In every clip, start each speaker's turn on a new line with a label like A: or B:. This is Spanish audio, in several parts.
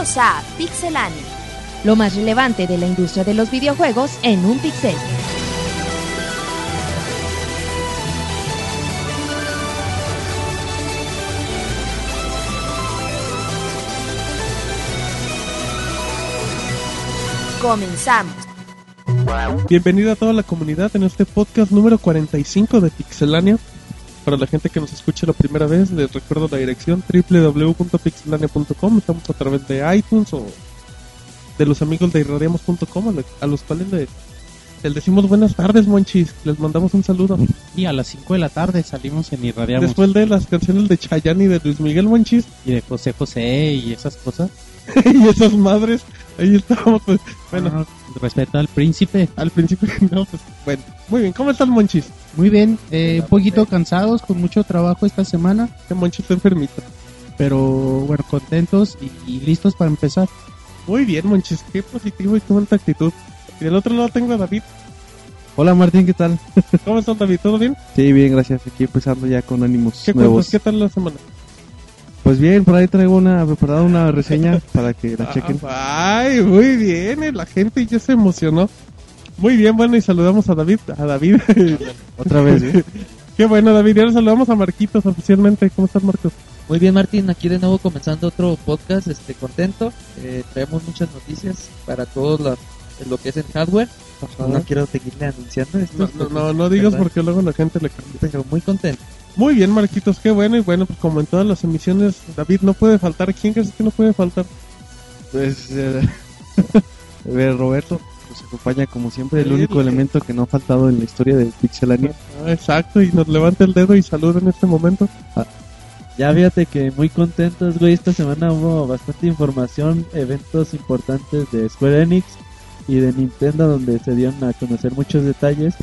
A: Bienvenidos a Pixelania.
B: Lo más relevante de la industria de los videojuegos en un pixel.
A: Comenzamos.
C: Bienvenida a toda la comunidad en este podcast número 45 de Pixelania. Para la gente que nos escuche la primera vez, les recuerdo la dirección www.pixelania.com. Estamos a través de iTunes o de los amigos de irradiamos.com, a, lo- a los cuales le- les decimos buenas tardes, monchis. Les mandamos un saludo.
D: Y a las 5 de la tarde salimos en Irradiamos.
C: Después de las canciones de Chayanne y de Luis Miguel Monchis
D: Y de José José y esas cosas.
C: y esas madres, ahí estábamos. Pues, bueno,
D: Bueno, respeto al príncipe.
C: al principio, no, pues, bueno, muy bien. ¿Cómo están, monchis?
D: Muy bien, eh, un poquito cansados, con mucho trabajo esta semana.
C: Que monchis está enfermito.
D: Pero bueno, contentos y, y listos para empezar.
C: Muy bien, monchis. Qué positivo y qué buena actitud. Y del otro lado tengo a David.
E: Hola Martín, ¿qué tal?
C: ¿Cómo estás, David? ¿Todo bien?
E: Sí, bien, gracias. Aquí empezando ya con ánimos
C: ¿Qué
E: nuevos.
C: cuentas? ¿Qué tal la semana?
E: Pues bien, por ahí traigo una preparada una reseña para que la chequen.
C: Ay, muy bien. eh, La gente ya se emocionó. Muy bien, bueno, y saludamos a David. A David.
E: Otra vez, ¿eh?
C: Qué bueno, David. Y ahora saludamos a Marquitos oficialmente. ¿Cómo estás, Marcos?
F: Muy bien, Martín, aquí de nuevo comenzando otro podcast, este contento. Eh, traemos muchas noticias para todos los- lo que es el hardware. No quiero seguirle anunciando esto.
C: No, no, no, no digas porque luego la gente le cambia.
F: Pero muy contento.
C: Muy bien, Marquitos, qué bueno. Y bueno, pues como en todas las emisiones, David no puede faltar. ¿Quién crees que no puede faltar?
E: Pues, eh, eh, Roberto nos acompaña como siempre, el único elemento que no ha faltado en la historia de Pixelania.
C: Ah, exacto, y nos levanta el dedo y saluda en este momento.
G: Ya fíjate que muy contentos, güey. Esta semana hubo bastante información, eventos importantes de Square Enix y de Nintendo donde se dieron a conocer muchos detalles.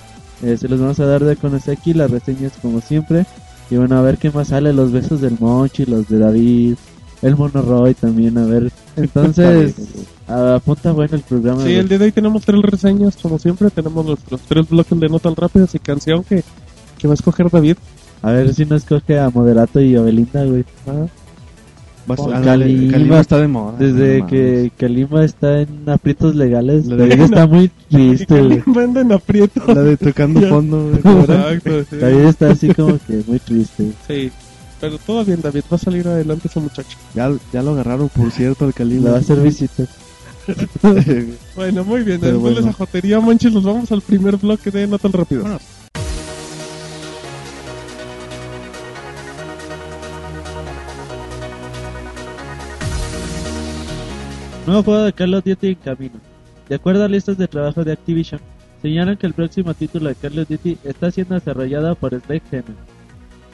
G: Eh, se los vamos a dar de conocer aquí, las reseñas como siempre. Y bueno, a ver qué más sale, los besos del Monchi, los de David, el Mono Roy también, a ver. Entonces, apunta bueno el programa.
C: Sí, el día de hoy tenemos tres reseñas, como siempre. Tenemos nuestros tres bloques de notas rápidas y canción que, que va a escoger David.
G: A ver si nos coge a Moderato y a Belinda, güey.
C: Ah,
E: Vas- ándale.
G: Kalima
E: está de moda.
G: Desde
E: no
G: que Kalima está en aprietos legales,
E: La
G: David
E: de-
G: está muy triste,
C: venden en aprieto.
E: La de tocando fondo.
C: Exacto, sí.
G: David está así como que muy triste.
C: Sí, pero todo bien, David. Va a salir adelante ese muchacho.
E: ya, ya lo agarraron, por cierto, al
G: Le
E: Kalima.
G: va a hacer visitas.
C: Bueno, muy bien.
E: Pero
C: Después de
E: bueno.
C: esa jotería, Monchis, nos vamos al primer bloque de notas rápidas.
D: Bueno.
G: Nuevo juego de Call of Duty en camino. De acuerdo a listas de trabajo de Activision, señalan que el próximo título de Call of Duty está siendo desarrollado por Sledgehammer.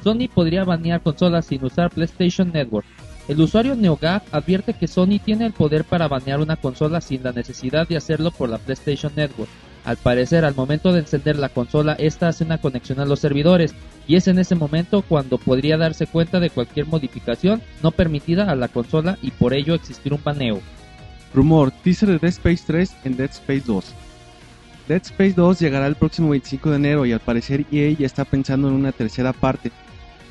F: Sony podría banear consolas sin usar PlayStation Network. El usuario NeoGAF advierte que Sony tiene el poder para banear una consola sin la necesidad de hacerlo por la PlayStation Network. Al parecer, al momento de encender la consola, esta hace una conexión a los servidores, y es en ese momento cuando podría darse cuenta de cualquier modificación no permitida a la consola y por ello existir un baneo.
E: Rumor, teaser de Dead Space 3 en Dead Space 2. Dead Space 2 llegará el próximo 25 de enero y al parecer EA ya está pensando en una tercera parte,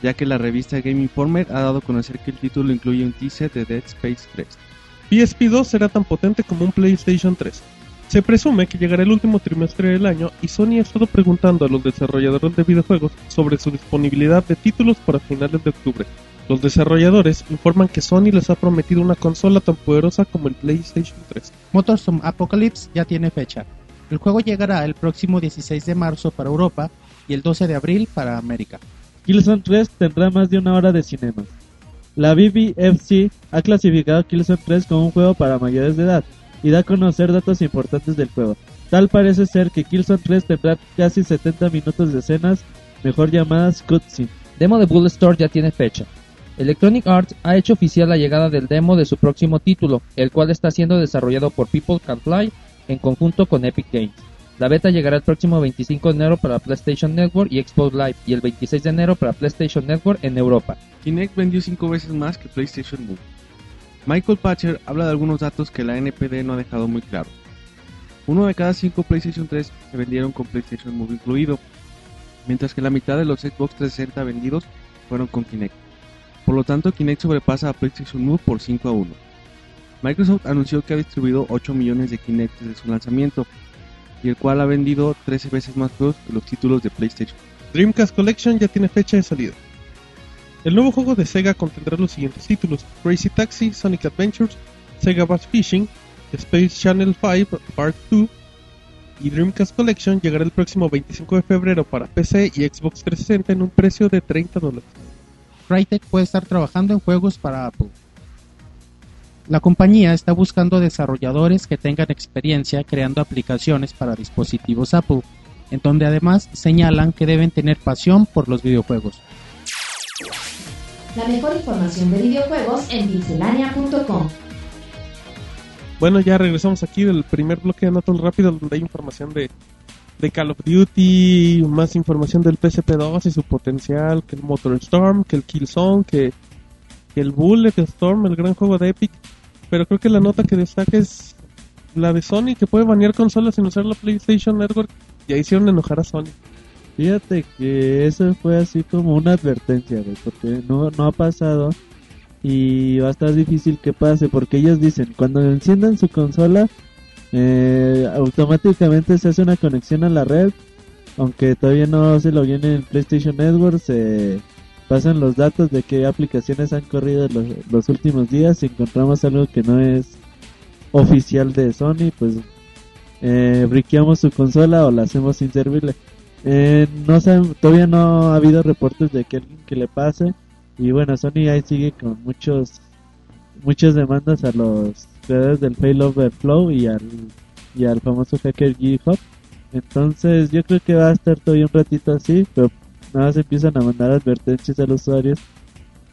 E: ya que la revista Game Informer ha dado a conocer que el título incluye un teaser de Dead Space 3.
C: PSP 2 será tan potente como un PlayStation 3. Se presume que llegará el último trimestre del año y Sony ha estado preguntando a los desarrolladores de videojuegos sobre su disponibilidad de títulos para finales de octubre. Los desarrolladores informan que Sony les ha prometido una consola tan poderosa como el PlayStation 3.
D: Motorstorm Apocalypse ya tiene fecha. El juego llegará el próximo 16 de marzo para Europa y el 12 de abril para América.
G: Killzone 3 tendrá más de una hora de cinema. La BBFC ha clasificado Killzone 3 como un juego para mayores de edad y da a conocer datos importantes del juego. Tal parece ser que Killzone 3 tendrá casi 70 minutos de escenas, mejor llamadas cutscene.
F: Demo de Bulletstorm ya tiene fecha. Electronic Arts ha hecho oficial la llegada del demo de su próximo título, el cual está siendo desarrollado por People Can Fly en conjunto con Epic Games. La beta llegará el próximo 25 de enero para PlayStation Network y Xbox Live y el 26 de enero para PlayStation Network en Europa.
E: Kinect vendió 5 veces más que PlayStation Move. Michael Patcher habla de algunos datos que la NPD no ha dejado muy claro. Uno de cada 5 PlayStation 3 se vendieron con PlayStation Move incluido, mientras que la mitad de los Xbox 360 vendidos fueron con Kinect. Por lo tanto, Kinect sobrepasa a PlayStation Move por 5 a 1. Microsoft anunció que ha distribuido 8 millones de Kinect desde su lanzamiento, y el cual ha vendido 13 veces más juegos que los títulos de PlayStation.
C: Dreamcast Collection ya tiene fecha de salida. El nuevo juego de Sega contendrá los siguientes títulos: Crazy Taxi, Sonic Adventures, Sega Bass Fishing, Space Channel 5 Part 2 y Dreamcast Collection llegará el próximo 25 de febrero para PC y Xbox 360 en un precio de 30 dólares.
D: Crytek puede estar trabajando en juegos para Apple. La compañía está buscando desarrolladores que tengan experiencia creando aplicaciones para dispositivos Apple, en donde además señalan que deben tener pasión por los videojuegos.
B: La mejor información de videojuegos en pixelania.com.
C: Bueno, ya regresamos aquí del primer bloque de Notas Rápido donde hay información de, de Call of Duty, más información del PSP2 y su potencial, que el Motor Storm, que el Killzone, que, que el Bullet Storm, el gran juego de Epic. Pero creo que la nota que destaca es la de Sony, que puede banear consolas sin usar la PlayStation Network. Y ahí hicieron enojar a Sony.
G: Fíjate que eso fue así como una advertencia, porque no, no ha pasado y va a estar difícil que pase, porque ellos dicen, cuando enciendan su consola, eh, automáticamente se hace una conexión a la red, aunque todavía no se lo viene en PlayStation Network, se pasan los datos de qué aplicaciones han corrido los, los últimos días, si encontramos algo que no es oficial de Sony, pues eh, briqueamos su consola o la hacemos inservible. Eh, no saben, todavía no ha habido reportes de que alguien que le pase. Y bueno Sony ahí sigue con muchos muchas demandas a los del Failover Flow y al y al famoso hacker G-Hop entonces yo creo que va a estar todavía un ratito así pero nada más empiezan a mandar advertencias a los usuarios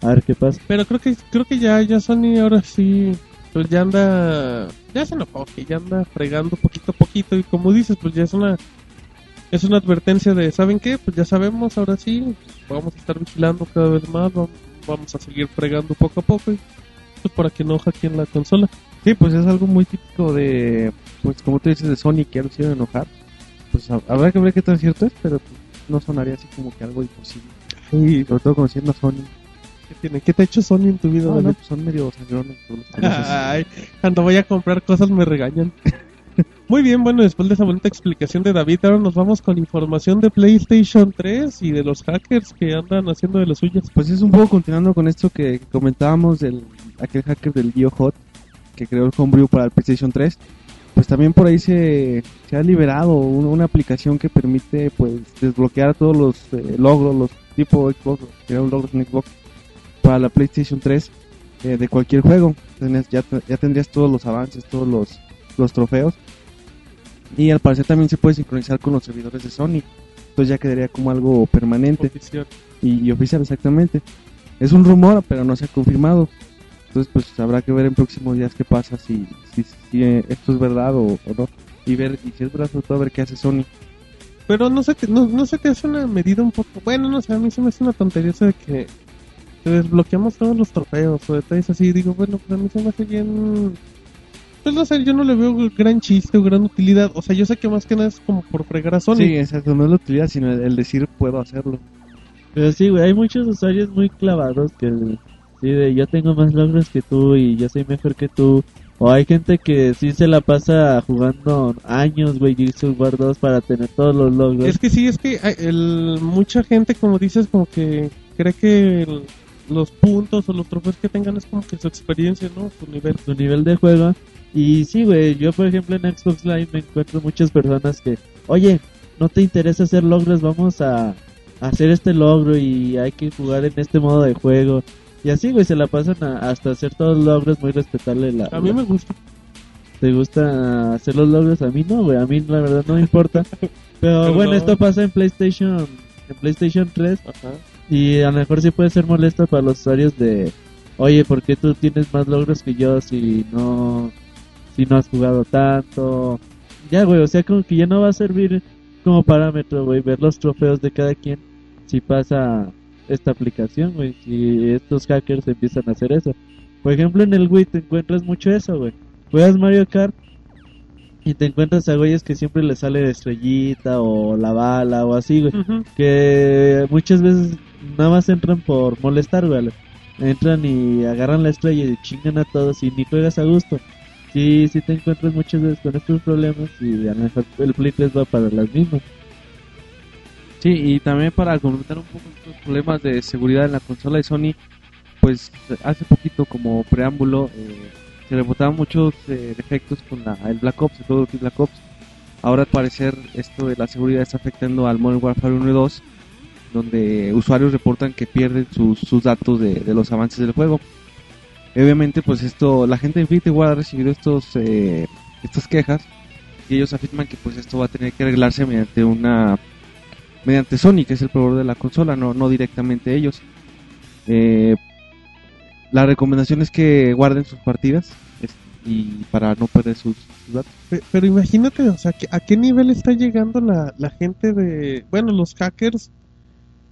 G: a ver qué pasa
C: Pero creo que creo que ya, ya Sony ahora sí, pues ya anda, ya se enojó, que ya anda fregando poquito a poquito y como dices, pues ya es una, es una advertencia de, ¿saben qué? Pues ya sabemos, ahora sí, vamos a estar vigilando cada vez más, vamos, vamos a seguir fregando poco a poco y pues para que no hackeen la consola.
E: Sí, pues es algo muy típico de, pues como tú dices, de Sony que lo hicieron enojar. Pues ha- habrá que ver qué tan cierto es, pero pues, no sonaría así como que algo imposible.
C: Y,
E: Sobre todo conociendo a Sony.
C: ¿qué, tiene? ¿Qué te ha hecho Sony en tu vida?
E: No, pues son medio sangrones.
C: Ay, cuando voy a comprar cosas me regañan. Muy bien, bueno, después de esa bonita explicación de David, ahora nos vamos con información de PlayStation 3 y de los hackers que andan haciendo de las suyas.
E: Pues es un poco continuando con esto que comentábamos del aquel hacker del GeoHot que creó el homebrew para el PlayStation 3. Pues también por ahí se, se ha liberado un- una aplicación que permite pues desbloquear todos los eh, logros, los tipo Xbox, los que eran logros en Xbox para la PlayStation 3 eh, de cualquier juego. Ya, ya tendrías todos los avances, todos los, los trofeos. Y al parecer también se puede sincronizar con los servidores de Sony. Entonces ya quedaría como algo permanente
C: Oficial.
E: y, y oficial exactamente. Es un rumor, pero no se ha confirmado. Entonces, pues habrá que ver en próximos días qué pasa, si, si, si, eh, esto es verdad o, o no. Y ver, y si es verdad, sobre todo a ver qué hace Sony.
C: Pero no sé, no, no se te hace una medida un poco... Bueno, no sé, a mí se me hace una tontería eso de que te desbloqueamos todos los trofeos o detalles así. Digo, bueno, pues a mí se me hace bien... Pues no sé, yo no le veo gran chiste o gran utilidad. O sea, yo sé que más que nada es como por fregar a Sony.
E: Sí, exacto, no es la utilidad, sino el, el decir puedo hacerlo.
G: Pero sí, güey, hay muchos usuarios muy clavados que, sí, de yo tengo más logros que tú y yo soy mejor que tú. O hay gente que sí se la pasa jugando años, güey, Gears War 2 para tener todos los logros.
C: Es que sí, es que hay- el, mucha gente, como dices, como que cree que el- los puntos o los trofeos que tengan es como que su experiencia, ¿no? Su nivel.
G: su nivel de juego. Y sí, güey, yo por ejemplo en Xbox Live me encuentro muchas personas que, oye, no te interesa hacer logros, vamos a hacer este logro y hay que jugar en este modo de juego. Y así, güey, se la pasan a- hasta hacer todos los logros, muy respetable. La,
C: A mí
G: la-
C: me gusta.
G: ¿Te gusta hacer los logros? A mí no, güey, a mí la verdad no me importa. Pero bueno, esto pasa en PlayStation, en PlayStation 3
C: Ajá.
G: y a lo mejor sí puede ser molesto para los usuarios de, oye, ¿por qué tú tienes más logros que yo si no, si no has jugado tanto? Ya, güey, o sea, como que ya no va a servir como parámetro, güey, ver los trofeos de cada quien si pasa esta aplicación, güey, si estos hackers empiezan a hacer eso. Por ejemplo, en el Wii te encuentras mucho eso, güey. Juegas Mario Kart y te encuentras a güeyes que siempre le sale la estrellita o la bala o así, güey que muchas veces nada más entran por molestar, güey. entran y agarran la estrella y chingan a todos y ni juegas a gusto. Sí, sí te encuentras muchas veces con estos problemas y a lo mejor el Play 3 va para las mismas.
E: Sí, y también para comentar un poco estos problemas de seguridad en la consola de Sony, pues hace poquito como preámbulo eh, se reportaban muchos eh, defectos con la, el Black Ops, el of Duty Black Ops. Ahora al parecer esto de la seguridad está afectando al Modern Warfare 1 y 2, donde usuarios reportan que pierden sus, datos de, los avances del juego. Obviamente pues esto, la gente de Infinity Ward ha recibido estos, eh, estas quejas y ellos afirman que pues esto va a tener que arreglarse mediante una mediante Sony, que es el proveedor de la consola, no, no directamente ellos. Eh, la recomendación es que guarden sus partidas y para no perder sus, datos.
C: Pe- Pero imagínate, o sea, ¿a qué nivel está llegando la, la gente de, bueno, los hackers?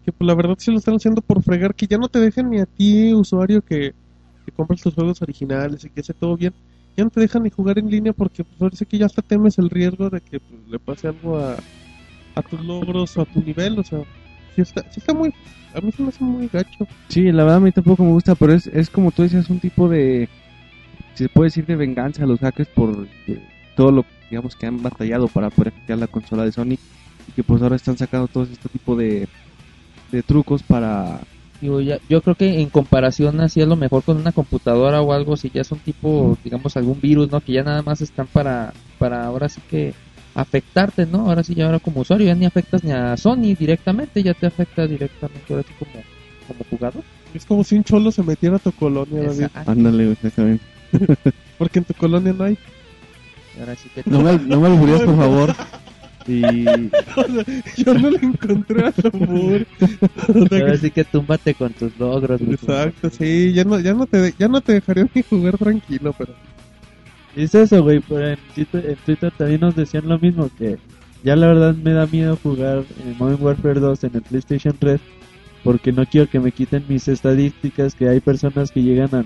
C: Que pues la verdad sí lo están haciendo por fregar, que ya no te dejan ni a ti, usuario, que, que compras tus juegos originales y que hace todo bien, ya no te dejan ni jugar en línea porque pues sí que ya hasta temes el riesgo de que pues, le pase algo a, a tus logros o a tu nivel, o sea, sí está, sí está muy, a mí se me hace muy gacho.
E: Sí, la verdad a mí tampoco me gusta, pero es, es como tú decías, un tipo de, si se puede decir, de venganza a los hackers por eh, todo lo digamos que han batallado para poder hackear la consola de Sony y que pues ahora están sacando todo este tipo de, de trucos para...
F: Ya- yo creo que en comparación así a lo mejor con una computadora o algo, si ya es un tipo, digamos, algún virus, ¿no? Que ya nada más están para, para ahora sí que afectarte, ¿no? Ahora sí, ya ahora como usuario ya ni afectas ni a Sony directamente, ya te afecta directamente ahora sí como, como jugador.
C: Es como si un cholo se metiera a tu colonia, David.
E: Ándale, güey, exactamente.
C: porque en tu colonia no hay.
F: Ahora sí que
E: No me, no me alburees, por favor. Y
C: Yo no le encontré al amor.
F: ahora sí que túmbate con tus logros. güey.
C: Exacto, sí, ya no, ya no te, ya no te dejaría ni jugar tranquilo, pero
G: es eso, güey, pero en Twitter, en Twitter también nos decían lo mismo, que ya la verdad me da miedo jugar en Modern Warfare 2 en el PlayStation 3, porque no quiero que me quiten mis estadísticas, que hay personas que llegan al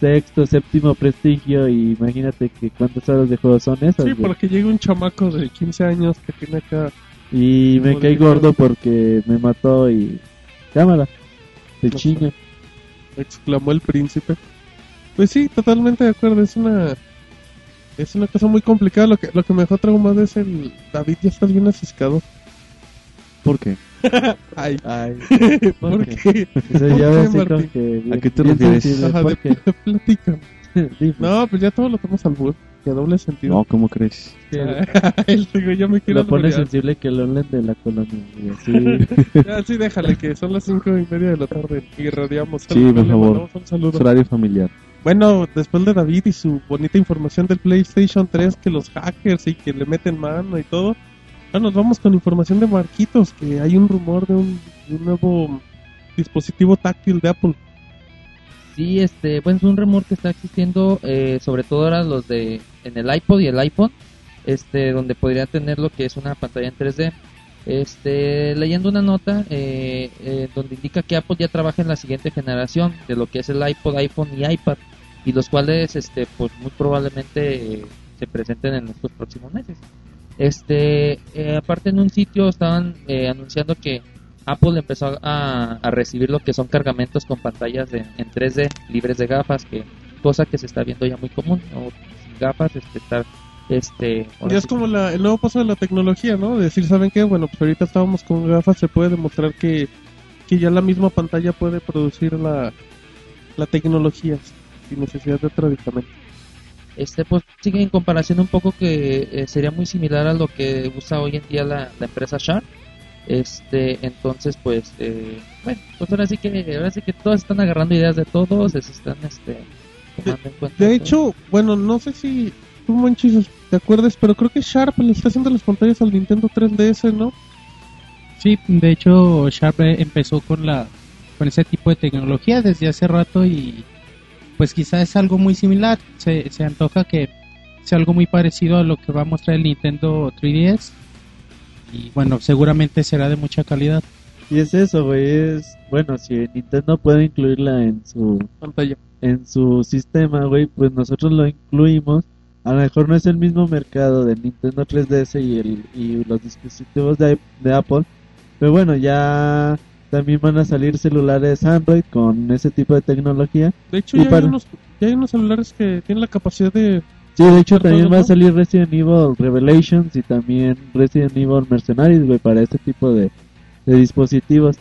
G: sexto, séptimo prestigio, y imagínate que cuántas horas de juego son esas,
C: sí,
G: güey.
C: porque llega un chamaco de 15 años que tiene acá.
G: Y me caí gordo porque me mató y... Cámara, te chinga.
C: exclamó el príncipe. Pues sí, totalmente de acuerdo, es una es una cosa muy complicada, lo que lo que me dejó traumado es el David ya estás bien aciscado.
E: ¿por qué?
C: Ay,
G: Ay,
C: ¿por
G: ¿por
C: qué?
G: o sea,
C: ¿Por
G: ya
C: qué,
G: como
C: Martín?
G: que
E: ¿A qué te refieres?
C: Ajá,
G: ¿por qué?
C: platica. No, pues ya todo lo tomas al bur, que doble sentido.
E: No, ¿cómo crees?
C: El digo, yo me quiero
G: lo pone sensible que lo hablen de la colonia. Y así.
C: Ya, sí, déjale que son las cinco y media de la tarde y rodeamos.
E: Sí, por favor.
C: un saludo.
E: Horario familiar.
C: Bueno, después de David y su bonita información del PlayStation 3, que los hackers y que le meten mano y todo, ahora nos vamos con información de Marquitos, que hay un rumor de un, de un nuevo dispositivo táctil de Apple.
F: Sí, este, bueno, es un rumor que está existiendo, eh, sobre todo ahora los de en el iPod y el iPhone, este, donde podría tener lo que es una pantalla en 3D. Este, leyendo una nota eh, eh, donde indica que Apple ya trabaja en la siguiente generación de lo que es el iPod, iPhone y iPad, y los cuales, este, pues muy probablemente eh, se presenten en estos próximos meses. Este, eh, aparte en un sitio estaban anunciando que Apple empezó a, recibir lo que son cargamentos con pantallas de- en 3D libres de gafas, que cosa que se está viendo ya muy común, sin gafas, este, estar, este,
C: Ya es
F: sí-
C: como la, el nuevo paso de la tecnología, ¿no? De decir, ¿saben qué? Bueno, pues ahorita estábamos con gafas, se puede demostrar que, que ya la misma pantalla puede producir la, la tecnología sin necesidad de otro aditamento.
F: este pues sigue en comparación un poco que eh, sería muy similar a lo que usa hoy en día la, la empresa Sharp este entonces pues eh, bueno pues ahora sí que ahora sí que todos están agarrando ideas de todos se están este tomando en cuenta
C: De
F: todo.
C: hecho, bueno, no sé si tú, Monchis, te acuerdas, pero creo que Sharp le está haciendo las pantallas al Nintendo 3DS, ¿no?
D: Sí, de hecho Sharp eh, empezó con la con ese tipo de tecnología desde hace rato y pues quizá es algo muy similar. Se, se antoja que sea algo muy parecido a lo que va a mostrar el Nintendo 3DS y bueno, seguramente será de mucha calidad.
G: Y es eso, güey. Es bueno, si Nintendo puede incluirla en su
C: Pantalla.
G: en su sistema, güey, pues nosotros lo incluimos. A lo mejor no es el mismo mercado de Nintendo 3DS y el y los dispositivos de, de Apple, pero bueno, ya también van a salir celulares Android con ese tipo de tecnología.
C: De hecho, ya,
G: para-
C: hay unos, ya hay unos celulares que tienen la capacidad de...
G: Sí, de hecho
C: ¿Por
G: también
C: todo,
G: va a salir Resident Evil Revelations y también Resident Evil Mercenaries, güey, para este tipo de, de dispositivos.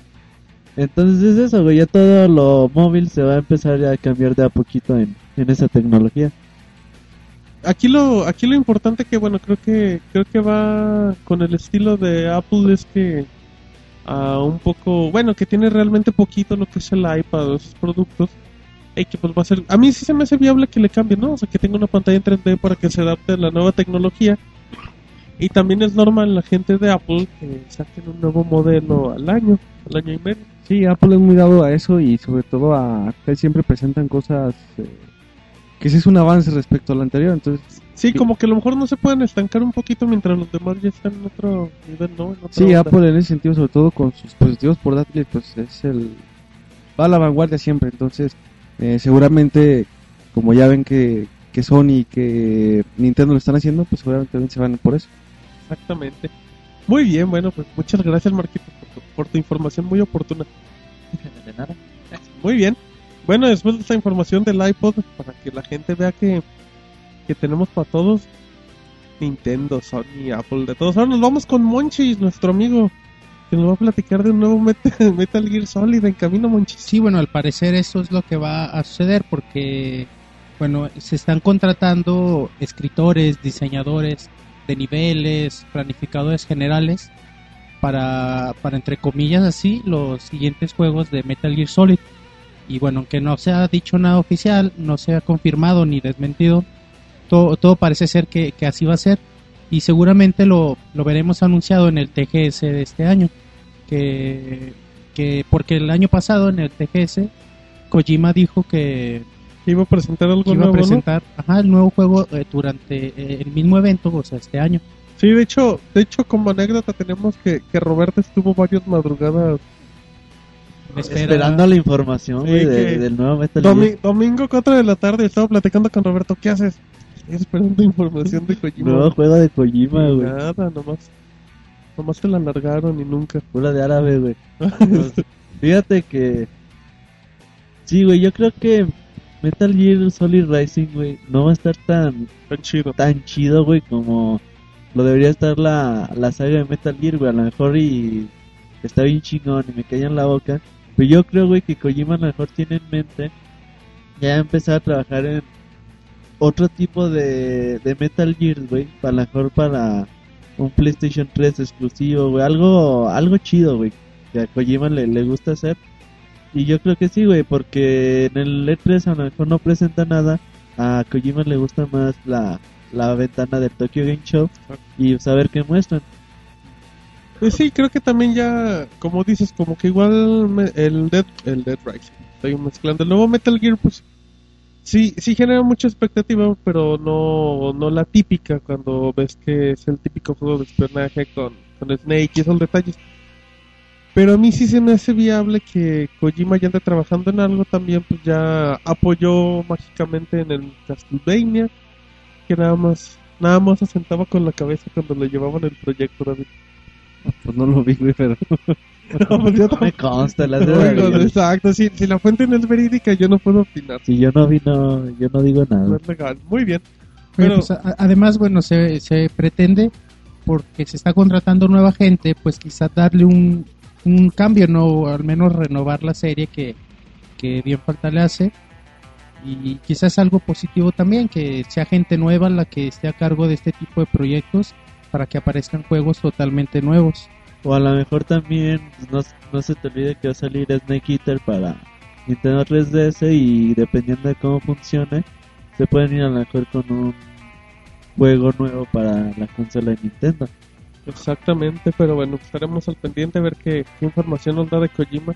G: Entonces es eso, güey, ya todo lo móvil se va a empezar ya a cambiar de a poquito en, en esa tecnología.
C: Aquí lo, aquí lo importante que, bueno, creo que, creo que va con el estilo de Apple es que a un poco, bueno, que tiene realmente poquito lo que es el iPad o esos productos. Y que pues va a ser, a mí sí se me hace viable que le cambie, ¿no? O sea, que tenga una pantalla en 3D para que se adapte a la nueva tecnología. Y también es normal la gente de Apple que saquen un nuevo modelo al año, al año y medio.
E: Sí, Apple es muy dado a eso y sobre todo a que siempre presentan cosas eh, que sí es un avance respecto al anterior. Entonces,
C: Sí, como que a lo mejor no se pueden estancar un poquito mientras los demás ya están en otro nivel, ¿no? En
E: sí,
C: onda.
E: Apple en ese sentido, sobre todo con sus dispositivos portátiles, pues es el va a la vanguardia siempre. Entonces, eh, seguramente, como ya ven que, que Sony y que Nintendo lo están haciendo, pues seguramente también se van por eso.
C: Exactamente. Muy bien, bueno, pues muchas gracias, Marquito, por tu, por tu información muy oportuna.
F: De nada.
C: Muy bien. Bueno, después de esta información del iPod, para que la gente vea que, que tenemos para todos, Nintendo, Sony, Apple, de todos. Ahora nos vamos con Monchis, nuestro amigo, que nos va a platicar de un nuevo Metal, Gear Solid en camino, Monchis.
D: Sí, bueno, al parecer eso es lo que va a suceder porque, bueno, se están contratando escritores, diseñadores de niveles, planificadores generales para, para entre comillas así, los siguientes juegos de Metal Gear Solid. Y bueno, aunque no se ha dicho nada oficial, no se ha confirmado ni desmentido, todo, todo parece ser que, que así va a ser. Y seguramente lo, lo veremos anunciado en el TGS de este año. Que, que porque el año pasado en el TGS Kojima dijo que,
C: iba a presentar algo
D: iba a presentar ajá, el nuevo juego eh, durante eh, el mismo evento, o sea, este año.
C: Sí, de hecho, de hecho como anécdota tenemos que, que Roberto estuvo varias madrugadas
D: espera-
G: Esperando la información,
C: Sí,
G: güey, de- del nuevo Metal Gear.
C: Domi- domingo 4 de la tarde estaba platicando con Roberto, ¿qué haces? Estoy esperando información de Kojima.
G: Nuevo juego de Kojima, güey.
C: Nada, nomás. Nomás te la largaron y nunca.
G: Pura de árabe, güey. Fíjate que... Sí, güey, yo creo que Metal Gear Solid Rising, güey, no va a estar tan
C: Tan chido.
G: tan chido, güey, como lo debería estar la, la saga de Metal Gear, güey. A lo mejor y está bien chingón y me callan la boca. Pero yo creo, güey, que Kojima a lo mejor tiene en mente ya empezar a trabajar en otro tipo de, de Metal Gear, güey. A lo mejor para un PlayStation 3 exclusivo, güey. Algo, algo chido, güey. Que a Kojima le, le gusta hacer. Y yo creo que sí, güey, porque en el E3 a lo mejor no presenta nada. A Kojima le gusta más la, la ventana del Tokyo Game Show y saber qué muestran.
C: Pues sí, creo que también ya, como dices, como que igual me- el Dead, el Dead Rising, estoy mezclando. El nuevo Metal Gear, pues sí, sí genera mucha expectativa, pero no, no la típica cuando ves que es el típico juego de espionaje con, con Snake y esos detalles. Pero a mí sí se me hace viable que Kojima ya ande trabajando en algo también, pues ya apoyó mágicamente en el Castlevania, que nada más, nada más asentaba con la cabeza cuando le llevaban el proyecto, David.
E: Pues no lo vi, güey, pero
C: No, pues yo
G: No me consta, de
C: Oigo,
G: David.
C: exacto, si, si la fuente no es verídica, yo no puedo opinar.
G: Si yo no vi, no, yo no digo
C: No
G: nada.
C: Muy bien.
D: Oye,
C: Pero,
D: pues, a- además, bueno, se, se pretende, porque se está contratando nueva gente, pues quizás darle un, un cambio, ¿no? O al menos renovar la serie que, que bien falta le hace. Y quizás algo positivo también, que sea gente nueva la que esté a cargo de este tipo de proyectos para que aparezcan juegos totalmente nuevos.
G: O a lo mejor también pues, no, no se te olvide que va a salir Snake Eater para Nintendo 3DS y dependiendo de cómo funcione, se pueden ir a lo mejor con un juego nuevo para la consola de Nintendo.
C: exactamente, pero bueno, estaremos al pendiente a ver qué, qué información nos da de Kojima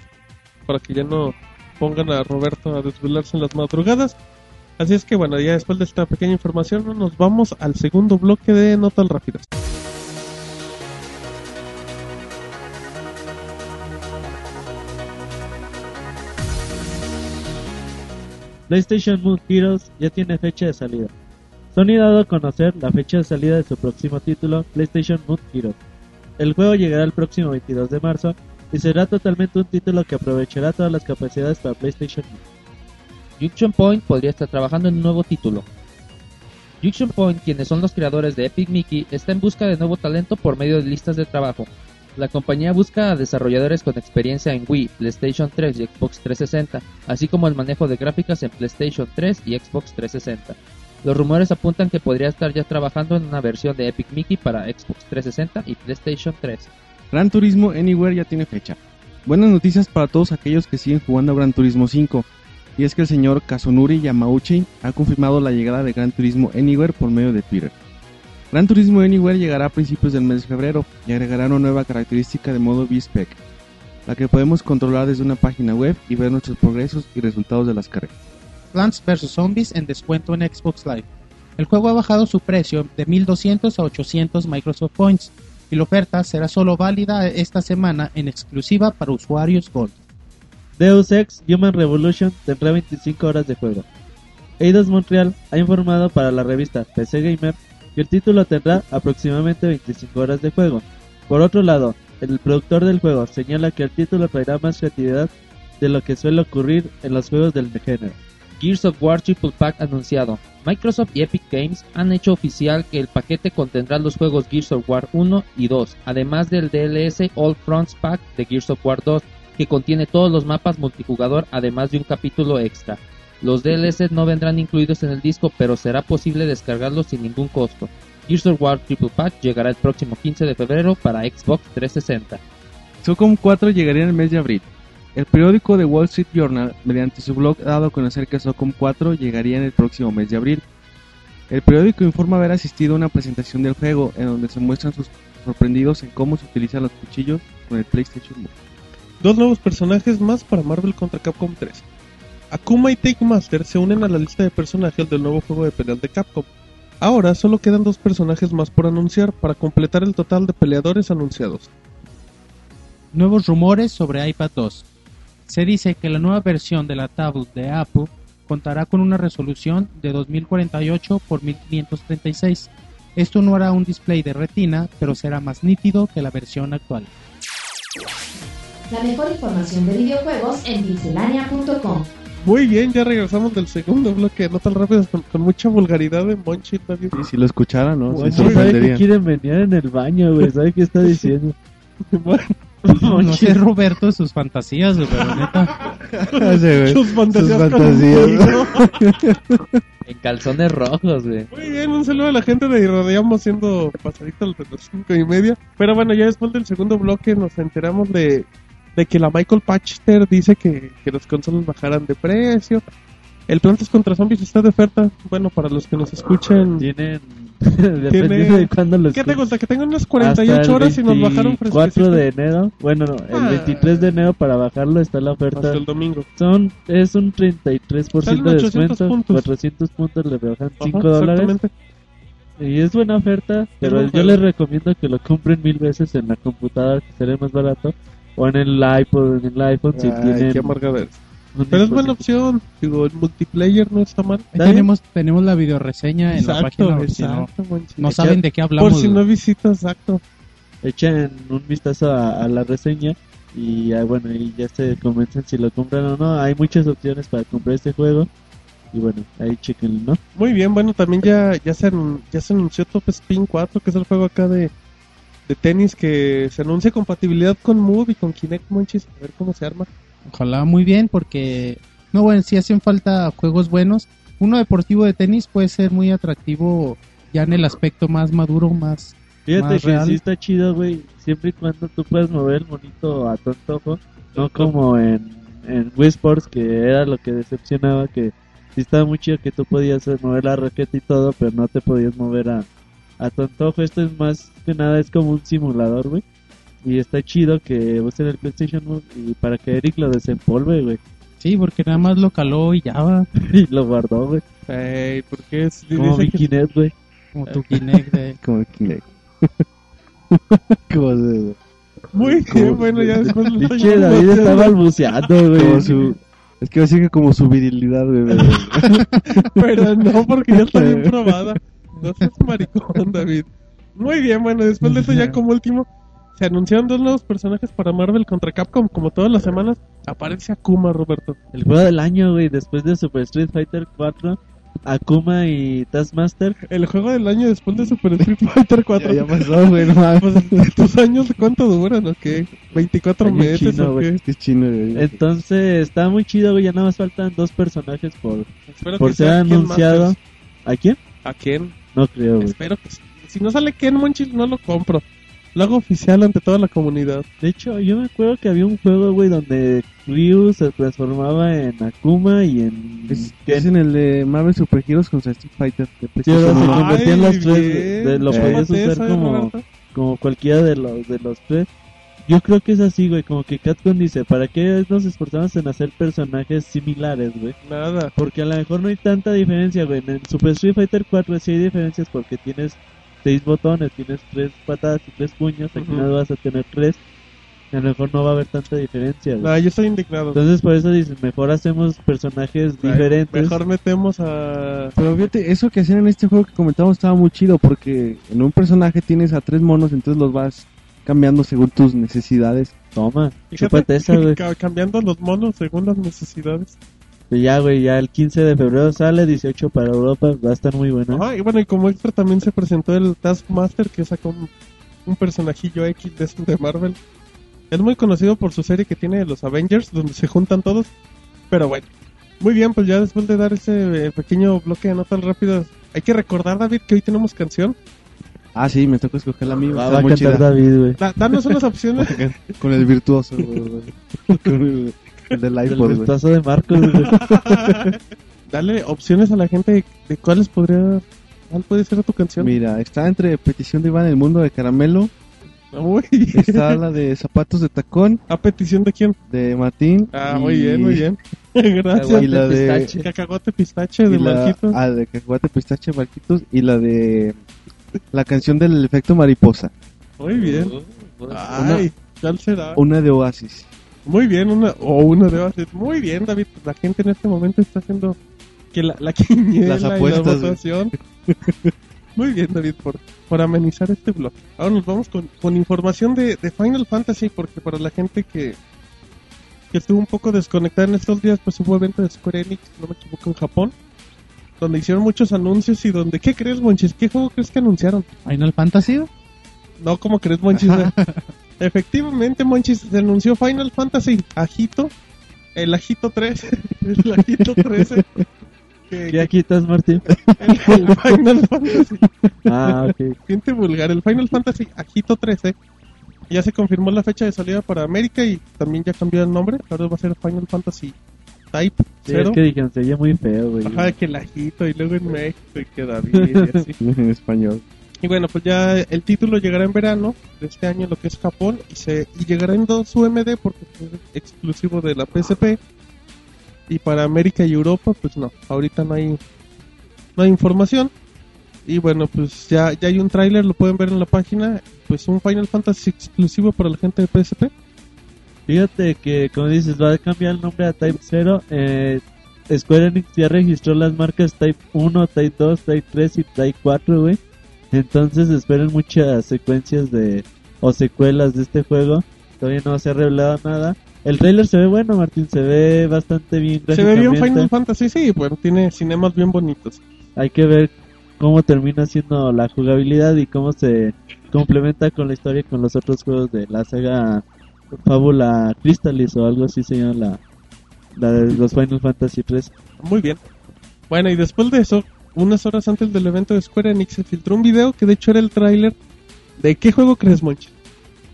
C: para que ya no pongan a Roberto a desvelarse en las madrugadas. Así es que bueno, ya después de esta pequeña información nos vamos al segundo bloque de Notas Rápidas.
G: PlayStation Moon Heroes ya tiene fecha de salida. Sony ha dado a conocer la fecha de salida de su próximo título, PlayStation Moon Heroes. El juego llegará el próximo 22 de marzo y será totalmente un título que aprovechará todas las capacidades para PlayStation.
F: Junction Point podría estar trabajando en un nuevo título. Junction Point, quienes son los creadores de Epic Mickey, está en busca de nuevo talento por medio de listas de trabajo. La compañía busca a desarrolladores con experiencia en Wii, PlayStation 3 y Xbox 360, así como el manejo de gráficas en PlayStation 3 y Xbox 360. Los rumores apuntan que podría estar ya trabajando en una versión de Epic Mickey para Xbox 360 y PlayStation 3.
E: Gran Turismo Anywhere ya tiene fecha. Buenas noticias para todos aquellos que siguen jugando a Gran Turismo 5. Y es que el señor Kazunori Yamauchi ha confirmado la llegada de Gran Turismo Anywhere por medio de Twitter. Gran Turismo Anywhere llegará a principios del mes de febrero y agregará una nueva característica de modo V-Spec, la que podemos controlar desde una página web y ver nuestros progresos y resultados de las carreras.
D: Plants vs. Zombies en descuento en Xbox Live. El juego ha bajado su precio de 1200 a 800 Microsoft Points y la oferta será solo válida esta semana en exclusiva para usuarios Gold.
G: Deus Ex Human Revolution tendrá 25 horas de juego. Eidos Montreal ha informado para la revista PC Gamer que el título tendrá aproximadamente 25 horas de juego. Por otro lado, el productor del juego señala que el título traerá más creatividad de lo que suele ocurrir en los juegos del género.
F: Gears of War Triple Pack anunciado. Microsoft y Epic Games han hecho oficial que el paquete contendrá los juegos Gears of War 1 y 2, además del DLS All Fronts Pack de Gears of War 2, que contiene todos los mapas multijugador además de un capítulo extra. Los DLC no vendrán incluidos en el disco, pero será posible descargarlos sin ningún costo. Gears of War Triple Pack llegará el próximo 15 de febrero para Xbox 360.
E: SOCOM 4 llegaría en el mes de abril. El periódico The Wall Street Journal, mediante su blog, ha dado a conocer que SOCOM 4 llegaría en el próximo mes de abril. El periódico informa haber asistido a una presentación del juego en donde se muestran sus sorprendidos en cómo se utilizan los cuchillos con el PlayStation Move.
C: Dos nuevos personajes más para Marvel contra Capcom 3. Akuma y Take Master se unen a la lista de personajes del nuevo juego de peleas de Capcom. Ahora solo quedan dos personajes más por anunciar para completar el total de peleadores anunciados.
D: Nuevos rumores sobre iPad 2. Se dice que la nueva versión de la tablet de Apple contará con una resolución de 2048 x 1536. Esto no hará un display de retina, pero será más nítido que la versión actual.
B: La mejor información de videojuegos en pixelania.com.
C: Muy bien, ya regresamos del segundo bloque, no tan rápido, con, con mucha vulgaridad de Monchi. David.
E: Y si lo escucharan, ¿no?
G: Güey,
E: Se
G: ¿Sabe que
E: sorprenderían.
G: quieren venir en el baño, güey? ¿Sabe qué está diciendo?
C: Bueno,
D: No sé Roberto sus fantasías, güey, pero neta.
C: Sus fantasías.
E: Sus fantasías.
F: En calzones rojos, güey.
C: Muy bien, un saludo a la gente de Irradiamos siendo pasadito a las cinco y media. Pero bueno, ya después del segundo bloque nos enteramos de, de que la Michael Patcher dice que, que las consolas bajarán de precio. El Plantas contra Zombies está de oferta. Bueno, para los que nos escuchen.
G: Tienen. Dependiendo de cuándo los.
C: ¿Qué te gusta? Que tengan unas
G: Hasta el
C: 48 horas y nos bajaron
G: 24
C: fresquecito
G: de enero. Bueno, no, el
C: Ah.
G: 23 de enero para bajarlo está la oferta.
C: hasta el domingo.
G: Son, es un 33%
C: Salen
G: de
C: 800
G: descuento.
C: puntos.
G: 400 puntos le rebajan 5
C: Ajá,
G: dólares. Y es buena oferta, pero yo les recomiendo que lo compren mil veces en la computadora, que será más barato. O en el iPod, en el iPhone, si
C: Ay,
G: tienen.
C: qué Pero es buena opción. Digo, el multiplayer no está mal.
D: Tenemos, tenemos la videoreseña en la página. por si no,
C: exacto, buen
D: no saben de qué hablamos.
C: Por si no visitas, exacto.
G: Echen un vistazo a, a la reseña y ah, bueno, y ya se convencen si lo compran o no. Hay muchas opciones para comprar este juego. Y bueno, ahí chequenlo, ¿no?
C: Muy bien, bueno, también ya, ya, se, ya se anunció Top Spin 4, que es el juego acá de, de tenis que se anuncia compatibilidad con Move y con Kinect Monchis. A ver cómo se arma.
D: Ojalá muy bien, porque. No, bueno, si hacen falta juegos buenos. Uno deportivo de tenis puede ser muy atractivo ya en el aspecto más maduro, más.
G: Fíjate
D: Más
G: que
D: real.
G: sí está chido, güey. Siempre y cuando tú puedas mover el monito a tu antojo. No como en, en Wii Sports, que era lo que decepcionaba. Que sí estaba muy chido que tú podías mover la raqueta y todo, pero no te podías mover a, a tu antojo. Esto es más que nada, es como un simulador, güey. Y está chido que usen el PlayStation Move y para que Eric lo desempolve, güey.
D: Sí, porque nada más lo caló y ya va.
G: Y lo guardó, güey.
C: Ey, porque es,
G: Como mi Kinect, güey.
D: Como tu Kinect de.
E: Como el Kinect. como, su,
C: Muy bien, bueno, ya después lo
G: Pinche David está balbuceando, güey.
E: como su... Es que va a decir que como su virilidad, güey. güey.
C: Pero no, porque ya está bien probada. No seas maricón, David. Muy bien, bueno, después de eso ya como último, se anunciaron dos nuevos personajes para Marvel contra Capcom, como todas las semanas. Aparece Akuma, Roberto.
G: El juego del año, güey, después de Super Street Fighter 4, Akuma y Taskmaster.
C: El juego del año después de Super Street Fighter 4.
E: Ya, ya pasó, güey, no.
C: Pues, ¿Tus años cuánto duran o qué? ¿24
G: Año
C: meses
G: chino,
C: o qué?
E: Chino, güey.
G: Entonces, está muy chido, güey, ya nada más faltan dos personajes por,
C: Espero
G: por ser anunciado. ¿A quién?
C: ¿A quién?
G: No creo, güey.
C: Espero que sí. Si no sale Ken Monchis, no lo compro. Lo hago oficial ante toda la comunidad.
G: De hecho, yo me acuerdo que había un juego, güey, donde Ryu se transformaba en Akuma y en...
E: Es, es en el de Marvel Super Heroes contra Street Fighter. de
G: Sí, se convertían en los tres, de- lo podías usar como, como cualquiera de los, de los tres. Yo creo que es así, güey, como que Capcom dice, ¿para qué nos esforzamos en hacer personajes similares, güey?
C: Nada.
G: Porque a lo mejor no hay tanta diferencia, güey. En Super Street Fighter 4 sí hay diferencias porque tienes seis botones, tienes tres patadas y tres puños. Aquí
C: Ujú.
G: no vas a tener tres. A lo mejor no va a haber tanta diferencia, güey.
C: No, yo estoy indignado.
G: Entonces por eso dicen, mejor hacemos personajes
C: Ay,
G: diferentes.
C: Mejor metemos a...
E: Pero fíjate, eso que hacían en este juego que comentamos estaba muy chido porque en un personaje tienes a tres monos, entonces los vas cambiando según tus necesidades.
G: Toma, chúpate esa, güey.
C: ca- cambiando los monos según las necesidades.
G: Y ya, güey, ya el 15 de febrero sale, 18 para Europa, va a estar muy bueno.
C: Ajá, y bueno, y como extra también se presentó el Taskmaster que sacó un, un personajillo X de, de Marvel. Es muy conocido por su serie que tiene de los Avengers, donde se juntan todos. Pero bueno, muy bien, pues ya después de dar ese eh, pequeño bloque de notas rápidas, hay que recordar, David, que hoy tenemos canción.
E: Ah, sí, me tocó escoger la mía.
G: Va, va a
E: muy
G: cantar
E: chida.
G: David, güey.
C: Da- danos unas opciones.
E: Con el virtuoso, güey. Con el, el del
G: El
E: iPod, güey.
G: virtuoso de Marcos, güey.
C: Dale opciones a la gente de, de cuáles podría... ¿Cuál puede ser tu canción?
E: Mira, está entre petición de Iván el mundo de caramelo,
C: Uy.
E: está la de zapatos de tacón
C: ¿A petición de quién?
E: de Martín.
C: Ah,
E: y-
C: muy bien, muy bien. Gracias.
E: Y la de-
F: Pistache.
C: Cacahuate pistache
E: Y
C: de
E: la,
C: Marquitos.
E: ah, de cacahuate pistache Marquitos y la de la canción del efecto mariposa,
C: Muy bien. Ay, ¿cuál será?
E: una de Oasis.
C: Muy bien, una o una de Oasis. Muy bien, David. La gente en este momento está haciendo que la, la quiniela
E: Las
C: y la
E: apuestas.
C: Muy bien, David, por, por amenizar este blog. Ahora nos vamos con, con información de, de Final Fantasy, porque para la gente que, que estuvo un poco desconectada en estos días, pues hubo evento de Square Enix, si no me equivoco, en Japón, donde hicieron muchos anuncios y donde, ¿qué crees, Monchis? ¿Qué juego crees que anunciaron?
D: Final Fantasy.
C: No, ¿cómo crees, Monchis? Efectivamente, Monchis, se anunció Final Fantasy Ajito, el Ajito 3, el Ajito 13. que-
G: ¿Qué aquí estás, Martín?
C: el, el Final Fantasy,
G: Ah, ok.
C: gente vulgar, el Final Fantasy Ajito 13. Ya se confirmó la fecha de salida para América y también ya cambió el nombre. Ahora va a ser Final Fantasy Type
G: Sí,
C: 0.
G: es que dijeron, se muy feo, güey.
C: Ajá, que el Ajito y luego en México y que David y así.
E: en español.
C: Y bueno, pues ya el título llegará en verano de este año, lo que es Japón, y se y llegará en dos UMD porque es exclusivo de la PSP. Y para América y Europa, pues no, ahorita no hay, no hay información. Y bueno, pues ya, ya hay un tráiler, lo pueden ver en la página, pues un Final Fantasy exclusivo para la gente de PSP.
G: Fíjate que, como dices, va a cambiar el nombre a Type 0. Eh, Square Enix ya registró las marcas Type 1, Type 2, Type 3 y Type 4, güey. Entonces esperen muchas secuencias de o secuelas de este juego. Todavía no se ha revelado nada. El trailer se ve bueno, Martín, se ve bastante bien.
C: Se ve bien. Final Fantasy, sí, bueno, tiene cinemas bien bonitos.
G: Hay que ver cómo termina siendo la jugabilidad y cómo se complementa con la historia y con los otros juegos de la saga Fábula Crystalis o algo así se llama la, la de los Final Fantasy 3.
C: Muy bien. Bueno, y después de eso, unas horas antes del evento de Square Enix, se filtró un video que de hecho era el tráiler de qué juego crees, Monchis.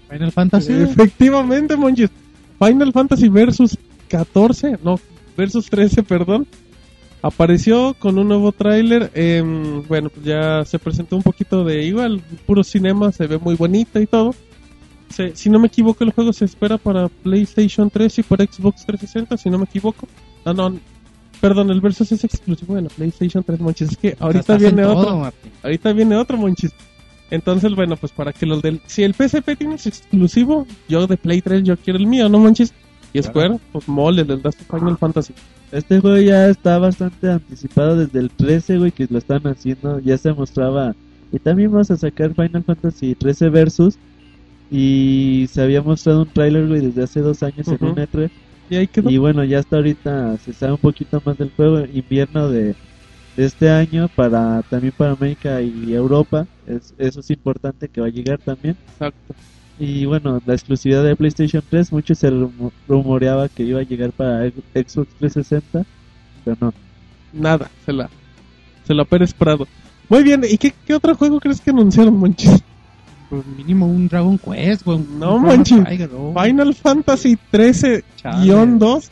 D: Final Fantasy.
C: Efectivamente, Monchis. Final Fantasy Versus 14, no, Versus 13, perdón. Apareció con un nuevo tráiler. em, bueno, pues ya se presentó un poquito de igual, puro cinema, se ve muy bonito y todo. Se- si no me equivoco, el juego se espera para PlayStation 3 y para Xbox 360, si no me equivoco. No, no, perdón, el Versus es exclusivo de la PlayStation 3, Monchis. Es que ahorita viene
D: todo,
C: otro.
D: Martín.
C: Ahorita viene otro monchis. Entonces, bueno, pues para que los del... Si el PSP tiene su exclusivo, yo de Play 3, yo quiero el mío, ¿no, monchis? Y Square, pues mole, les das tu Final Fantasy.
G: Este juego ya está bastante anticipado desde el 13, güey, que lo están haciendo. Ya se mostraba. Y también vamos a sacar Final Fantasy 13 Versus. Y se había mostrado un tráiler, güey, desde hace dos años
C: Ujú.
G: en un E3.
C: Y ahí quedó.
G: Y bueno, ya hasta ahorita se sabe un poquito más del juego. Invierno de, de este año para también para América y Europa. Es, eso es importante que va a llegar también.
C: Exacto.
G: Y bueno, la exclusividad de PlayStation 3, mucho se rumo- rumoreaba que iba a llegar para Xbox 360, pero no.
C: Nada, se la, se la Pérez Prado. Muy bien, ¿y qué, qué otro juego crees que anunciaron, Monchis?
D: Pues mínimo un Dragon Quest, güey.
C: No, manches.
D: Oh,
C: Final Fantasy 13-2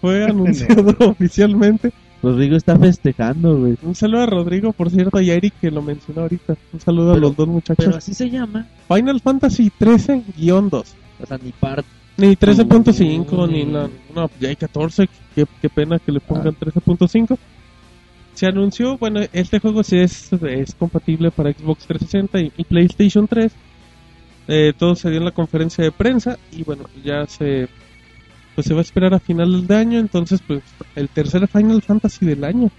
C: fue anunciado oficialmente.
G: Rodrigo está festejando, güey.
C: Un saludo a Rodrigo, por cierto, y a Eric que lo mencionó ahorita. Un saludo a
F: Pero-
C: los dos muchachos.
F: Pero así se llama.
C: Final Fantasy 13-2.
F: O sea, ni parte.
C: Ni 13.5,
F: Mm.
C: ni nada. No, ya hay 14. Qué, qué pena que le pongan
F: Ah.
C: 13.5. Se anunció, bueno, este juego sí es, es compatible para Xbox 360 y, y PlayStation 3. Eh, todo se dio en la conferencia de prensa y bueno, ya se pues se va a esperar a finales de año, entonces pues el tercer Final Fantasy del año.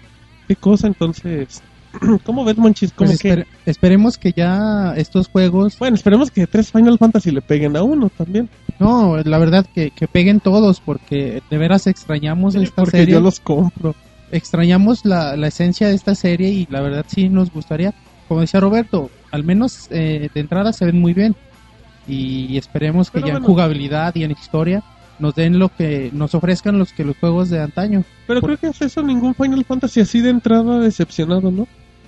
C: Qué cosa, entonces, ¿cómo ves, Monchis? ¿Cómo
D: pues
C: que?
D: esperemos que ya estos juegos,
C: Bueno, esperemos que tres Final Fantasy le peguen a uno también.
D: no, la verdad que, que peguen todos, porque de veras extrañamos esta
C: Porque
D: serie,
C: yo los compro.
D: Extrañamos la, la esencia de esta serie y la verdad sí nos gustaría, como decía Roberto, al menos eh, de entrada se ven muy bien y esperemos que
C: Pero
D: ya en jugabilidad y en historia nos den lo que nos ofrezcan los que los juegos de antaño.
C: Pero
D: Por-
C: creo que es eso, ningún Final Fantasy así de entrada decepcionado, ¿no?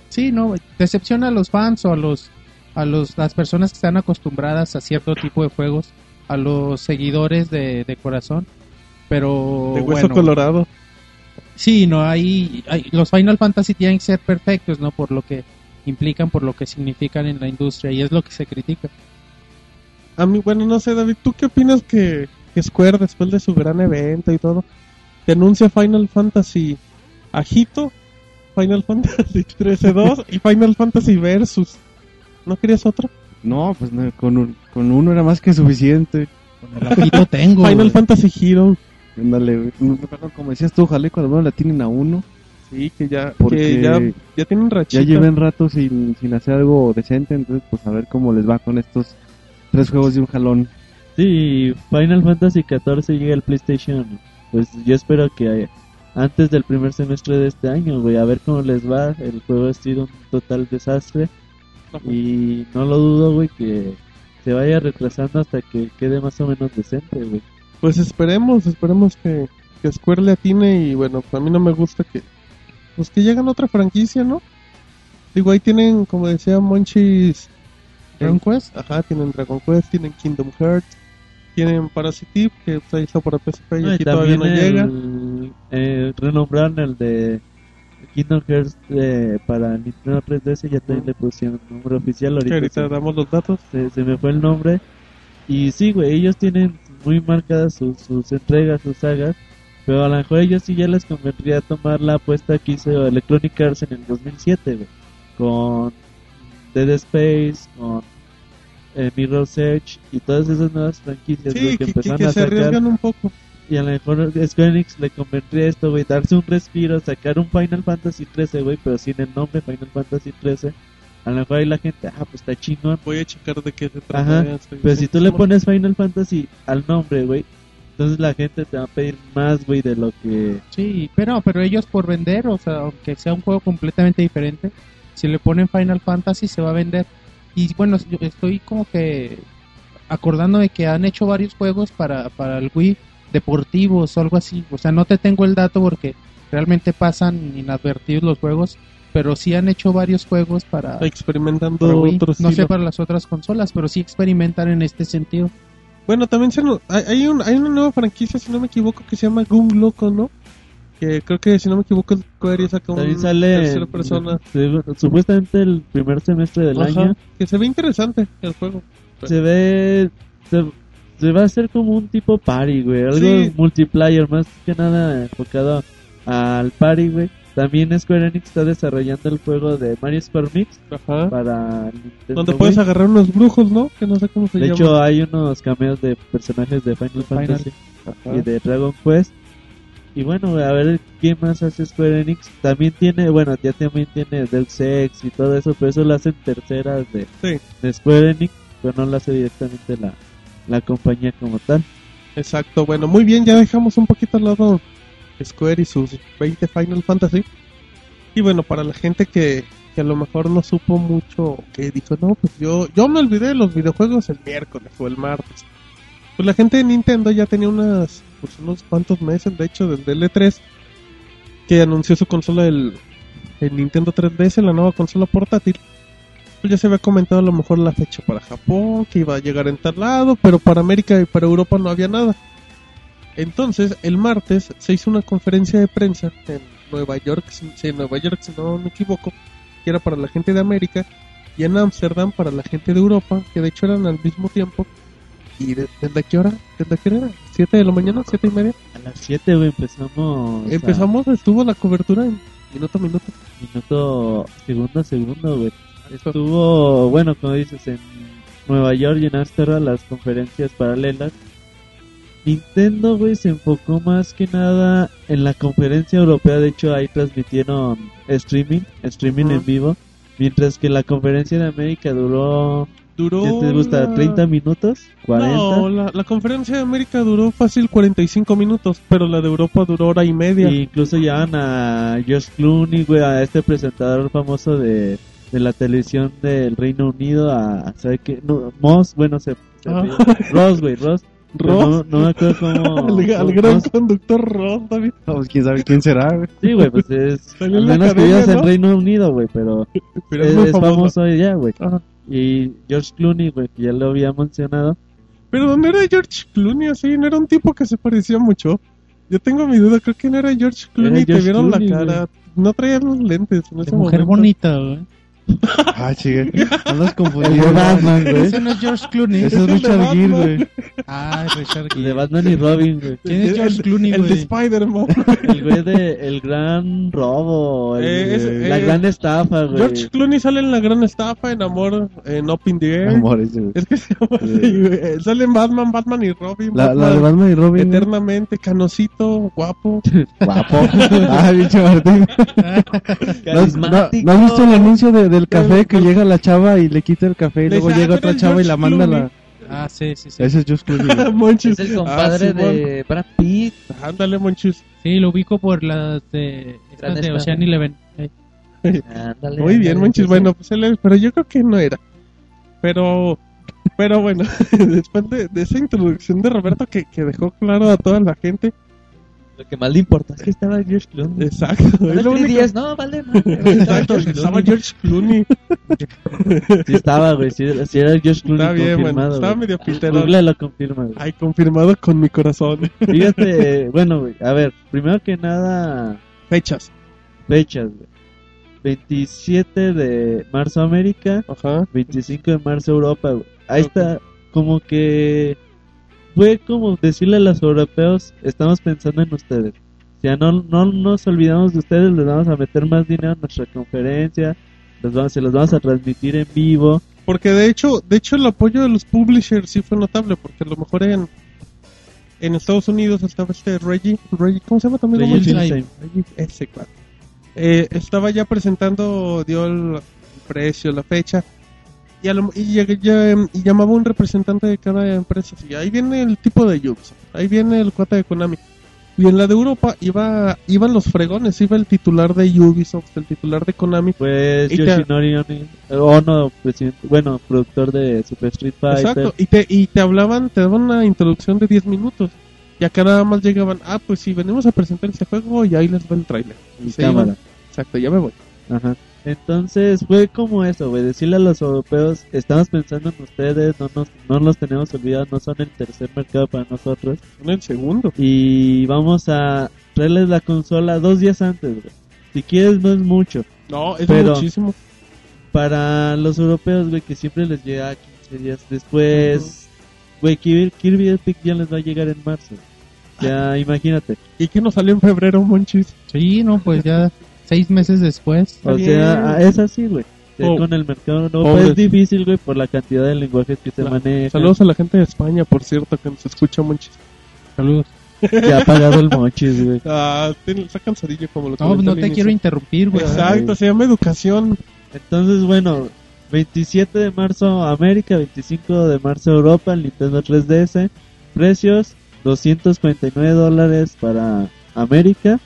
D: Sí, no, decepciona a los fans o a los a los las personas que están acostumbradas a cierto tipo de juegos, a los seguidores de, de corazón. Pero
C: de hueso
D: bueno,
C: colorado.
D: Sí, no hay, hay los Final Fantasy tienen que ser perfectos, ¿no? Por lo que implican, por lo que significan en la industria y es lo que se critica.
C: A mí, bueno, no sé, David, ¿tú qué opinas que, que Square, después de su gran evento y todo, te anuncia Final Fantasy Agito, Final Fantasy 13-2 y Final Fantasy Versus? ¿No querías otro?
E: No, pues no, con, un- con uno era más que suficiente.
D: Con el ajito tengo.
C: Final. Fantasy Hero.
E: Ándale, como decías tú, ojalá cuando menos la tienen a uno.
C: Sí, que ya,
E: Porque
C: que ya, ya tienen
E: Ya
C: rachita.
E: lleven rato sin, sin hacer algo decente, entonces pues a ver cómo les va con estos tres juegos de un jalón.
G: Sí, Final Fantasy XIV llega al PlayStation. Pues yo espero que eh, antes del primer semestre de este año, güey, a ver cómo les va. El juego ha sido un total desastre. Y no lo dudo, güey, que se vaya retrasando hasta que quede más o menos decente, güey.
C: Pues esperemos, esperemos que, que Square le atine y bueno, a mí no me gusta que pues que llegan otra franquicia, ¿no? Digo, ahí tienen, como decía Monchis,
D: Dragon Quest.
C: ajá, tienen Dragon Quest, tienen Kingdom Hearts, tienen Parasite Eve, que pues, ahí está para PSP y
G: No, y
C: aquí todavía no
G: el-
C: llega.
G: eh, renombraron el de Kingdom Hearts eh, para Nintendo 3DS, ya también le pusieron nombre oficial. Ahorita,
C: ahorita damos los datos.
G: se, se me fue el nombre. Y sí, güey, ellos tienen muy marcadas sus, sus entregas, sus sagas. Pero a lo mejor ellos sí ya les convendría tomar la apuesta que hizo Electronic Arts en el 2007, güey. Con Dead Space, con eh, Mirror's Edge y todas esas nuevas franquicias
C: Sí,
G: que,
C: que, que-
G: empezaron
C: que
G: a
C: se arriesgan un poco.
G: Y a lo mejor Square Enix le convendría esto, güey, darse un respiro, sacar un Final Fantasy 13, güey, pero sin el nombre Final Fantasy 13. A lo mejor ahí la gente, ah, pues está chingón.
C: Voy a checar de qué se trata.
G: Ajá, Pero si tú le pones Final Fantasy al nombre, güey, entonces la gente te va a pedir más, güey, de lo que...
D: Sí, pero, pero ellos por vender, o sea, aunque sea un juego completamente diferente, si le ponen Final Fantasy se va a vender. Y bueno, yo estoy como que acordándome que han hecho varios juegos para, para el Wii deportivos o algo así. O sea, no te tengo el dato porque realmente pasan inadvertidos los juegos, pero sí han hecho varios juegos para,
C: experimentando
D: para Wii.
C: otro
D: No sé para las otras consolas, pero sí experimentan en este sentido.
C: Bueno, también se nos- hay, hay, un, hay una nueva franquicia, si no me equivoco, que se llama Gun Loco, ¿no? Que creo que, si no me equivoco, el Square y saca un
G: sale...
C: tercera
G: en-
C: persona.
G: se- supuestamente el primer semestre del
C: Ajá,
G: año
C: Que se ve interesante el juego.
G: se ve... Se, se va a hacer como un tipo party, güey, algo
C: Sí.
G: multiplayer, más que nada enfocado al party, güey. También Square Enix está desarrollando el juego de Mario Square Mix
C: Ajá.
G: para Nintendo
C: Donde
G: Wii.
C: puedes agarrar unos brujos, ¿no? Que no sé cómo se
G: De
C: llama.
G: hecho, hay unos cameos de personajes de Final
D: Final.
G: Fantasy
C: Ajá.
G: y de Dragon Quest. Y bueno, a ver qué más hace Square Enix. También tiene, bueno, ya también tiene Deus Ex y todo eso, pero eso lo hacen terceras de,
C: Sí.
G: de Square Enix. pero no lo hace directamente la, la compañía como tal.
C: Exacto, bueno, muy bien, ya dejamos un poquito al lado Square y sus 20 Final Fantasy. Y bueno, para la gente que, a lo mejor no supo mucho, que dijo, no, pues yo, yo me olvidé de los videojuegos el miércoles o el martes. Pues la gente de Nintendo ya tenía unas, pues unos cuantos meses, de hecho, desde el E3, que anunció su consola, el, el Nintendo 3DS, la nueva consola portátil. Pues ya se había comentado a lo mejor la fecha para Japón, que iba a llegar en tal lado, pero para América y para Europa no había nada. Entonces, el martes se hizo una conferencia de prensa en Nueva York, si, en Nueva York, si no me equivoco, que era para la gente de América, y en Ámsterdam para la gente de Europa, que de hecho eran al mismo tiempo. ¿Y de- desde qué hora? ¿Desde qué hora? ¿Siete de la mañana? ¿Siete y media?
G: A las 7, güey, empezamos. a-
C: Empezamos, estuvo la cobertura en minuto a minuto.
G: minuto, segundo a segundo, güey. Estuvo, bueno, como dices, en Nueva York y en Amsterdam las conferencias paralelas. Nintendo, güey, se enfocó más que nada en la conferencia europea. De hecho, ahí transmitieron streaming, streaming en vivo. Mientras que la conferencia de América duró,
C: Duró.
G: ¿qué te gusta?
C: la-
G: ¿30 minutos? ¿40?
C: No, la, la conferencia de América duró fácil 45 minutos, pero la de Europa duró hora y media.
G: Y incluso llevan a George Clooney, güey, a este presentador famoso de, de la televisión del Reino Unido, a, ¿sabe qué? No, Moss, bueno, se, se
C: Ah.
G: Ross, güey, Ross.
C: Ross.
G: No, no me acuerdo cómo...
C: al, al gran
G: Ross.
C: conductor Ross, David.
D: No, pues quién sabe quién será, güey.
G: Sí, güey, pues es... Al
C: en
G: menos que vivas en
C: ¿no?
G: Reino Unido, güey, pero
C: Pero
G: es,
C: es famoso.
G: ya, güey. Y George Clooney, güey, que ya lo había mencionado.
C: Pero no era George Clooney así, no era un tipo que se parecía mucho. Yo tengo mi duda, creo que no era George Clooney, te
G: George
C: vieron
G: Clooney,
C: la cara. No traía los lentes en ese
D: mujer
C: momento.
D: bonita, güey. Ah, chica. Andas
G: El de Batman, güey.
D: Ese no es George Clooney.
C: Es
D: Ese
C: el
D: es Richard Gere,
C: Batman.
D: güey. Ah, es Richard
G: El de
D: Gere.
G: Batman y Robin, güey.
D: ¿Quién es George Clooney,
C: El de
D: güey?
C: Spider-Man.
G: El güey de El Gran Robo, el-
C: Eh, es-
G: la
C: eh,
G: gran estafa, güey.
C: George Clooney sale en La Gran Estafa, en Amor, en Up in the Air.
D: Amor, ese, güey.
C: Es que se llama así, güey. Sale en Batman, Batman y Robin.
D: La, la de
C: Batman
D: Batman y Robin. güey.
C: Eternamente, canosito, guapo.
D: Guapo. Ah, bicho Martín. ¿No, has- no-
G: Carismático.
D: no has visto el anuncio de- del café que llega la chava y le quita el café y
C: Le
D: luego
C: dice,
D: llega
C: "Ah, tú
D: otra chava y la manda a
C: Clooney".
D: la... Ah, sí, sí, sí. Ese es George Clooney.
F: Es el
C: Ah,
F: compadre
C: Simón.
F: de Brad Pitt.
C: Ándale, Monchis.
D: Sí, lo ubico por las de... Estas de. Ocean Eleven. Eh,
F: Ándale,
C: Muy bien,
F: sí,
C: Bueno, pues él pero yo creo que no era. Pero, pero bueno, después de, de esa introducción de Roberto que, que dejó claro a toda la gente.
F: Lo que más le importa es que estaba George Clooney.
C: Exacto.
F: No
C: es lo único.
F: 3DS, no, vale, madre.
C: Exacto, estaba George Clooney.
G: Sí estaba, güey. Sí, sí era George Clooney
C: Está bien,
G: confirmado.
C: bueno, estaba
G: güey.
C: medio pitero.
G: Google lo confirma, güey.
C: Ay, confirmado con mi corazón.
G: Fíjate, bueno, güey. A ver, primero que nada,
C: Fechas.
G: fechas, güey. 27 de marzo América,
C: Ajá.
G: 25 de marzo Europa, güey. Ahí está, como que fue como decirle a los europeos, estamos pensando en ustedes. O sea, no, no nos olvidamos de ustedes, les vamos a meter más dinero en nuestra conferencia, los vamos, se los vamos a transmitir en vivo.
C: Porque de hecho, de hecho el apoyo de los publishers sí fue notable, porque a lo mejor en en Estados Unidos estaba este Reggie, Reggie ¿cómo se llama también?
G: Reggie.
C: Reggie, ese. Eh, estaba ya presentando, dio el precio, la fecha, y, a lo- y, em, y llamaba un representante de cada empresa. Y ahí viene el tipo de Ubisoft, ahí viene el cuate de Konami. Y en la de Europa iba, iban los fregones, iba el titular de Ubisoft, el titular de Konami.
G: Pues Yoshinori Oni- Ono, presidente, bueno, productor de Super Street Fighter.
C: Exacto, y te, y te hablaban, te daban una introducción de 10 minutos. Y acá nada más llegaban, ah, pues sí, venimos a presentar este juego y ahí les va el trailer.
G: Y
C: se
G: cámara.
C: iban. Exacto, ya me voy.
G: Ajá. Entonces fue como eso, güey, decirle a los europeos, estamos pensando en ustedes, no nos, no los tenemos olvidados, no son el tercer mercado para nosotros.
C: En el segundo.
G: Y vamos a traerles la consola dos días antes, güey. Si quieres no es mucho.
C: No, es
G: Pero-
C: muchísimo.
G: Para los europeos, güey, que siempre les llega 15 días después, güey, Kirby, Kirby Epic ya les va a llegar en marzo. Ya, imagínate.
C: ¿Y qué nos salió en febrero, Monchis?
D: Sí, no, pues ya seis meses después.
G: O
C: Está
G: sea,
C: bien.
G: ah, es así, güey.
C: Oh.
G: Con el mercado no
C: Pobres.
G: es difícil, güey, por la cantidad de lenguajes que se manejan.
C: Saludos a la gente de España, por cierto, que nos escucha, Monchis.
D: Saludos.
G: Ya ha pagado el mochis, güey.
C: Ah, tiene- está cansadillo como lo
D: No, pues no te
C: inicio.
D: quiero interrumpir, güey.
C: Exacto, se llama educación.
G: Entonces, bueno, 27 de marzo América, 25 de marzo Europa, el Nintendo 3DS. Precios 249 dólares para América.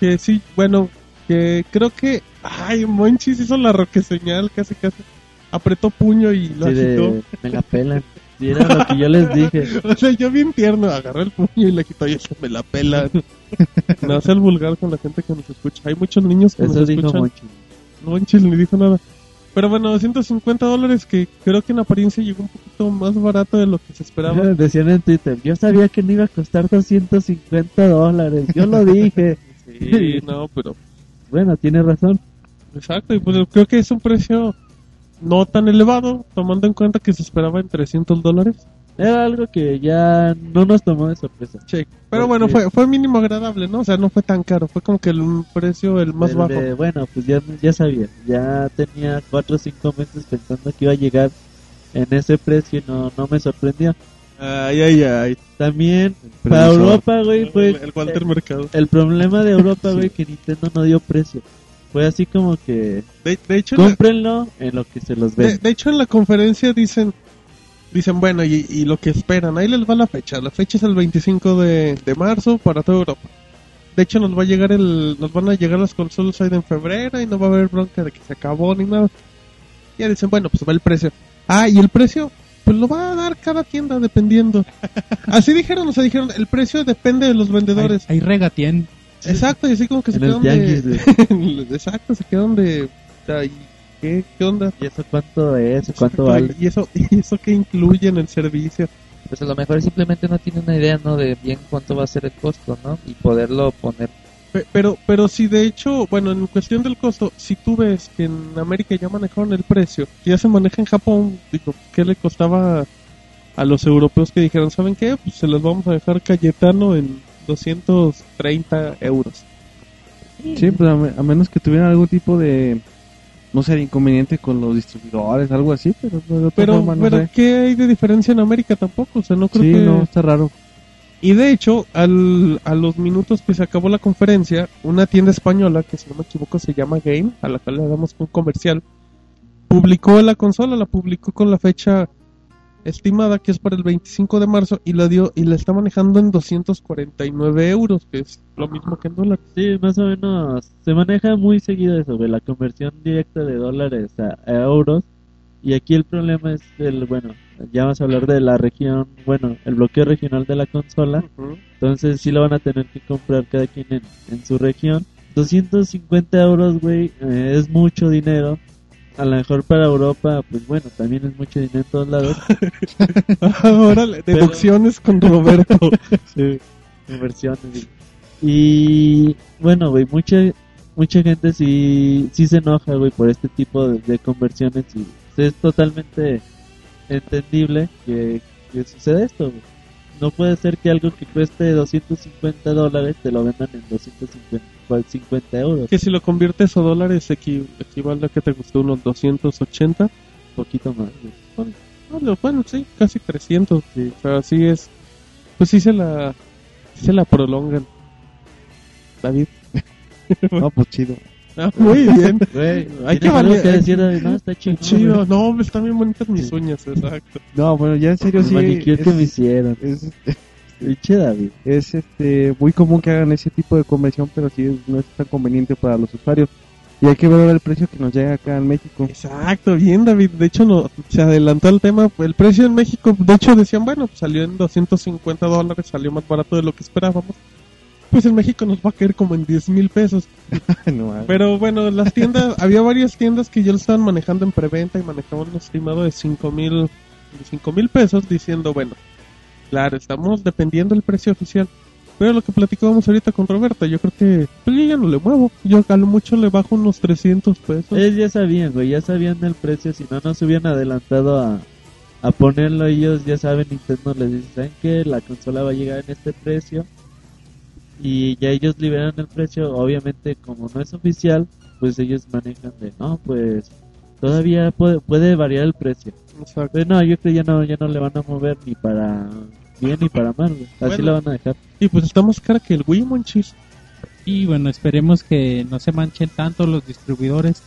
C: Que sí, bueno, que creo que. Ay, Monchis hizo la roque señal, casi casi. Apretó puño y lo
G: Sí, de-
C: agitó.
G: me la pelan. Sí, era lo que yo les dije.
C: O sea, yo bien tierno, agarré el puño y le agitó y eso me la pela. no sea el vulgar con la gente que nos escucha. Hay muchos niños que
G: Eso
C: nos
G: dijo
C: escuchan.
G: Monchi.
C: Monchis ni dijo nada. Pero bueno, 250 dólares que creo que en apariencia llegó un poquito más barato de lo que se esperaba.
G: Decían en Twitter, yo sabía que no iba a costar 250 dólares. Yo lo dije.
C: Sí, no, pero
G: Bueno, tiene razón.
C: exacto. Y pues creo que es un precio no tan elevado, tomando en cuenta que se esperaba en 300 dólares.
G: Era algo que ya no nos tomó de sorpresa.
C: Sí. Pero
G: Porque-
C: bueno, fue, fue mínimo agradable, ¿no? O sea, no fue tan caro. Fue como que el precio el más
G: El
C: bajo.
G: de- bueno, pues ya, ya sabía. Ya tenía 4 o 5 meses pensando que iba a llegar en ese precio y no, no me sorprendió.
C: Ay, ay, ay.
G: También para. Europa, güey, fue
C: el, el Walter Mercado.
G: el problema de Europa, güey, que Nintendo no dio precio. Fue así como que
C: De, de hecho, la-
G: cómprenlo en lo que se los
C: de,
G: ven.
C: de hecho, en la conferencia dicen, dicen bueno, y, y lo que esperan, ahí les va la fecha. La fecha es el 25 de, de marzo para toda Europa. De hecho, nos va a llegar el, nos van a llegar las consolas ahí en febrero y no va a haber bronca de que se acabó ni nada. Y ya dicen, bueno, pues va el precio. Ah, y el precio, pues lo va a dar cada tienda dependiendo. Así dijeron, o sea, dijeron, el precio depende de los vendedores.
D: Hay, hay regatien.
C: Exacto, y así como que se
G: En
C: quedan de... Exacto, se quedan de... o sea, ¿y ¿Qué, ¿Qué onda?
G: ¿Y eso cuánto es? ¿Cuánto vale?
C: ¿Y eso, ¿Y eso qué incluye en el servicio?
F: Pues a lo mejor simplemente no tiene una idea, ¿no? De bien cuánto va a ser el costo, ¿no? Y poderlo poner.
C: Pe- Pero, pero si de hecho, bueno, en cuestión del costo, si tú ves que en América ya manejaron el precio, que ya se maneja en Japón, digo, ¿qué le costaba a los europeos que dijeron, ¿saben qué? Pues se los vamos a dejar Cayetano en 230 euros.
E: Sí, pues a, me- a menos que tuvieran algún tipo de, no sé, de inconveniente con los distribuidores, algo así, pero de otra
C: Pero,
E: forma no
C: pero
E: sé.
C: ¿qué hay de diferencia en América tampoco? O sea, no creo
E: Sí,
C: que...
E: no, está raro.
C: Y de hecho, al, a los minutos que se acabó la conferencia, una tienda española, que si no me equivoco se llama Game, a la cual le damos un comercial, publicó la consola, la publicó con la fecha estimada, que es para el 25 de marzo, y la dio y la está manejando en 249 euros, que es lo mismo que en dólares.
G: Sí, más o menos. Se maneja muy seguido eso, güey, la conversión directa de dólares a, a euros. Y aquí el problema es el, bueno, ya vamos a hablar de la región, bueno, el bloqueo regional de la consola. Entonces sí lo van a tener que comprar cada quien en, en su región. 250 euros, güey, eh, es mucho dinero. A lo mejor para Europa, pues bueno, también es mucho dinero en todos lados.
C: Ahora, deducciones con Roberto.
G: Sí, conversiones. güey. Y bueno, güey, mucha mucha gente sí sí se enoja, güey, por este tipo de, de conversiones y es totalmente entendible que, que suceda esto, güey. No puede ser que algo que cueste 250 dólares te lo vendan en 250 50 euros,
C: que si lo conviertes a dólares equi- equivale a que te gustó unos 280.
G: un poquito más. güey.
C: No, lo- Bueno, sí, casi 300. Sí. O sea, sí es. Pues sí se la. sí se la prolongan. David.
E: No, pues chido.
C: Ah, muy bien.
G: Güey,
C: Hay que
G: ¿tienes algo
C: valer-
G: que decir? No, está chido.
C: Chido. No, están bien bonitas mis uñas, exacto.
E: No, bueno, ya en serio
G: El
E: sí.
G: manicure que
E: es-
G: me hicieron.
E: es,
G: Pinche David.
E: es este muy común que hagan ese tipo de conversión, pero sí no es tan conveniente para los usuarios. Y hay que ver el precio que nos llega acá en México.
C: Exacto, bien, David. De hecho, no, se adelantó el tema. El precio en México, de hecho, decían, bueno, pues salió en 250 dólares, salió más barato de lo que esperábamos. Pues en México nos va a caer como en 10 mil pesos.
E: No,
C: Pero bueno, las tiendas, había varias tiendas que ya lo estaban manejando en preventa y manejaban un estimado de 5 mil mil pesos diciendo, bueno, claro, estamos dependiendo del precio oficial. Pero lo que platicábamos ahorita con Roberto, yo creo que pues, yo ya no le muevo. Yo a lo mucho le bajo unos 300 pesos.
G: Ellos ya sabían, güey, ya sabían el precio. Si no, no se hubieran adelantado a, a ponerlo. Ellos ya saben, Nintendo les dice, ¿saben que La consola va a llegar en este precio. Y ya ellos liberan el precio. Obviamente, como no es oficial, pues ellos manejan de, no, pues todavía puede, puede variar el precio.
C: Exacto.
G: Pero no, yo creo que ya no, ya no le van a mover ni para bien ni para mal. Así
C: Bueno.
G: la van a dejar.
C: Y pues está más cara que el Wii, monchis.
D: Y bueno, esperemos que no se manchen tanto los distribuidores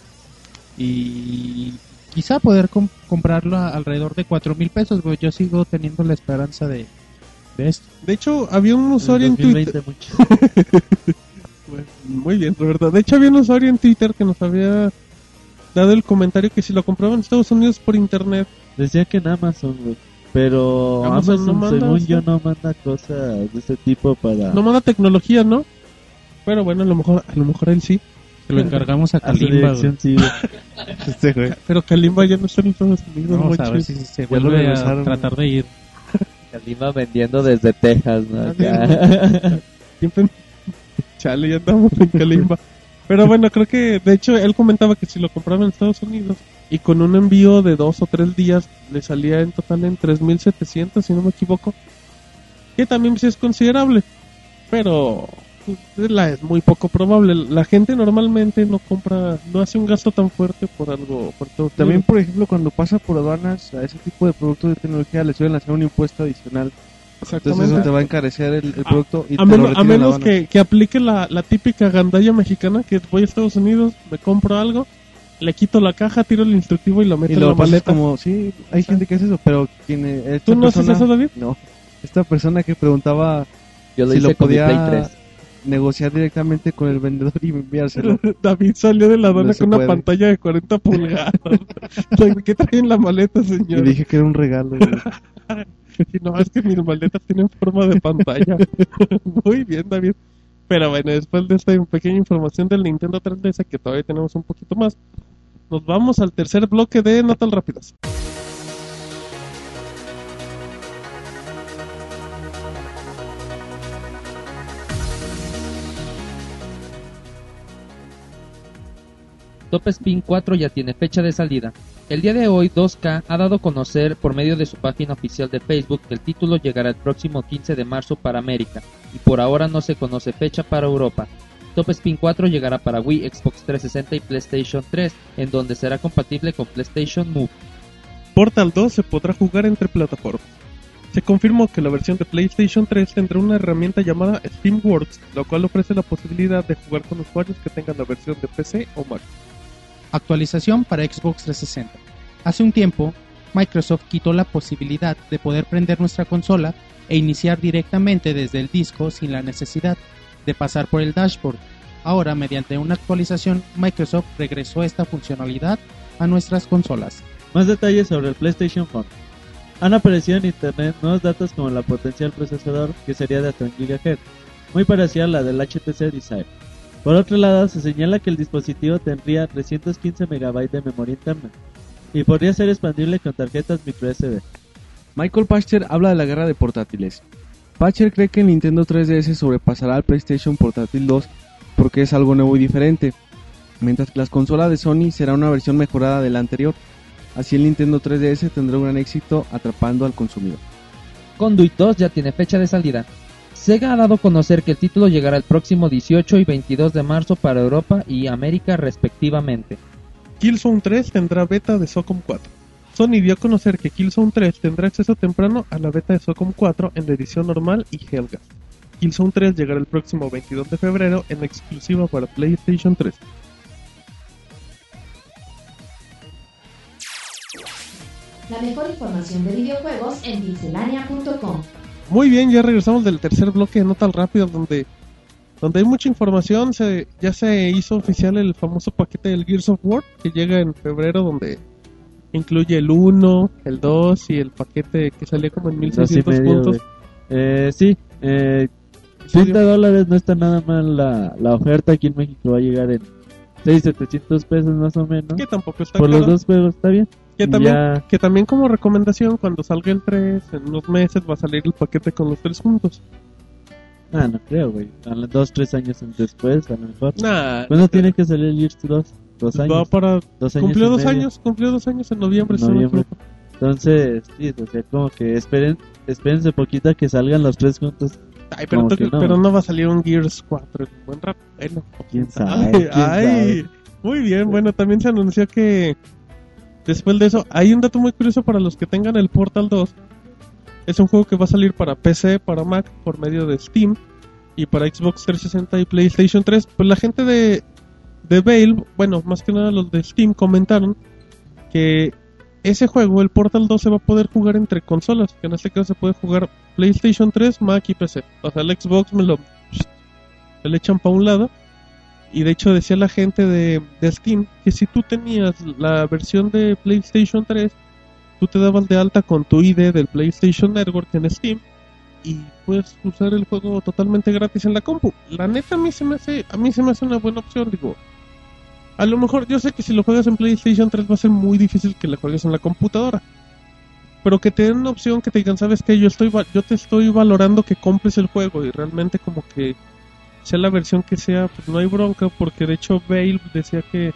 D: y quizá poder com- comprarlo a alrededor de cuatro mil pesos. Yo sigo teniendo la esperanza de, de esto.
C: De hecho, había un usuario
G: En
C: Twitter.
G: 2020 mucho.
C: Bueno, Muy bien, Roberto. De hecho, había un usuario en Twitter que nos había dado el comentario que si lo compraban en Estados Unidos por internet,
G: Decía que en Amazon, güey. Pero
C: Amazon
G: Amazon,
C: no manda
G: según
C: eso.
G: yo, no manda cosas de ese tipo para...
C: no manda tecnología, ¿no? Pero bueno, a lo mejor, a lo mejor él sí.
D: Se lo encargamos a Kalimba,
G: sí.
E: Este.
C: Pero Kalimba ya no está en Estados Unidos.
D: Vamos a ver si se vuelve a tratar de ir.
F: Kalima vendiendo desde Texas, ¿no?
C: Ah,
F: Acá.
C: Siempre... Chale, ya andamos en Kalimba. Pero bueno, creo que de hecho él comentaba que si lo compraba en Estados Unidos y con un envío de dos o tres días le salía en total en 3.700, si no me equivoco. Que también sí es considerable. Pero la es muy poco probable. La gente normalmente no compra, no hace un gasto tan fuerte por algo. Por todo
E: También, por ejemplo, cuando pasa por aduanas a ese tipo de productos de tecnología le suelen hacer un impuesto adicional. Entonces
C: Exactamente.
E: eso te va a encarecer el, el
C: A-
E: producto y
C: A,
E: te lo
C: menos, a
E: retiran en
C: menos que, que aplique la, la típica gandalla mexicana que voy a Estados Unidos, me compro algo, le quito la caja, tiro el instructivo y lo meto
E: Y
C: en la
E: lo
C: maleta.
E: como, sí, hay gente que hace eso, pero quien, eh,
C: ¿Tú no haces
E: persona-
C: eso, David?
E: No, esta persona que preguntaba
F: Yo lo
E: si
F: hice
E: lo
F: con mi Play
E: podía
F: 3.
E: Negociar directamente con el vendedor y enviárselo.
C: David salió de la aduana
E: No
C: con una
E: puede.
C: pantalla de 40 pulgadas. ¿Qué trae en la maleta,
E: y
C: señor?
E: dije que era un regalo.
C: Y no, es que mis maletas tienen forma de pantalla. Muy bien, David. Pero bueno, después de esta pequeña información del Nintendo 3DS, que todavía tenemos un poquito más, nos vamos al tercer bloque de Notas Rápidas.
F: Top Spin 4 ya tiene fecha de salida. El día de hoy 2K ha dado a conocer por medio de su página oficial de Facebook que el título llegará el próximo 15 de marzo para América y por ahora no se conoce fecha para Europa. Top Spin 4 llegará para Wii, Xbox 360 y PlayStation 3, en donde será compatible con PlayStation Move.
C: Portal 2 se podrá jugar entre plataformas. Se confirmó que la versión de PlayStation 3 tendrá una herramienta llamada Steamworks, la cual ofrece la posibilidad de jugar con usuarios que tengan la versión de PC o Mac.
D: Actualización para Xbox 360. Hace un tiempo, Microsoft quitó la posibilidad de poder prender nuestra consola e iniciar directamente desde el disco sin la necesidad de pasar por el dashboard. Ahora, mediante una actualización, Microsoft regresó esta funcionalidad a nuestras consolas.
G: Más detalles sobre el PlayStation 4. Han aparecido en internet nuevos datos como la potencia del procesador, que sería de hasta 1 GHz, muy parecida a la del HTC Desire. Por otro lado, se señala que el dispositivo tendría 315 MB de memoria interna y podría ser expandible con tarjetas microSD.
E: Michael Pachter habla de la guerra de portátiles. Pachter cree que el Nintendo 3DS sobrepasará al PlayStation Portátil 2 porque es algo nuevo y diferente, mientras que las consolas de Sony será una versión mejorada de la anterior. Así el Nintendo 3DS tendrá un gran éxito atrapando al consumidor.
F: Conduit 2 ya tiene fecha de salida. Sega ha dado a conocer que el título llegará el próximo 18 y 22 de marzo para Europa y América respectivamente.
C: Killzone 3 tendrá beta de SOCOM 4. Sony dio a conocer que Killzone 3 tendrá acceso temprano a la beta de SOCOM 4 en la edición normal y Helga. Killzone 3 llegará el próximo 22 de febrero en exclusiva para PlayStation 3.
B: La mejor información de videojuegos en pixelania.com.
C: Muy bien, ya regresamos del tercer bloque de Notas Rápidas donde, donde hay mucha información. Se, ya se hizo oficial el famoso paquete del Gears of War que llega en febrero donde incluye el 1, el 2 y el paquete que salía como en
G: Dos y
C: 1600
G: medio,
C: puntos.
G: Eh, sí, eh,
C: ¿En serio?
G: 30 dólares no está nada mal la, la oferta aquí en México. Va a llegar en 6,700 pesos más o menos.
C: Que tampoco está
G: Por los dos juegos, está bien.
C: Que también,
G: Ya.
C: que también como recomendación, cuando salga el 3, en unos meses va a salir el paquete con los tres juntos.
G: Ah, no creo, güey. Dos, tres años después, a lo mejor.
C: Nah,
G: ¿Cuándo tiene que salir el Gears 2? Dos
C: va
G: años.
C: para...
G: Dos años
C: Cumplió dos
G: medio.
C: años, cumplió dos años en noviembre. no
G: Noviembre. Entonces, sí, o sea, como que esperen, espérense poquito a que salgan los tres juntos.
C: Ay, pero,
G: que no.
C: pero no va a salir un Gears 4 en buen rato. Bueno,
G: ¿Quién sabe?
C: Ay,
G: ¿Quién
C: ay,
G: sabe?
C: muy bien. Bueno, también se anunció que después de eso, hay un dato muy curioso para los que tengan el Portal 2. Es un juego que va a salir para PC, para Mac, por medio de Steam y para Xbox 360 y PlayStation 3. Pues la gente de, de Valve, bueno, más que nada los de Steam comentaron que ese juego, el Portal 2, se va a poder jugar entre consolas. Que en este caso se puede jugar PlayStation 3, Mac y PC. O sea, el Xbox me lo, lo echan para un lado. Y de hecho decía la gente de, de Steam que si tú tenías la versión de PlayStation 3, tú te dabas de alta con tu ID del PlayStation Network en Steam y puedes usar el juego totalmente gratis en la compu. La neta a mí se me hace, a mí se me hace una buena opción, digo. A lo mejor yo sé que si lo juegas en PlayStation 3 va a ser muy difícil que lo juegues en la computadora. Pero que te den una opción que te digan, ¿sabes qué? Yo estoy yo te estoy valorando que compres el juego y realmente como que sea la versión que sea, pues no hay bronca porque de hecho Bale decía que,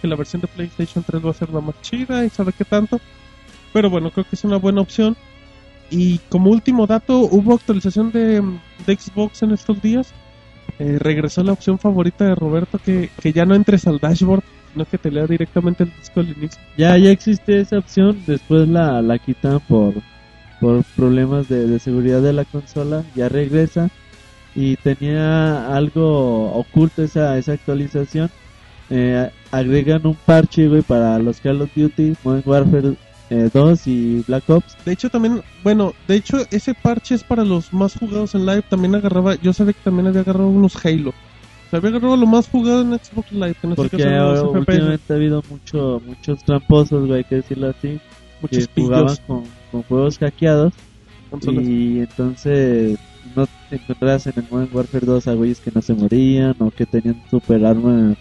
C: que la versión de PlayStation 3 va a ser la más chida y sabe qué tanto. Pero bueno, creo que es una buena opción. Y como último dato, hubo actualización de, de Xbox en estos días. Eh, regresó la opción favorita de Roberto, que, que ya no entres al dashboard, sino que te lea directamente el disco al inicio.
G: Ya, ya existe esa opción, después la, la quitan por, por problemas de, de seguridad de la consola, ya regresa y tenía algo oculto esa, esa actualización. Eh, agregan un parche, güey, para los Call of Duty, Modern Warfare eh, 2 y Black Ops.
C: De hecho, también, bueno, de hecho, ese parche es para los más jugados en live. También agarraba, yo sabía que también había agarrado unos Halo. O sea, había agarrado lo más jugado en Xbox Live. En este
G: Porque
C: caso, eran los
G: ahora
C: FPS,
G: últimamente ha habido mucho, muchos tramposos, güey, hay que decirlo así,
C: muchos
G: que jugaban con juegos hackeados
C: consolas.
G: y entonces no te encontrabas en el Modern Warfare 2 a güeyes que no se morían o que tenían super armas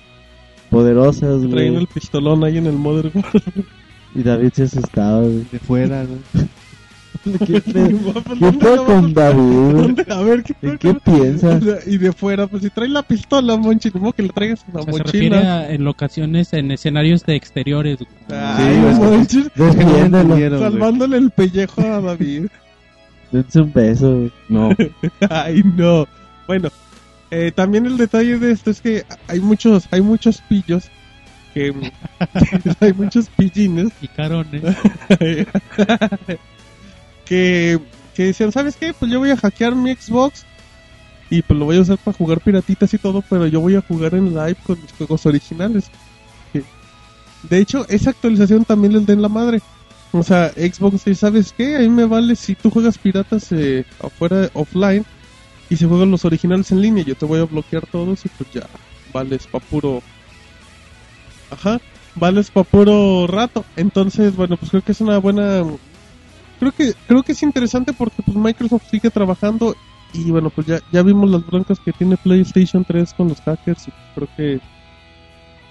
G: poderosas,
C: Traían
G: güey.
C: el pistolón ahí en el Modern Warfare.
G: Y David se asustaba, güey.
E: De fuera, güey.
G: ¿Qué, pedo- ¿Qué pedo con David?
C: A ver, ¿qué,
G: ¿En qué piensas?
C: Y de fuera, pues si trae la pistola, Monchi, como que le traigas una
D: O sea, se refiere
C: mochila.
D: a, en locaciones, en escenarios de exteriores.
C: Ay,
E: Sí,
C: Monchi, salvándole el pellejo a David.
G: Dense un beso.
E: No.
C: Ay, no. Bueno, eh, también el detalle de esto es que hay muchos, hay muchos pillos que hay muchos pillines
D: Y carones.
C: que, que decían, ¿sabes qué? Pues yo voy a hackear mi Xbox y pues lo voy a usar para jugar piratitas y todo, pero yo voy a jugar en live con mis juegos originales. De hecho, esa actualización también les den la madre. O sea, Xbox ¿sabes qué? A mí me vale si tú juegas piratas eh, afuera, offline, y si juegan los originales en línea, yo te voy a bloquear todos y pues ya, vales pa' puro... Ajá, vales pa' puro rato. Entonces, bueno, pues creo que es una buena... Creo que, creo que es interesante porque pues Microsoft sigue trabajando y bueno, pues ya, ya vimos las broncas que tiene PlayStation 3 con los hackers y creo que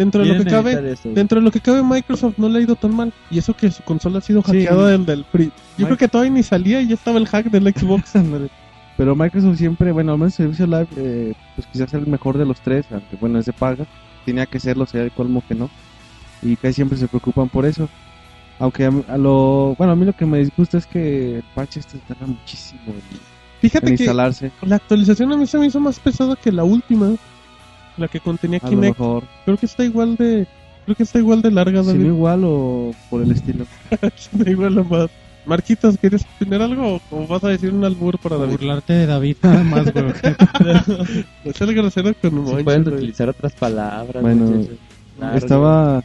C: dentro de lo que cabe...
G: eso.
C: Dentro de lo que cabe, Microsoft no le ha ido tan mal. Y eso que su consola ha sido
E: Sí.
C: hackeada del, del free. Yo
E: Mike-
C: creo que todavía ni salía y ya estaba el hack del Xbox.
E: Pero Microsoft siempre, bueno, al menos el servicio live, eh, pues quizás el mejor de los tres, aunque bueno, es de paga. Tenía que serlo, sea el colmo que no. Y casi siempre se preocupan por eso. Aunque a, a lo, bueno, a mí lo que me disgusta es que el patch este tarda muchísimo en,
C: Fíjate
E: en
C: que
E: instalarse.
C: la actualización a mí se me hizo más pesada que la última. La que contenía
E: A lo
C: Kinect.
E: mejor.
C: Creo que está igual de. Creo que está igual de larga,
E: Si
C: David.
E: no igual o por el estilo.
C: Está igual la más. Marquitos, ¿quieres tener algo o vas a decir un albur para David?
D: burlarte de David nada más, güey.
C: No sé el grosero con
G: Sí
C: Monchis,
G: pueden
C: güey.
G: utilizar otras palabras.
E: Bueno.
G: Largo.
E: Estaba...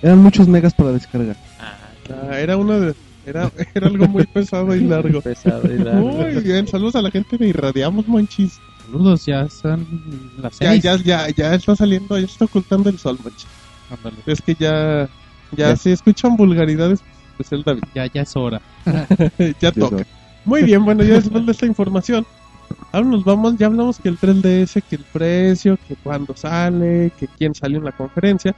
E: Eran muchos megas para descargar.
C: Ah, era una de. Era, era algo muy pesado y largo.
G: pesado y largo.
C: Muy bien, saludos a la gente de Irradiamos, Monchis.
D: Saludos, ya son las
C: Ya,
D: seis.
C: ya, ya, ya está saliendo, ya está ocultando el sol.
D: Ándale,
C: Es que ya, ya,
G: Ya.
C: si escuchan vulgaridades, pues el David.
D: ya, ya es hora.
C: ya toca. Muy bien, bueno, ya después de esta información, ahora nos vamos, ya hablamos que el 3DS, que el precio, que cuándo sale, que quién salió en la conferencia.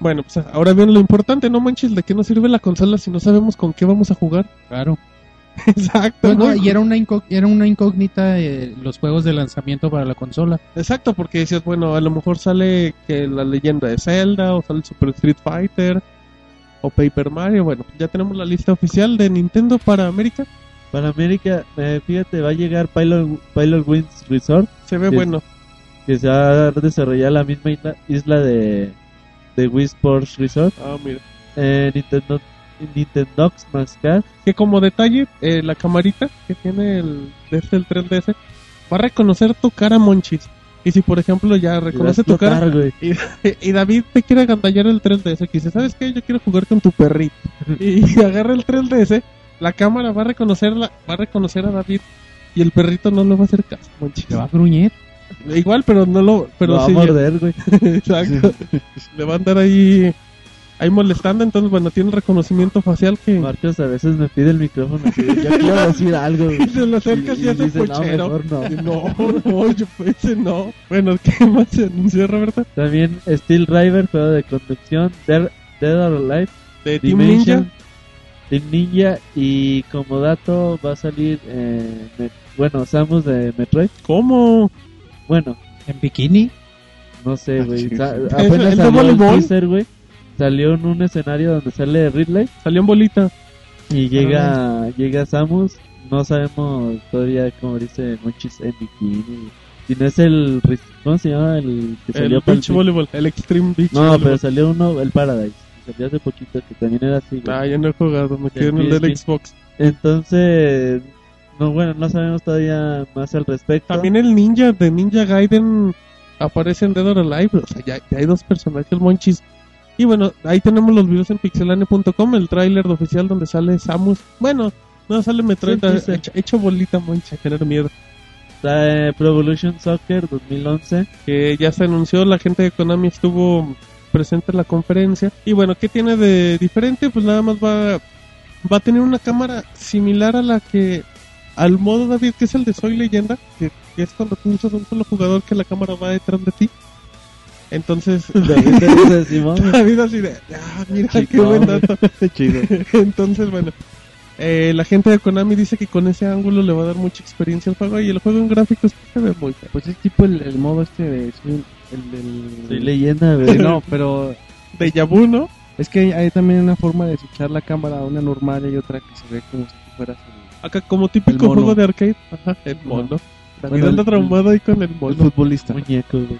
C: Bueno, pues ahora bien lo importante, no manches, ¿de qué nos sirve la consola si no sabemos con qué vamos a jugar?
D: Claro.
C: Exacto.
D: Bueno, y era una, era una incógnita eh, los juegos de lanzamiento para la consola.
C: Exacto, porque decías, bueno, a lo mejor sale que la leyenda de Zelda, o sale Super Street Fighter, o Paper Mario. Bueno, ya tenemos la lista oficial de Nintendo para América.
G: Para América, eh, fíjate, va a llegar Pilot, Pilot Wings Resort,
C: Se ve bueno.
G: que se va a desarrollar la misma isla, isla de, de Wii Sports Resort.
C: Ah, mira.
G: Eh, Nintendo, Nintendox Mascar.
C: Que como detalle, eh, la camarita que tiene el, desde el 3DS va a reconocer tu cara, Monchis. Y si, por ejemplo, ya
G: a
C: reconoce tu cara y, y David te quiere agandallar el 3DS, que dice, ¿sabes qué? Yo quiero jugar con tu perrito. Y agarra el 3DS, la cámara va a reconocerla, va a reconocer a David y el perrito no le va a hacer caso, monchis.
D: Te va a gruñir.
C: Igual, pero no lo... Pero
G: Lo va a
C: sí,
G: morder, güey.
C: Exacto. Le va a andar ahí, ahí molestando, entonces, bueno, tiene reconocimiento facial que...
G: Marcos a veces me pide el micrófono así, de, yo quiero decir algo. güey.
C: Y se le acerca así
G: Y-
C: a
G: y
C: ese
G: dice, no, no.
C: No, no, yo pensé no. Bueno, ¿qué más se anunció, Roberto?
G: También Steel Driver, juego de conducción, Dead, Dead or Alive,
C: De Team Ninja.
G: Team Ninja y como dato va a salir, eh, bueno, Samus de Metroid.
C: ¿Cómo?
G: Bueno,
D: En bikini.
G: no sé,
E: Ah,
G: güey. Apenas
C: ¿El de
G: salió el teaser, güey. Salió en un escenario donde sale Ridley
C: Salió en bolita.
G: y llega, llega Samus. No sabemos todavía, como dice Monchis, en bikini. Si no es el. ¿Cómo se llama? El que salió
C: El Beach Volleyball, el Extreme Beach
G: No,
C: Volleyball.
G: pero salió uno, el Paradise. Salió hace poquito que también era así.
C: Ah, ya no he jugado, me quedé en el del Xbox.
G: Entonces, no, bueno, no sabemos todavía más al respecto.
C: También el ninja de Ninja Gaiden aparece en Dead or Alive. O sea, ya, ya hay dos personajes monchis. Y bueno, ahí tenemos los videos en pixelane.com, el tráiler oficial donde sale Samus. Bueno, no sale Metroid,
G: Sí, sí, sí.
C: hecho, hecho bolita moncha, tener miedo.
G: Está eh, Pro Evolution Soccer 2011.
C: que ya se anunció, la gente de Konami estuvo presente en la conferencia. Y bueno, ¿qué tiene de diferente? Pues nada más va, va a tener una cámara similar a la que, al modo David, que es el de Soy Leyenda, que, que es cuando tú usas un solo jugador que la cámara va detrás de ti. Entonces,
G: David te dice, Simón,
C: David así de, ah, mira, qué buen dato.
E: Chido.
C: Entonces, bueno, eh, la gente de Konami dice que con ese ángulo le va a dar mucha experiencia al juego y el juego en gráficos se ve muy feo.
E: Pues es tipo el, el modo este de... soy El del...
G: soy leyenda, güey.
E: no, pero
C: De vu, ¿no?
E: es que hay, hay también una forma de switchar la cámara, una normal y otra que se ve como si fueras el,
C: Acá como típico
E: El
C: juego de arcade. Ajá, el mono. David
E: Bueno,
C: anda
E: el-
C: traumado ahí con el
E: el
C: mono.
E: futbolista.
G: Muñeco, güey.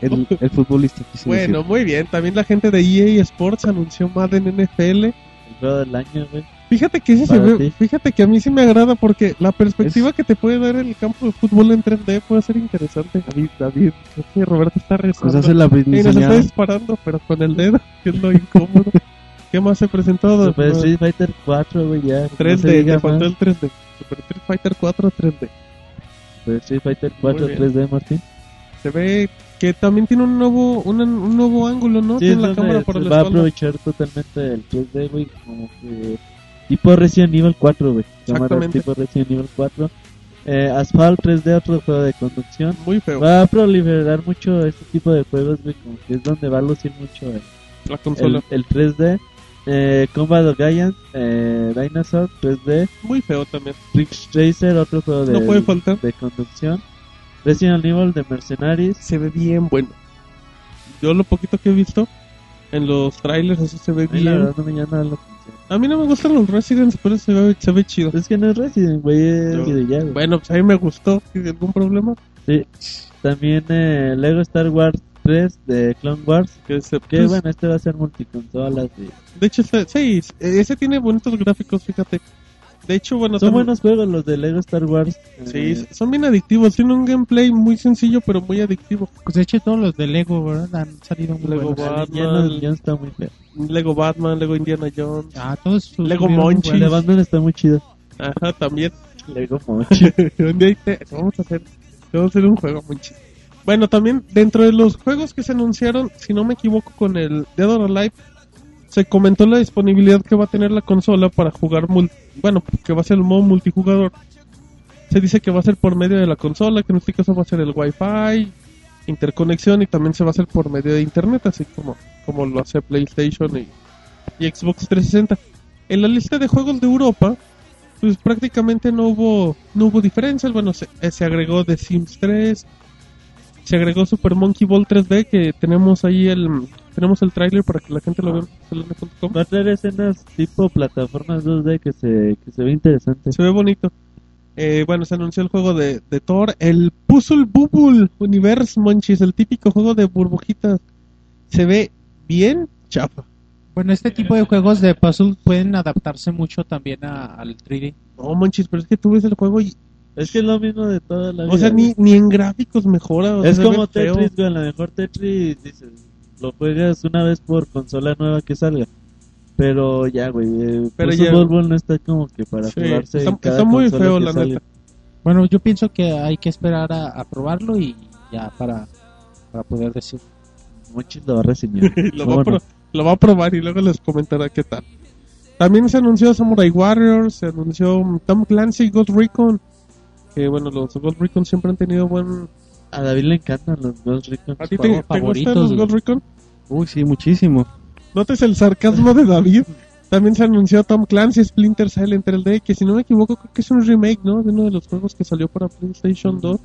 E: El, el futbolista.
C: Bueno,
E: decir.
C: muy bien. También la gente de EA Sports anunció Madden NFL.
G: El juego del año, güey.
C: Fíjate que ese se ve, fíjate que a mí sí me agrada porque la perspectiva que te puede dar el campo de fútbol en 3D puede ser interesante. David, David, creo que Roberto está rezando.
E: Nos hace la
C: y nos está disparando, pero con el dedo, que es lo incómodo. ¿Qué más se presentó?
G: Super Street Fighter 4, güey, ya. no se
C: 3D,
G: diga
C: te faltó el 3D. Super Street Fighter 4 3D.
G: Super Street Fighter 4
C: bien.
G: 3D, Martín.
C: Se ve que también tiene un nuevo, un, un nuevo ángulo, ¿no?
G: Sí,
C: tiene la cámara por
G: se
C: la
G: va a aprovechar totalmente el 3D, güey, como que tipo Resident Evil 4, güey. Cámara tipo Resident Evil 4. Eh, Asphalt 3D, otro juego de conducción.
C: Muy feo.
G: Va a proliferar mucho este tipo de juegos, güey, como que es donde va a lucir mucho el,
C: la consola.
G: el, el 3D. Eh, Combat of Giants, eh, Dinosaur 3D.
C: Muy feo también.
G: Ridge Racer, otro juego de,
C: No puede faltar.
G: de conducción. Resident Evil de Mercenaries.
C: Se ve bien bueno. Yo lo poquito que he visto en los trailers así se ve
G: Ay, la
C: bien.
G: verdad no me llama.
C: A mí no me gustan los Residents, pero se ve, se ve chido.
G: Es que no es Resident, güey, es
C: No.
G: video ya, güey.
C: Bueno, pues a mí me gustó. ¿Tiene algún problema?
G: Sí. También eh, Lego Star Wars 3 de Clone Wars.
C: Que se-
G: Que
C: pues,
G: bueno, este va a ser multiconsolas. y-
C: De hecho, está- sí, ese tiene bonitos gráficos, fíjate. De hecho, bueno,
G: Son
C: también-
G: buenos juegos los de Lego Star Wars.
C: Sí,
G: eh,
C: son bien adictivos. Tiene un gameplay muy sencillo, pero muy adictivo.
D: Pues de hecho todos los de Lego, ¿verdad? Han salido muy
C: Lego
D: buenos.
C: Batman.
G: está muy feo.
C: Lego Batman, Lego Indiana Jones.
D: Ah, todos sus
C: Lego
G: de
D: buenos.
G: Batman está muy chido.
C: Ajá, también.
G: Lego Mochi.
C: Un día te- te vamos a hacer, vamos a hacer un juego muy chido. Bueno, también dentro de los juegos que se anunciaron, si no me equivoco, con el Dead or Alive, se comentó la disponibilidad que va a tener la consola para jugar, mul- bueno, que va a ser el modo multijugador. Se dice que va a ser por medio de la consola, que en este caso va a ser el Wi-Fi, interconexión y también se va a hacer por medio de internet, así como, como lo hace PlayStation y, y Xbox 360. En la lista de juegos de Europa, pues prácticamente no hubo no hubo diferencias. Bueno, se, eh, se agregó The Sims 3, se agregó Super Monkey Ball 3D que tenemos ahí el tenemos el tráiler para que la gente lo vea en pixelania.com.
G: Va a traer escenas tipo plataformas 2D que se, que se ve interesante.
C: Se ve bonito. Eh, bueno, se anunció el juego de, de Thor, el Puzzle Bubble Universe Monchis, el típico juego de burbujitas. Se ve bien chafa.
D: Bueno, este tipo de juegos de puzzle pueden adaptarse mucho también a- al 3D.
C: No, Monchis, pero es que tú ves el juego y
G: Es que es lo mismo de toda la vida.
C: O sea, ni, ni en gráficos mejora. o sea,
G: Es como. Tetris, güey. A lo mejor Tetris, dices, lo juegas una vez por consola nueva que salga. Pero ya, güey. eh,
C: Pero
G: Puzzle
C: ya-
G: Bobble no está como que para
C: Sí,
G: jugarse
C: está-
G: en cada
C: está muy feo, la
G: salga.
C: neta.
D: Bueno, yo pienso que hay que esperar a, a probarlo y ya para, para poder decir.
G: Monchis lo va a reseñar.
C: lo, va a
G: no.
C: pro- lo va a probar y luego les comentará qué tal. También se anunció Samurai Warriors, se anunció Tom Clancy Ghost Recon. Que bueno, los Ghost Recon siempre han tenido buen.
G: A David le encantan los Ghost Recon.
C: ¿A ti te, te gustan
D: favoritos,
C: los. Ghost Recon?
E: Uy, sí, muchísimo.
C: Notes el sarcasmo de David. También se anunció Tom Clancy Splinter Cell en 3D, que si no me equivoco creo que es un remake, ¿no? De uno de los juegos que salió para PlayStation 2.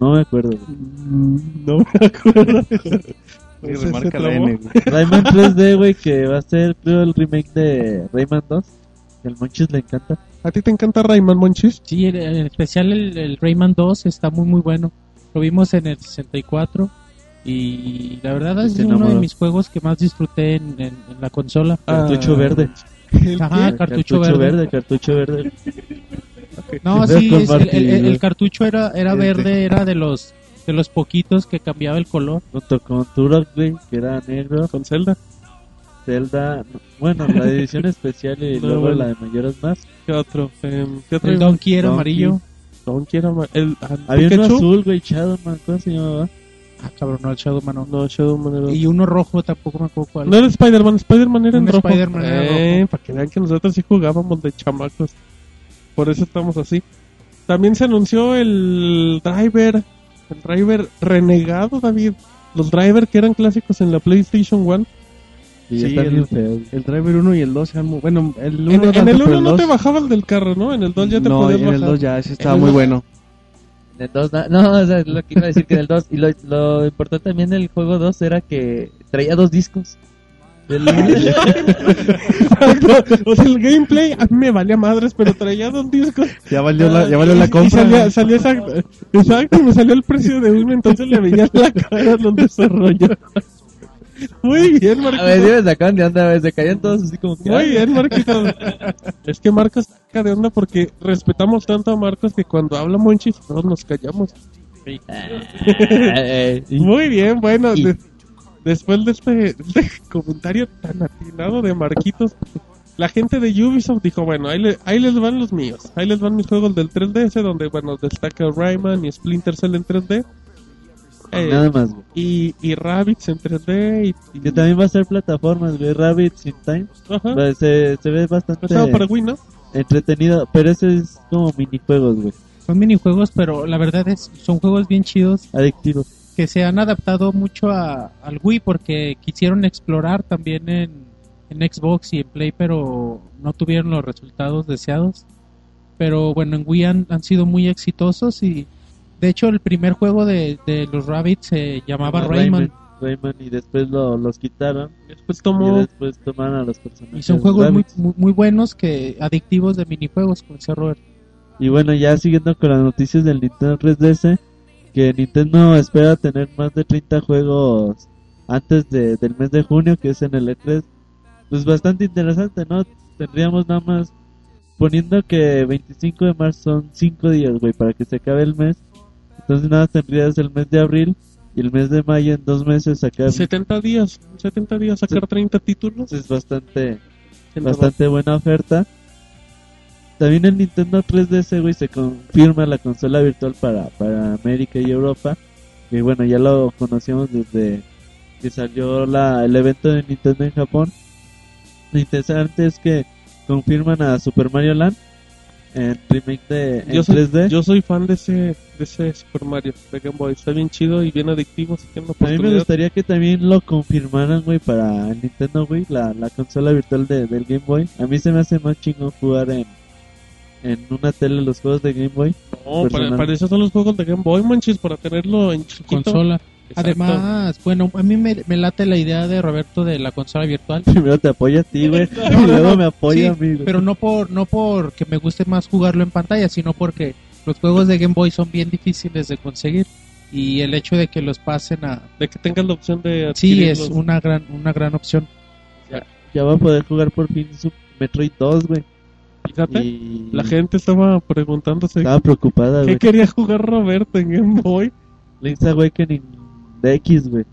G: No me acuerdo. güey.
C: No me acuerdo.
E: Remarca la. N, güey.
G: Rayman 3D, güey, que va a ser, creo, el remake de Rayman 2. Que al Monchis le encanta.
C: ¿A ti te encanta Rayman Monchis?
D: Sí, en, en especial el, el Rayman 2 está muy muy bueno. Lo vimos en el 64 y la verdad es
G: Se
D: uno de mis juegos que más disfruté en, en- en la consola.
G: Cartucho
C: Ah,
G: verde.
C: ¿El
D: Ajá,
C: qué?
D: cartucho verde.
G: Cartucho verde.
D: No, sí, es- el, el- el cartucho era, era
E: Este.
D: verde, era de los de los poquitos que cambiaba el color.
G: Junto con Turok, güey, que era negro.
C: Con Zelda.
G: Zelda. no, Bueno, la edición especial y
C: No,
G: luego
C: bueno.
G: la de mayores más.
C: ¿Qué otro? Em, ¿Qué otro?
D: El Donkey era
G: Donkey.
D: amarillo.
C: Donkey era ma- el, ah,
G: Había uno azul, güey, Shadowman. ¿Cómo se llamaba?
D: Ah, cabrón, no, el Shadowman no.
C: No, Shadowman era
D: Y uno rojo tampoco me acuerdo cuál.
C: No era Spider-Man, Spider-Man era en rojo.
D: Spider-Man era
C: eh,
D: rojo.
C: Para que vean que nosotros sí jugábamos de chamacos. Por eso estamos así. También se anunció el driver, el driver renegado, David. Los driver que eran clásicos en la PlayStation 1.
G: Y
E: Sí,
G: están
E: el-. El Driver 1 y el 2 eran muy... Bueno, el 1
C: En, en el
E: pero
C: 1 no te bajaba el del carro, ¿no? En el 2 ya te
E: no,
C: podías
E: en el
C: bajar.
E: 2 ya, ese estaba muy
C: dos-
E: bueno.
F: En el 2, no, o sea, lo que iba a decir que en el 2. Y lo, lo importante también del juego 2 era que traía dos discos.
C: O sea, el gameplay a mí me valía madres, pero traía dos discos.
E: Ya valió la, ya valió la
C: Y
E: compra.
C: salía, salía exacto, exacto, y me salió el precio de uno, entonces le veía la cara a los desarrolladores. Muy bien,
F: a ver,
C: Marquito.
F: me sacaban de onda, a ver, se caían todos así como que.
C: Muy
F: ay,
C: bien, Marquito. Es que Marcos saca de onda porque respetamos tanto a Marcos que cuando habla Monchis todos nos callamos.
F: eh,
C: Muy bien, bueno, de- después de este, de este comentario tan atinado de Marquitos, la gente de Ubisoft dijo, bueno, ahí, le- ahí les van los míos, ahí les van mis juegos del 3DS, donde, bueno, destaca Rayman y Splinter Cell en 3D. Eh,
G: Nada más, güey.
C: y, y Rabbids en 3D y, y-
G: Que también va a ser plataformas, güey. Rabbit in Time.
C: ajá,
G: Se, se ve bastante
C: para Wii, ¿no?
G: entretenido. Pero ese es como minijuegos, güey.
D: Son minijuegos, pero la verdad es son juegos bien chidos
G: Adictivo.
D: que se han adaptado mucho a, al Wii porque quisieron explorar también en, en Xbox y en Play, pero no tuvieron los resultados deseados. Pero bueno, en Wii han, han sido muy exitosos y de hecho el primer juego de, de los Rabbits se llamaba Rayman.
G: Rayman y después lo, los quitaron.
C: Después
G: Y
C: tomó,
G: después tomaron a los personajes.
D: Y son juegos muy, muy, muy buenos que adictivos de minijuegos, como decía Robert.
G: Y bueno, ya siguiendo con las noticias del Nintendo 3DS, que Nintendo espera tener más de 30 juegos antes de, del mes de junio, que es en el E3. Pues bastante interesante, ¿no? Tendríamos nada más, poniendo que 25 de marzo son 5 días, güey, para que se acabe el mes. Entonces nada, tendrías el mes de abril y el mes de mayo en dos meses sacar.
C: 70 días, 70 días sacar 30 títulos.
G: Es bastante, bastante buena oferta. También el Nintendo 3DS, güey, se confirma la consola virtual para, para América y Europa. Que bueno, ya lo conocíamos desde que salió la, el evento de Nintendo en Japón. Lo interesante es que confirman a Super Mario Land en remake de en
C: Yo soy,
G: 3D.
C: yo soy fan de ese, de ese Super Mario de Game Boy. Está bien chido y bien adictivo. Así que
G: a mí me gustaría que también lo confirmaran, güey, para el Nintendo, güey, la, la consola virtual de, del Game Boy. A mí se me hace más chingón jugar en, en una tele los juegos de Game Boy.
C: No, para, para eso son los juegos de Game Boy, manches, para tenerlo en chiquito.
D: Consola.
C: Exacto.
D: Además, bueno, a mí me, me late la idea de Roberto de la consola virtual.
G: Primero te apoya a ti, güey, y luego me apoya
D: Sí,
G: a mí, güey.
D: pero no por no porque me guste más jugarlo en pantalla, sino porque los juegos de Game Boy son bien difíciles de conseguir y el hecho de que los pasen a
C: De que tengas la opción de
D: sí es una gran una gran opción.
G: Ya va a poder jugar por fin su Metroid 2, güey.
C: Fíjate,
G: Y
C: la gente estaba preguntándose
G: estaba preocupada,
C: qué
G: güey.
C: quería jugar Roberto en Game Boy.
G: Link's Awakening de X, güey.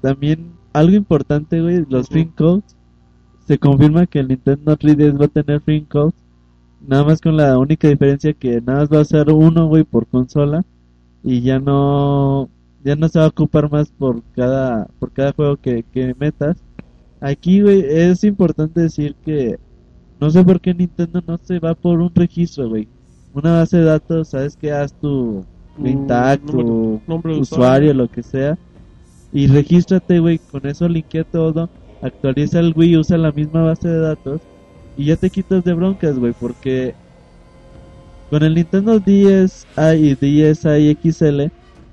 G: También algo importante, güey, los
C: Ujú.
G: Free Codes. Se confirma que el Nintendo 3DS va a tener Free Codes. Nada más con la única diferencia que nada más va a ser uno, güey, por consola. Y ya no ya no se va a ocupar más por cada por cada juego que, que metas. Aquí, güey, es importante decir que no sé por qué Nintendo no se va por un registro, güey. Una base de datos, sabes que haz Tu Green Tag,
C: número-
G: tu
C: nombre de
G: usuario, lo que sea. Y regístrate, güey, con eso linkea todo. Actualiza el Wii, usa la misma base de datos. Y ya te quitas de broncas, güey, porque con el Nintendo DSi y DSi XL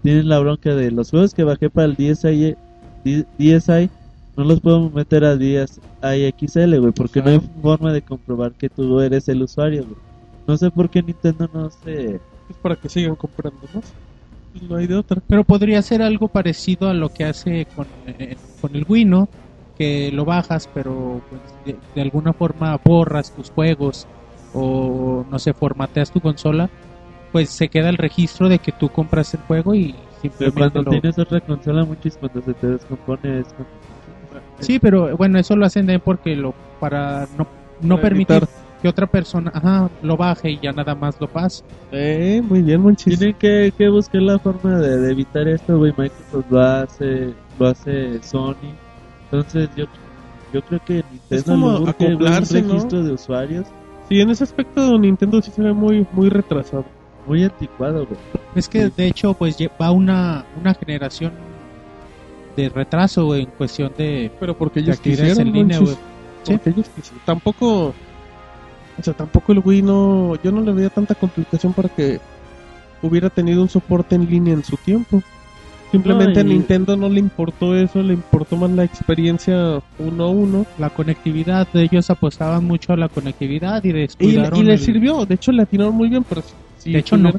G: tienen la bronca de los juegos que bajé para el DSi, DSi no los puedo meter a DSi XL, güey, porque no hay forma de comprobar que tú eres el usuario, güey. No sé por qué Nintendo no se...
C: Es para que sigan comprando. Pues no hay de otra.
D: Pero podría ser algo parecido a lo que hace con, eh, con el Wii, ¿no? Que lo bajas, pero pues, de, de alguna forma borras tus juegos o no sé, formateas tu consola, pues se queda el registro de que tú compras el juego y
G: Pero
D: simplemente
G: cuando
D: lo...
G: tienes otra consola, muchis cuando se te descompone es cuando-
D: Sí, pero bueno, eso lo hacen de porque lo para no, no
C: Para
D: permitir
C: evitar.
D: Que otra persona ajá, lo baje y ya nada más lo pase.
C: Eh, muy bien, Monchis.
G: Tienen que, que buscar la forma de, de evitar esto, güey. Microsoft lo hace, lo hace Sony. Entonces yo, yo creo que Nintendo urge, güey, un
C: acoplarse, ¿no?
G: registro de usuarios
C: Sí, en ese aspecto Nintendo sí se ve muy, muy retrasado.
G: muy anticuado, güey.
D: Es que de hecho pues va una, una generación de retraso en cuestión de,
C: Pero porque ellos quisieron,
D: en línea, güey. Sí.
C: Porque ellos quisieron. Tampoco, o sea, tampoco el Wii no, yo no le veía tanta complicación para que hubiera tenido un soporte en línea en su tiempo. Simplemente
G: No,
C: a
G: y-
C: Nintendo no le importó eso, le importó más la experiencia uno a uno.
D: La conectividad, ellos apostaban mucho a la conectividad y
C: Y,
D: descuidaron
C: y le
D: el-
C: sirvió, de hecho le atinaron muy bien, pero sí,
D: de hecho no.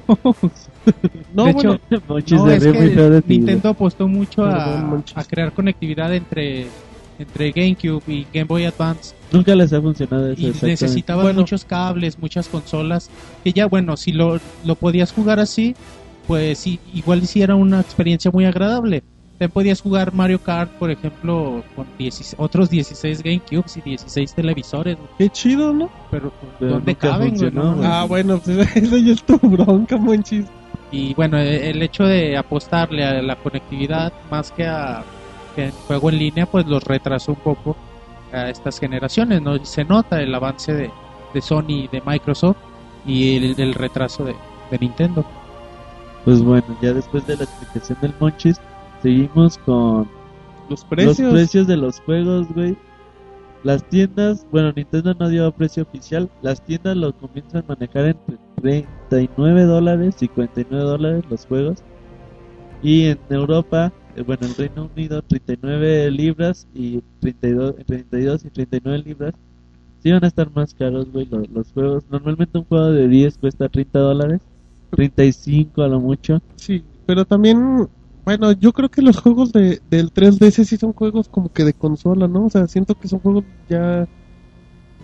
C: No,
D: de
C: bueno,
D: hecho, no, es que Nintendo apostó mucho a, a crear conectividad entre entre GameCube y Game Boy Advance.
G: Nunca les ha funcionado eso.
D: y necesitaban
C: Bueno.
D: muchos cables, muchas consolas, que ya bueno, si lo, lo podías jugar así, pues sí, igual sí era una experiencia muy agradable. Te podías jugar Mario Kart, por ejemplo, con 16 otros 16 GameCubes y 16 televisores,
C: qué chido, ¿no?
D: pero
G: Pero
D: ¿dónde caben? güey?
G: funcionó,
D: No.
C: Ah, bueno, pues eso ya es tu bronca, Monchis.
D: Y bueno, e- el hecho de apostarle a la conectividad más que a que el juego en línea, pues los retrasó un poco a estas generaciones, ¿no? Se nota el avance de, de Sony y de Microsoft y el, el retraso de, de Nintendo.
G: Pues bueno, ya después de la explicación del Monchis, seguimos con
C: Los precios.
G: Los precios de los juegos, güey. Las tiendas, bueno, Nintendo no dio precio oficial. Las tiendas lo comienzan a manejar entre 39 dólares y 49 dólares los juegos. Y en Europa, bueno, en Reino Unido, 39 libras y 32, 32 y 39 libras. Sí van a estar más caros, güey, los, los juegos. Normalmente un juego de 10 cuesta 30 dólares. 35 a lo mucho.
C: Sí, pero también, bueno, yo creo que los juegos de, del 3DS sí son juegos como que de consola, ¿no? O sea, siento que son juegos ya,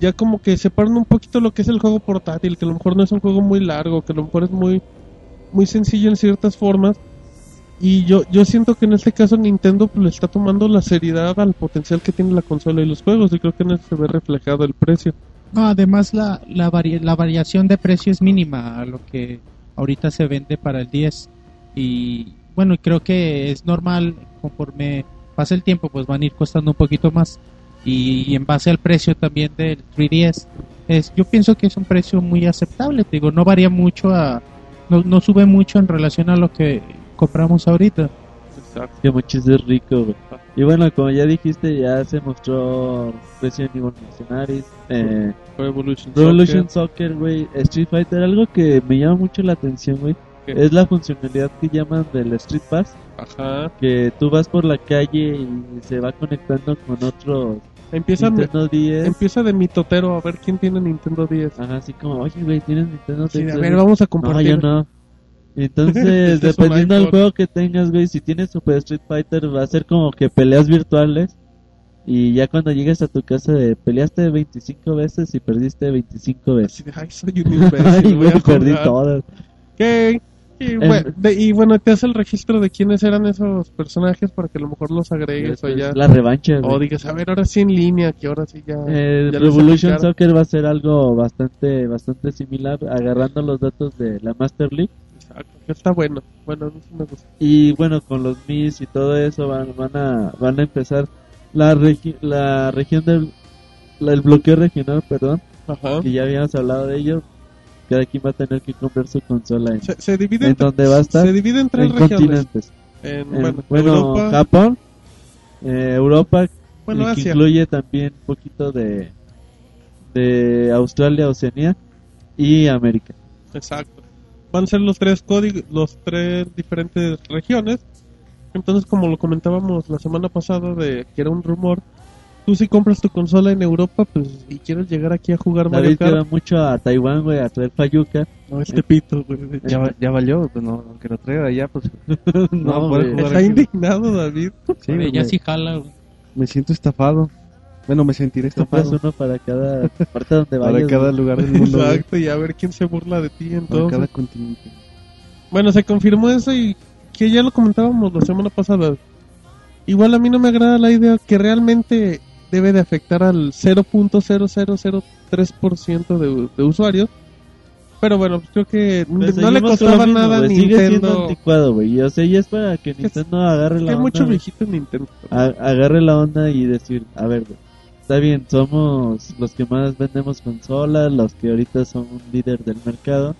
C: ya como que separan un poquito lo que es el juego portátil, que a lo mejor no es un juego muy largo, que a lo mejor es muy, muy sencillo en ciertas formas. Y yo, yo siento que en este caso Nintendo pues, le está tomando la seriedad al potencial que tiene la consola y los juegos, y creo que en eso se ve reflejado el precio.
D: No, además la, la, vari- la variación de precio es mínima a lo que ahorita se vende para el 10 y bueno, creo que es normal conforme pasa el tiempo pues van a ir costando un poquito más y, en base al precio también del 3DS es, yo pienso que es un precio muy aceptable, te digo, no varía mucho a no, no sube mucho en relación a lo que compramos ahorita.
C: Exacto.
G: Que muchis es rico, güey. Y bueno, como ya dijiste, ya se mostró Resident Evil Mercenaries, eh,
C: Revolution,
G: Revolution
C: Soccer.
G: Güey, Street Fighter. Algo que me llama mucho la atención, güey, es la funcionalidad que llaman del Street Pass.
C: Ajá.
G: Que tú vas por la calle y se va conectando con otros
C: Empieza,
G: Nintendo 10.
C: empieza de mitotero a ver quién tiene Nintendo 10.
G: Ajá, así como, oye, güey, tienes Nintendo
C: Sí,
G: 10.
C: a ver, vamos a
G: No,
C: compartir.
G: yo no. Entonces,
C: Este
G: dependiendo del juego que tengas, güey, si tienes Super Street Fighter, va a ser como que peleas virtuales. Y ya cuando llegues a tu casa, de, peleaste 25 veces y perdiste 25 veces.
C: Ay, soy un imbécil,
G: Ay,
C: voy a
G: güey, perdí
C: jugar".
G: todas.
C: Ok. Y, bueno, de- y bueno, te hace el registro de quiénes eran esos personajes para que a lo mejor los agregues o ya.
G: La revancha.
C: O digas, a ver, ahora sí en línea, que ahora sí ya.
G: Eh,
C: ya
G: Revolution. Soccer va a ser algo bastante bastante similar, agarrando los datos de la Master League.
C: Está bueno. Bueno, a mí sí me gusta.
G: Y bueno, con los MIS y todo eso van, van a van a empezar la regi- la región del la- el bloqueo regional, perdón,
C: Ajá.
G: que ya habíamos hablado de ello. Cada quien va a tener que comprar su consola en,
C: Se, se divide
G: en
C: entre,
G: donde va a estar
C: se divide en tres
G: en
C: regiones.
G: continentes.
C: En,
G: En,
C: bueno,
G: bueno,
C: Europa,
G: Japón, eh, Europa,
C: bueno,
G: y que
C: Asia.
G: incluye también un poquito de de Australia, Oceanía y América.
C: Exacto. Van a ser los tres códigos, los tres diferentes regiones. Entonces, como lo comentábamos la semana pasada de que era un rumor, tú si compras tu consola en Europa, pues y quieres llegar aquí a jugar Mario
G: David
C: Kart,
G: lleva mucho a Taiwán, güey, a traer Fayuca.
C: no este pito, güey.
E: Ya, va- ya valió, pues no, aunque lo traiga allá, pues no,
G: No,
E: puede jugar
C: Está
E: aquí.
C: indignado, David.
E: Sí, me,
D: sí jala, güey.
E: me siento estafado. Bueno, me sentiré
G: Compras
E: estafado
G: uno para cada parte donde
E: para
G: vayas.
E: cada
G: güey.
E: lugar del mundo,
C: Exacto, y a ver quién se burla de ti
E: para
C: entonces.
E: cada continente.
C: Bueno, se confirmó eso y que ya lo comentábamos la semana pasada. Igual a mí no me agrada la idea que realmente debe de afectar al 0.0003% de, de usuarios. Pero bueno, pues creo que
G: Pues
C: no le costaba nada a
G: güey, Sigue siendo
C: Nintendo.
G: anticuado, güey. O sea, ya es para que Nintendo agarre la
C: Hay
G: onda.
C: mucho
G: güey.
C: viejito en Nintendo.
G: Agarre la onda y decir, a ver, güey, está bien, somos los que más vendemos consolas, los que ahorita son un líder del mercado,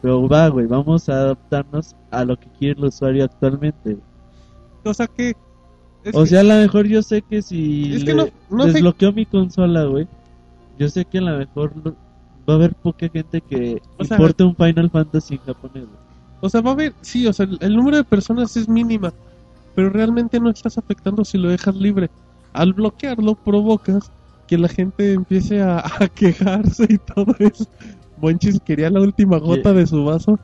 G: pero va, güey, vamos a adaptarnos a lo que quiere el usuario actualmente.
C: O sea que...
G: o
C: que-
G: sea, a lo mejor yo sé que si
C: Es que
G: le-
C: no- no sé-
G: desbloqueo mi consola, güey, yo sé que a lo mejor lo- va a haber poca gente que
C: O sea-
G: importe un Final Fantasy en japonés, güey.
C: O sea, va a haber, sí, o sea, el, el número de personas es mínima, pero realmente no estás afectando si lo dejas libre. Al bloquearlo provocas que la gente empiece a, a quejarse y todo eso. Monchis quería la última gota de su vaso.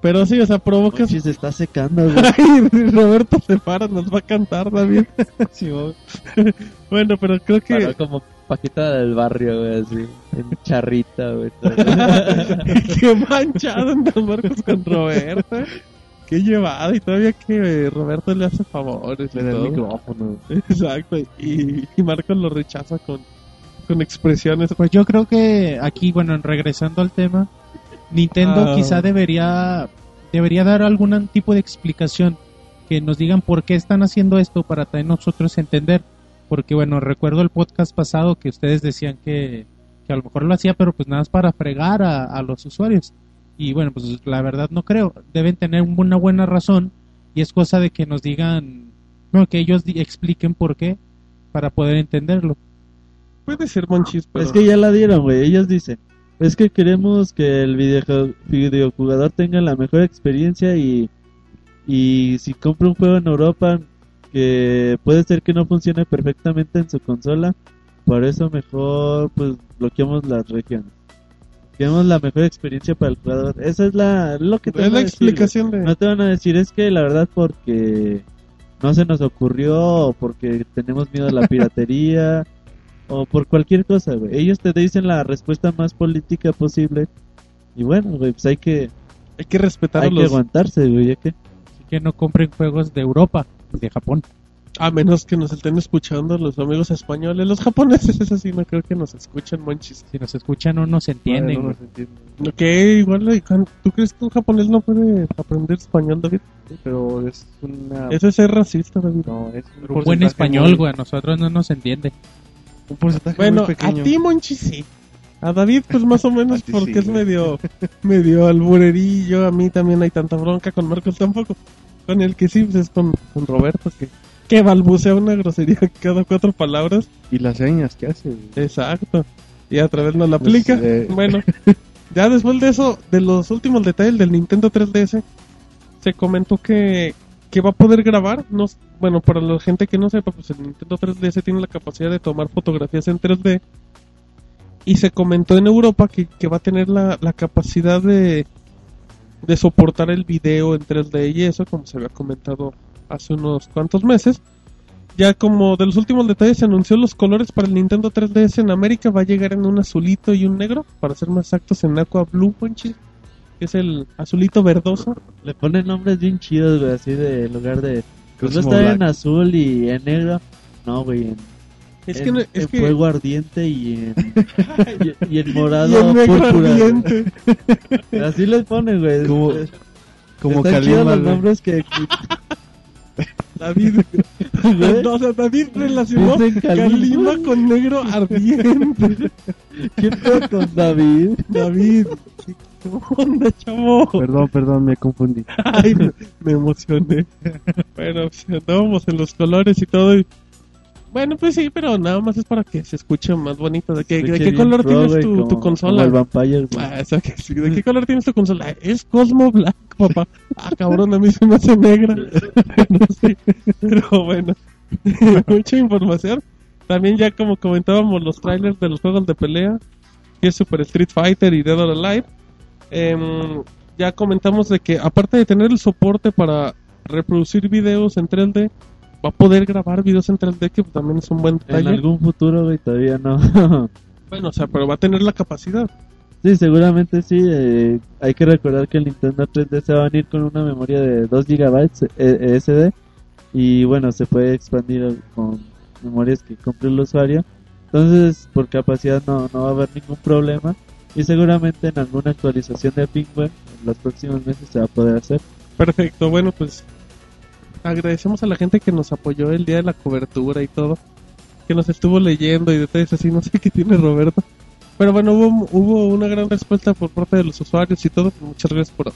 C: Pero sí, o sea, provocas...
G: Monchis se está secando, güey.
C: Ay, Roberto se para, nos va a cantar David. bueno, pero creo que...
F: Paró como Paquita del barrio, güey, así. En charrita, güey.
C: Qué manchado en Don Marcos con Roberto. Qué llevada y todavía que eh, Roberto le hace favores.
E: Le da el micrófono.
C: Exacto, y, y Marcos lo rechaza con, con expresiones.
D: Pues yo creo que aquí, bueno, regresando al tema, Nintendo
C: Ah.
D: quizá debería debería dar algún tipo de explicación que nos digan por qué están haciendo esto para también nosotros entender. Porque bueno, recuerdo el podcast pasado que ustedes decían que, que a lo mejor lo hacía, pero pues nada más para fregar a, a los usuarios. Y bueno, pues la verdad no creo. Deben tener una buena razón y es cosa de que nos digan, bueno, que ellos expliquen por qué para poder entenderlo.
C: Puede ser Monchis, pero...
G: Es que ya la dieron, güey. Ellos dicen, es que queremos que el videoju- videojugador tenga la mejor experiencia y, y si compra un juego en Europa que puede ser que no funcione perfectamente en su consola, por eso mejor pues bloqueamos las regiones. Queremos la mejor experiencia para el jugador. Esa es la lo que te
C: es
G: van
C: la
G: a decir,
C: explicación de...
G: No te van a decir, es que la verdad porque no se nos ocurrió, o porque tenemos miedo a la piratería, o por cualquier cosa, güey. Ellos te dicen la respuesta más política posible. Y bueno, güey, pues hay que,
C: Hay que respetar
G: hay que aguantarse, güey, ya que...
D: Así que no compren juegos de Europa, de Japón.
C: A menos que nos estén escuchando los amigos españoles. Los japoneses, eso sí, no creo que nos escuchen, Monchis.
D: Si nos escuchan no nos entienden.
E: Bueno, no
D: güey.
E: se entiende.
C: Ok, igual, ¿tú crees que un japonés no puede aprender español, David?
E: Sí, pero es una...
C: Eso es ser racista, David.
E: No, es un
D: buen español,
E: muy-
D: güey, a nosotros no nos entiende.
E: Un porcentaje
C: Bueno,
E: muy pequeño.
C: a ti, Monchi, sí. A David, pues más o menos, porque
E: sí,
C: es medio, medio alburerillo. A mí también hay tanta bronca, con Marcos tampoco. Con el que sí, pues es con, con Roberto, que, que balbucea una grosería cada cuatro palabras.
E: Y las señas que hace.
C: Exacto. Y a través no la
E: Pues,
C: aplica.
E: eh.
C: Bueno, ya después de eso, de los últimos detalles del Nintendo 3DS, se comentó que, que va a poder grabar. No, bueno, para la gente que no sepa, pues el Nintendo 3DS tiene la capacidad de tomar fotografías en 3D. Y se comentó en Europa que, que va a tener la, la capacidad de, de soportar el video en 3D y eso, como se había comentado hace unos cuantos meses. ya como de los últimos detalles se anunció los colores para el Nintendo 3DS en América va a llegar en un azulito y un negro, para ser más exactos en Aqua Blue Ponchi, que es el azulito verdoso.
G: Le ponen nombres bien chidos, güey, así de en lugar de... Pues no está en azul y en negro. No, güey, en,
C: Es
G: en-
C: que, no- es
G: en
C: que
G: fuego ardiente y en, y, y en
C: y
G: morado
C: negro
G: púrpura, güey.
C: ardiente.
G: Así les ponen, güey.
E: Como- Como
G: están chidos los nombres que...
C: David, no, o sea, David relacionó.
G: Kalima
C: con negro ardiente.
G: ¿Qué pedo con David?
C: David, ¿qué onda, chavo?
E: Perdón, perdón, me confundí.
C: Ay, me, me emocioné. Bueno, pues, andábamos en los colores y todo. y- Bueno, pues sí, pero nada más es para que se escuche más bonito. ¿De qué, de color tienes tu, consola?
G: el Vampire.
C: Ah, que sí. ¿De qué color tienes tu consola? Es Cosmo Black, papá. Ah, cabrón, a mí se me hace negra. no sé, pero bueno, mucha información. También ya como comentábamos los trailers de los juegos de pelea, que es Super Street Fighter y Dead or Alive. Em, ya comentamos de que aparte de tener el soporte para reproducir videos en 3D, va a poder grabar videos en 3D, que también es un buen
G: En
C: detalle.
G: algún futuro, güey, todavía no.
C: Bueno, o sea, pero va a tener la capacidad.
G: sí, seguramente sí. eh, hay que recordar que el Nintendo 3D se va a venir con una memoria de 2 GB SD. Y bueno, se puede expandir con memorias que compre el usuario. Entonces, por capacidad no, no va a haber ningún problema. Y seguramente en alguna actualización de firmware en los próximos meses se va a poder hacer.
C: Perfecto, bueno, pues agradecemos a la gente que nos apoyó el día de la cobertura y todo, que nos estuvo leyendo y detalles así, no sé qué tiene Roberto. Pero bueno, hubo, hubo una gran respuesta por parte de los usuarios y todo, muchas gracias por,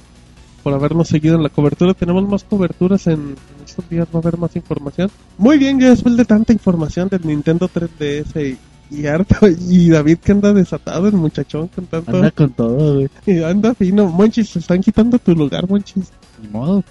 C: por habernos seguido en la cobertura. Tenemos más coberturas en, estos días, va a haber más información. Muy bien, ya después de tanta información del Nintendo 3DS y, y harto, y David que anda desatado, el muchachón con tanto...
G: Anda con todo, güey.
C: Anda fino, Monchis, se están quitando tu lugar, Monchis.
D: Ni modo.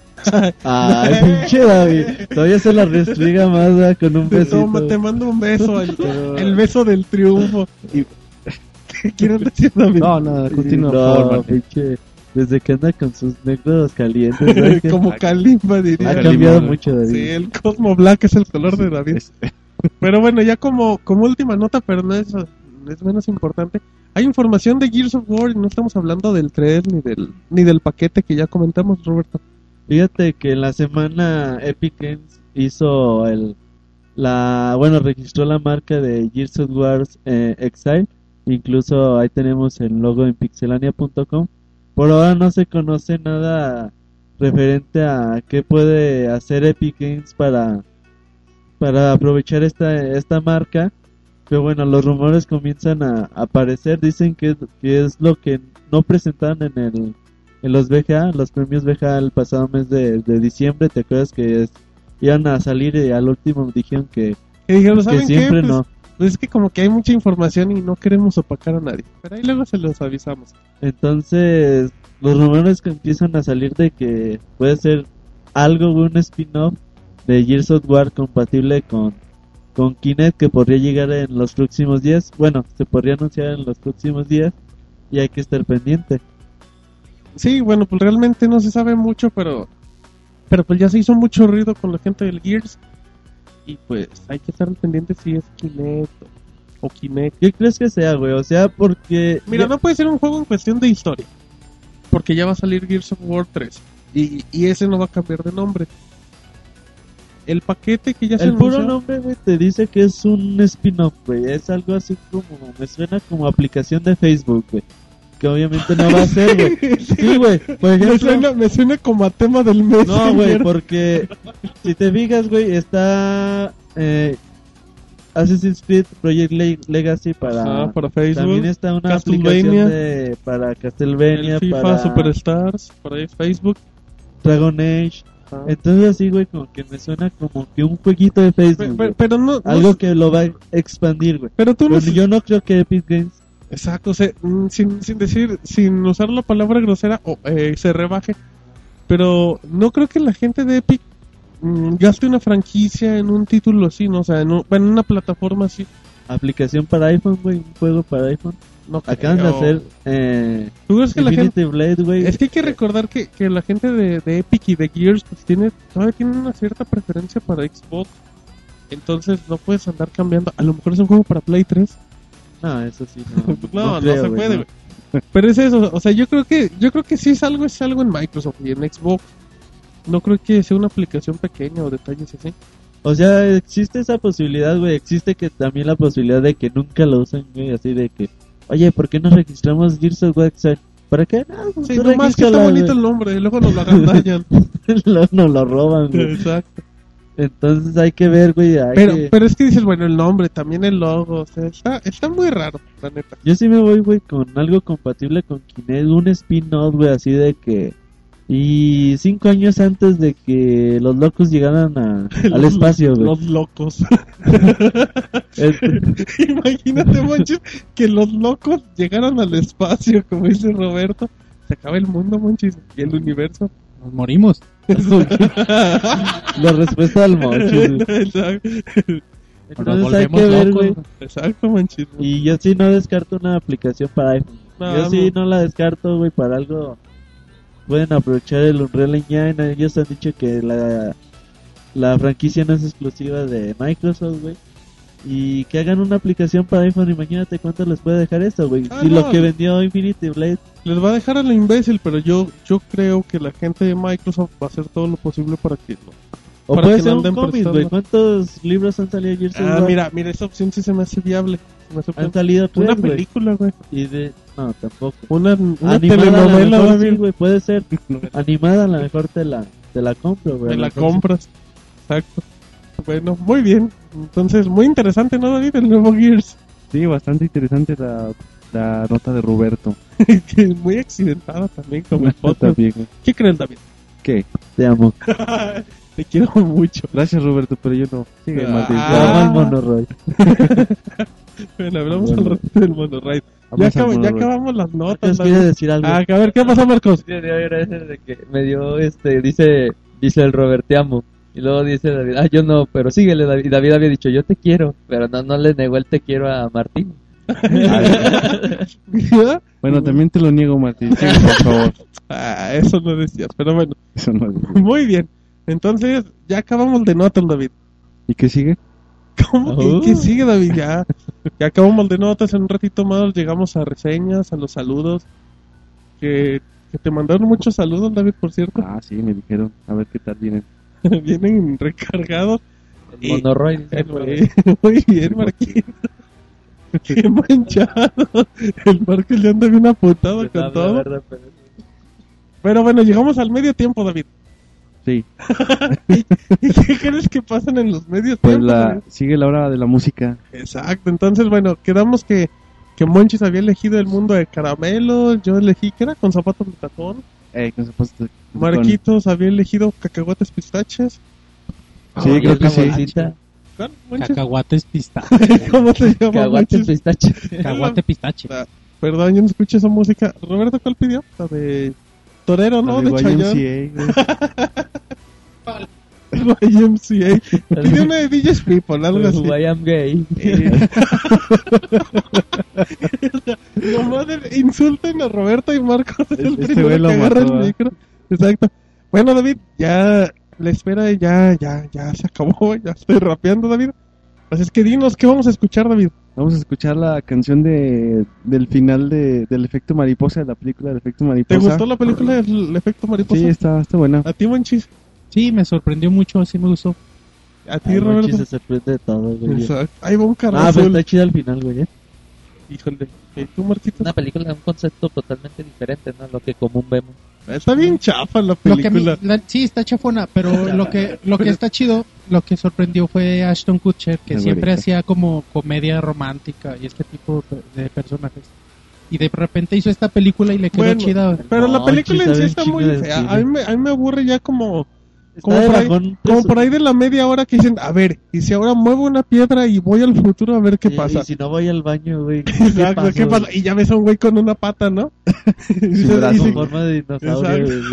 G: Ay, pinche David. Todavía se la restriga más ¿verdad? con un
C: Te,
G: besito.
C: toma, te mando un beso, el, beso del triunfo. Y, ¿Qué quieres decir, David?
E: No, nada, continúa, por
G: No,
E: favor, Martín.
G: pinche. Desde que anda con sus negros calientes.
C: Como Kalimba diría.
G: ha cambiado mucho, David.
C: Sí, el Cosmo Black es el color de David. Pero bueno, ya como, como última nota, pero no es, es menos importante. Hay información de Gears of War y no estamos hablando del 3 ni del, ni del paquete que ya comentamos, Roberto.
G: Fíjate que la semana Epic Games hizo el la bueno registró la marca de Gears of War eh, Exile. Incluso ahí tenemos el logo en pixelania.com por ahora no se conoce nada referente a qué puede hacer Epic Games para para aprovechar esta esta marca. Pero bueno los rumores comienzan a aparecer. Dicen que, que es lo que no presentaron en el en los BGA, los premios BGA el pasado mes de, de diciembre, ¿te acuerdas que es- iban a salir y al último dijeron que,
C: Que dijeron,
G: que
C: ¿saben qué?
G: siempre
C: Pues,
G: no?
C: pues es que como que hay mucha información y no queremos opacar a nadie. Pero ahí luego se los avisamos.
G: Entonces, los rumores que empiezan a salir de que puede ser algo, un spin-off de Gears of War compatible con, con Kinect que podría llegar en los próximos días. Bueno, se podría anunciar en los próximos días y hay que estar pendiente.
C: Sí, bueno, pues realmente no se sabe mucho, pero pero pues ya se hizo mucho ruido con la gente del Gears y pues hay que estar pendiente si es Kinect o, Kinect.
G: ¿Qué crees que sea, güey? O sea, porque...
C: Mira, no puede ser un juego en cuestión de historia, porque ya va a salir Gears of War 3 y, y ese no va a cambiar de nombre. El paquete que ya se
G: El puro
C: anunció-
G: nombre, güey, te dice que es un spin-off, güey. Es algo así como, me suena como aplicación de Facebook, güey. Que obviamente no va a ser, güey. Sí, güey.
C: Me, suena, me suena como a tema del mes.
G: no, güey, porque si te fijas, güey, está eh, Assassin's Creed Project Le- Legacy para,
C: Ajá, para Facebook.
G: también está una aplicación de, para Castlevania,
C: el FIFA
G: para
C: Superstars, por ahí Facebook.
G: Dragon Age. Entonces así, güey, como que me suena como que un jueguito de Facebook.
C: pe-
G: güey.
C: pero no, no-
G: Algo que lo va a expandir, güey.
C: pero tú no
G: Pero yo no creo que Epic Games
C: Exacto, o sea, mm, sin, sin decir, sin usar la palabra grosera, o, eh, se rebaje. Pero no creo que la gente de Epic mm, gaste una franquicia en un título así, ¿no? O sea, en, un- en una plataforma así.
G: aplicación para iPhone, güey, un juego para iPhone.
C: No
G: Acaban de
C: creo.
G: hacer eh,
C: ¿Tú crees que la gente.?
G: Blade.
C: Es que hay que recordar que, que la gente de, de Epic y de Gears pues tiene, todavía tiene una cierta preferencia para Xbox. Entonces no puedes andar cambiando. A lo mejor es un juego para Play 3.
G: No, eso sí, no.
C: No, no,
G: creo,
C: se puede,
G: no.
C: Pero es eso, o sea, yo creo que yo creo que sí es algo es algo en Microsoft y en Xbox. No creo que sea una aplicación pequeña o detalles así.
G: O sea, existe esa posibilidad, güey. Existe que también la posibilidad de que nunca lo usen, güey. Así de que, oye, ¿por qué no registramos Gears of War? ¿Para qué? No, pues
C: Sí, nomás que está bonito el nombre, y luego nos lo agandallan.
G: Luego nos lo roban, güey.
C: Exacto.
G: Entonces hay que ver, güey. hay
C: Pero,
G: que-
C: pero es que dices, bueno, el nombre, también el logo, o sea, está, está muy raro, la neta.
G: Yo sí me voy, güey, con algo compatible con Kinect. Un spin-off, güey, así de que... Y cinco años antes de que los locos llegaran a- al espacio, güey.
C: Los locos. Imagínate, Monchis, que los locos llegaran al espacio, como dice Roberto. Se acaba el mundo, Monchis, y el universo.
D: Nos morimos.
G: la respuesta al
D: Nos
G: Entonces hay que ver, güey.
C: exacto, Monchis.
G: Y yo sí no descarto una aplicación para iPhone.
C: No,
G: yo sí
C: no.
G: la descarto, güey, para algo. Pueden aprovechar el Unreal Engine. Ellos han dicho que la, la franquicia no es exclusiva de Microsoft, güey. Y que hagan una aplicación para iPhone, imagínate cuánto les puede dejar esto, güey.
C: Ah,
G: si
C: no.
G: lo que vendió Infinity Blade.
C: Les va a dejar a lo imbécil, pero yo yo creo que la gente de Microsoft va a hacer todo lo posible para que no.
G: O
C: Para
G: puede
C: que
G: ser
C: no
G: un
C: anden
G: cómic,
C: prestando.
G: güey. ¿Cuántos libros han salido Gears of
C: Ah, mira, mira, esa opción sí se me hace viable. Se me hace
G: Han salido tres,
C: una
G: güey.
C: película, güey.
G: Y de... No, tampoco.
C: Una, una telenovela, David.
G: sí, güey, puede ser. Animada a lo mejor te la, te la compro, güey. Lo
C: la compras. Exacto. Bueno, muy bien. Entonces, muy interesante, ¿no, David? El nuevo Gears.
E: Sí, bastante interesante la, la nota de Roberto.
C: que es muy accidentada también, como el podcast.
E: También.
C: ¿Qué crees, David?
E: ¿Qué?
G: Te amo.
C: Te quiero mucho.
E: Gracias, Roberto, pero yo no. Sigue,
C: Ah.
E: Martín.
C: Bueno, hablamos
E: Bueno.
C: al rato del monoride. Ya, acabamos las notas.
G: Decir algo.
C: Ah, a ver, ¿qué pasó, Marcos?
F: Sí, dio gracias de que me dio, este, dice, dice el Robert, te amo. Y luego dice David, ah, yo no, pero síguele, David. David había dicho, yo te quiero, pero no, no le negó el te quiero a Martín.
E: Bueno, también te lo niego, Martín. Por favor.
C: ah, eso no decías, pero bueno.
E: Eso no es-
C: Muy bien. Entonces, ya acabamos de notas, David.
E: ¿Y qué sigue?
C: ¿Cómo que,
G: Oh.
C: que sigue, David? Ya, ya acabamos de notas. En un ratito más llegamos a reseñas, a los saludos. Que, que te mandaron muchos saludos, David, por cierto.
E: Ah, sí, me dijeron. A ver qué tal vienen.
C: Vienen recargados.
F: El
C: Eh, Muy bien, Marquín. Qué manchado. El Marcos ya anda bien apuntado
F: Pues,
C: con todo.
F: verdad, pero-
C: Pero bueno, llegamos al medio tiempo, David.
E: Sí,
C: ¿Y qué crees que pasan en los medios
E: pues
C: tiempos?
E: la,
C: David?
E: sigue la hora de la música.
C: Exacto, entonces bueno, quedamos que, que Monchis había elegido el mundo de caramelo, yo elegí, ¿qué era? Con zapatos de tacón.
E: Eh, con zapatos- con-
C: Marquitos había elegido cacahuates pistaches.
E: Sí,
F: Ay,
E: creo que sí.
F: bolsita.
D: Cacahuates pistache.
C: ¿Cómo se llama?
F: Cacahuate
C: Monchis?
F: pistache.
D: Cacahuate pistache.
C: Perdón, yo no escuché esa música. Roberto, ¿cuál pidió? La de Torero, ¿no?
E: La
C: De,
E: de. YMCA.
C: Pidió una de DJ's People, algo así.
F: Why I'm gay.
C: Nomás insulten a Roberto y Marcos. El
E: Este
C: primero que agarra el
E: ¿eh?
C: micro. Exacto. Bueno, David, ya la espera ya, ya, ya se acabó. Ya estoy rapeando, David. Pues es que dinos, ¿qué vamos a escuchar, David?
E: Vamos a escuchar la canción de, del final de, del efecto mariposa, de la película del efecto
C: ¿Te
E: mariposa.
C: gustó la película del efecto mariposa?
E: Sí, está, está buena.
C: ¿A ti, Monchis?
D: Sí, me sorprendió mucho, sí me gustó.
C: ¿A ti,
G: Ay,
C: Roberto?
G: Se sorprende de todo, güey.
C: Exacto. Ahí va un carro
G: Ah, pero está chida al final, güey. ¿eh?
C: Híjole. ¿Y tú, Marquito?
F: Una película, un concepto totalmente diferente, ¿no? Lo que común vemos.
C: Está bien chafa la
D: Lo que a mí-
C: película.
D: la- sí, está chafona, pero lo que lo que está chido, lo que sorprendió fue Ashton Kutcher, que siempre hacía como comedia romántica y este tipo de personajes. Y de repente hizo esta película y le quedó
C: Bueno,
D: chida.
C: Pero la película en
G: sí,
C: está muy fea. A mí, me, a mí me aburre ya como, como, por ahí, como por ahí de la media hora que dicen, a ver, y si ahora muevo una piedra y voy al futuro a ver qué
G: y-
C: pasa.
G: Y si no voy al baño, güey. ¿qué
C: Exacto,
G: pasa,
C: ¿qué pasa? Y ya ves a un güey con una pata, ¿no?
E: Su
C: se-
E: brazo,
C: se-
G: forma de dinosaurio.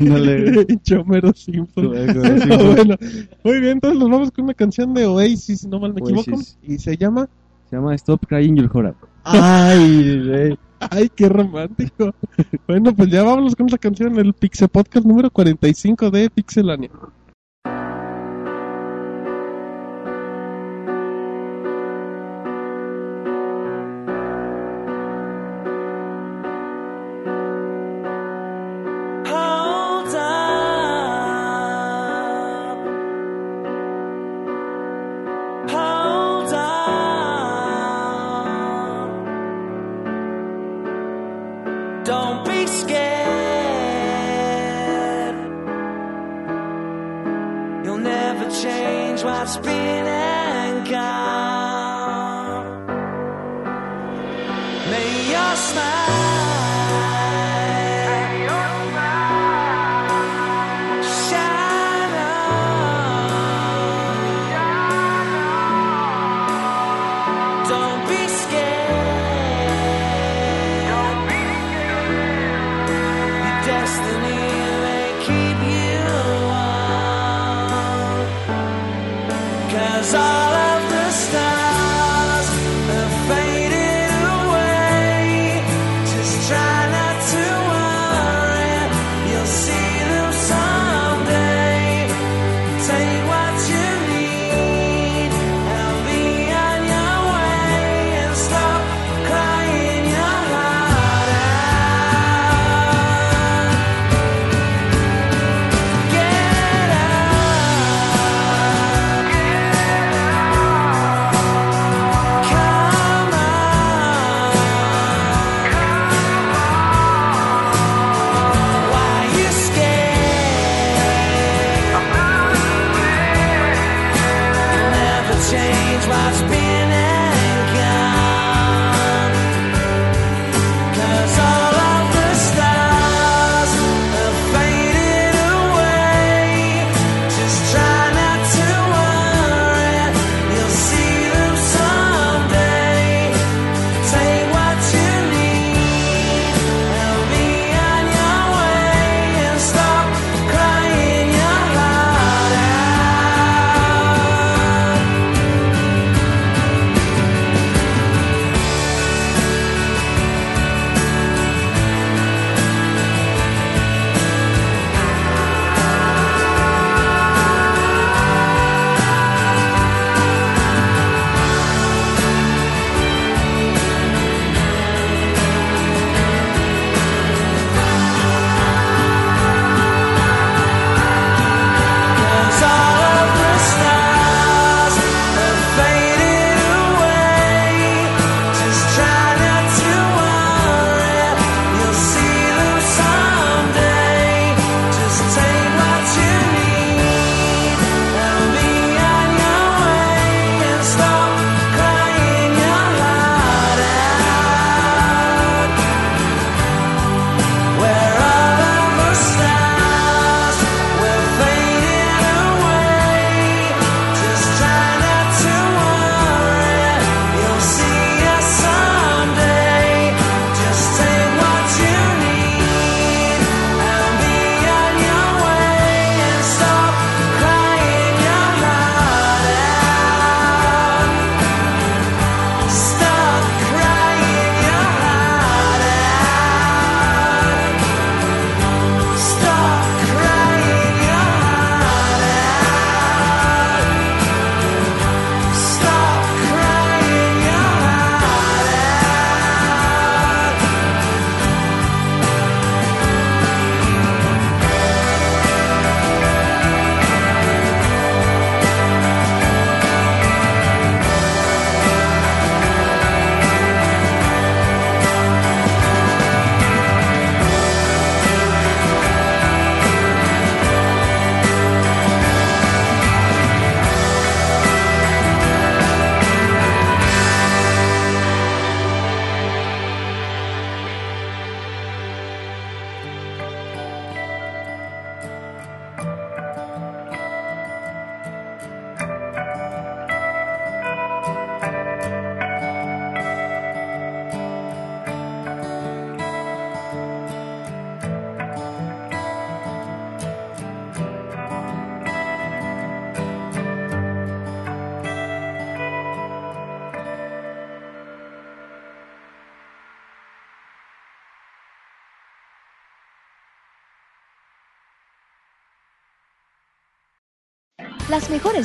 E: No le-
C: Pinche Homero Simpson. Pero bueno, muy bien, entonces nos vamos con una canción de Oasis, si no mal me equivoco.
E: Oasis.
C: Y se llama
E: Se llama Stop Crying Your Out.
G: Ay, güey.
C: Ay, qué romántico. bueno, pues ya vámonos con esta canción, el Pixel Podcast número 45 de Pixelania.
H: Don't be scared. You'll never change what's been and gone.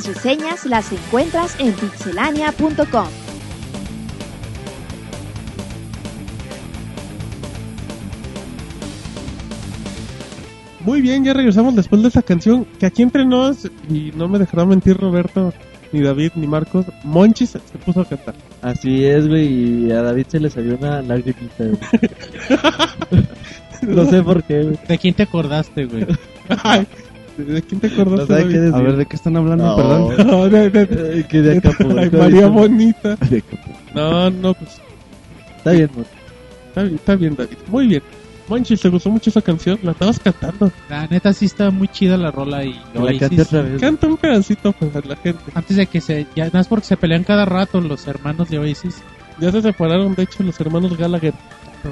A: reseñas las encuentras en pixelania.com.
C: Muy bien, ya regresamos después de esta canción que aquí entre y no me dejará mentir Roberto, ni David, ni Marcos, Monchis se puso a cantar.
G: Así es, güey, y a David se le salió una lagrimita, güey. no sé por qué, güey.
D: ¿De quién te acordaste, güey?
C: ¿De, quién te acordaste?
G: No sabe
C: David?
E: A ver, ¿de qué están hablando?
G: No.
E: Perdón.
C: No, de, de-
G: Eh, que de Acapulco.
C: Ay, María Bonita.
G: De Acapulco.
C: No, no, pues
G: Está bien, Mon.
C: está bien, está bien, David. Muy bien. Monchis, ¿te gustó mucho esa canción? La estabas cantando.
D: La neta sí está muy chida la rola y
G: Que la
D: Oasis,
G: cante otra vez.
C: Canta un pedacito para la gente.
D: Antes de que se... Ya, nada más porque se pelean cada rato los hermanos de Oasis.
C: Ya se separaron, de hecho, los hermanos Gallagher.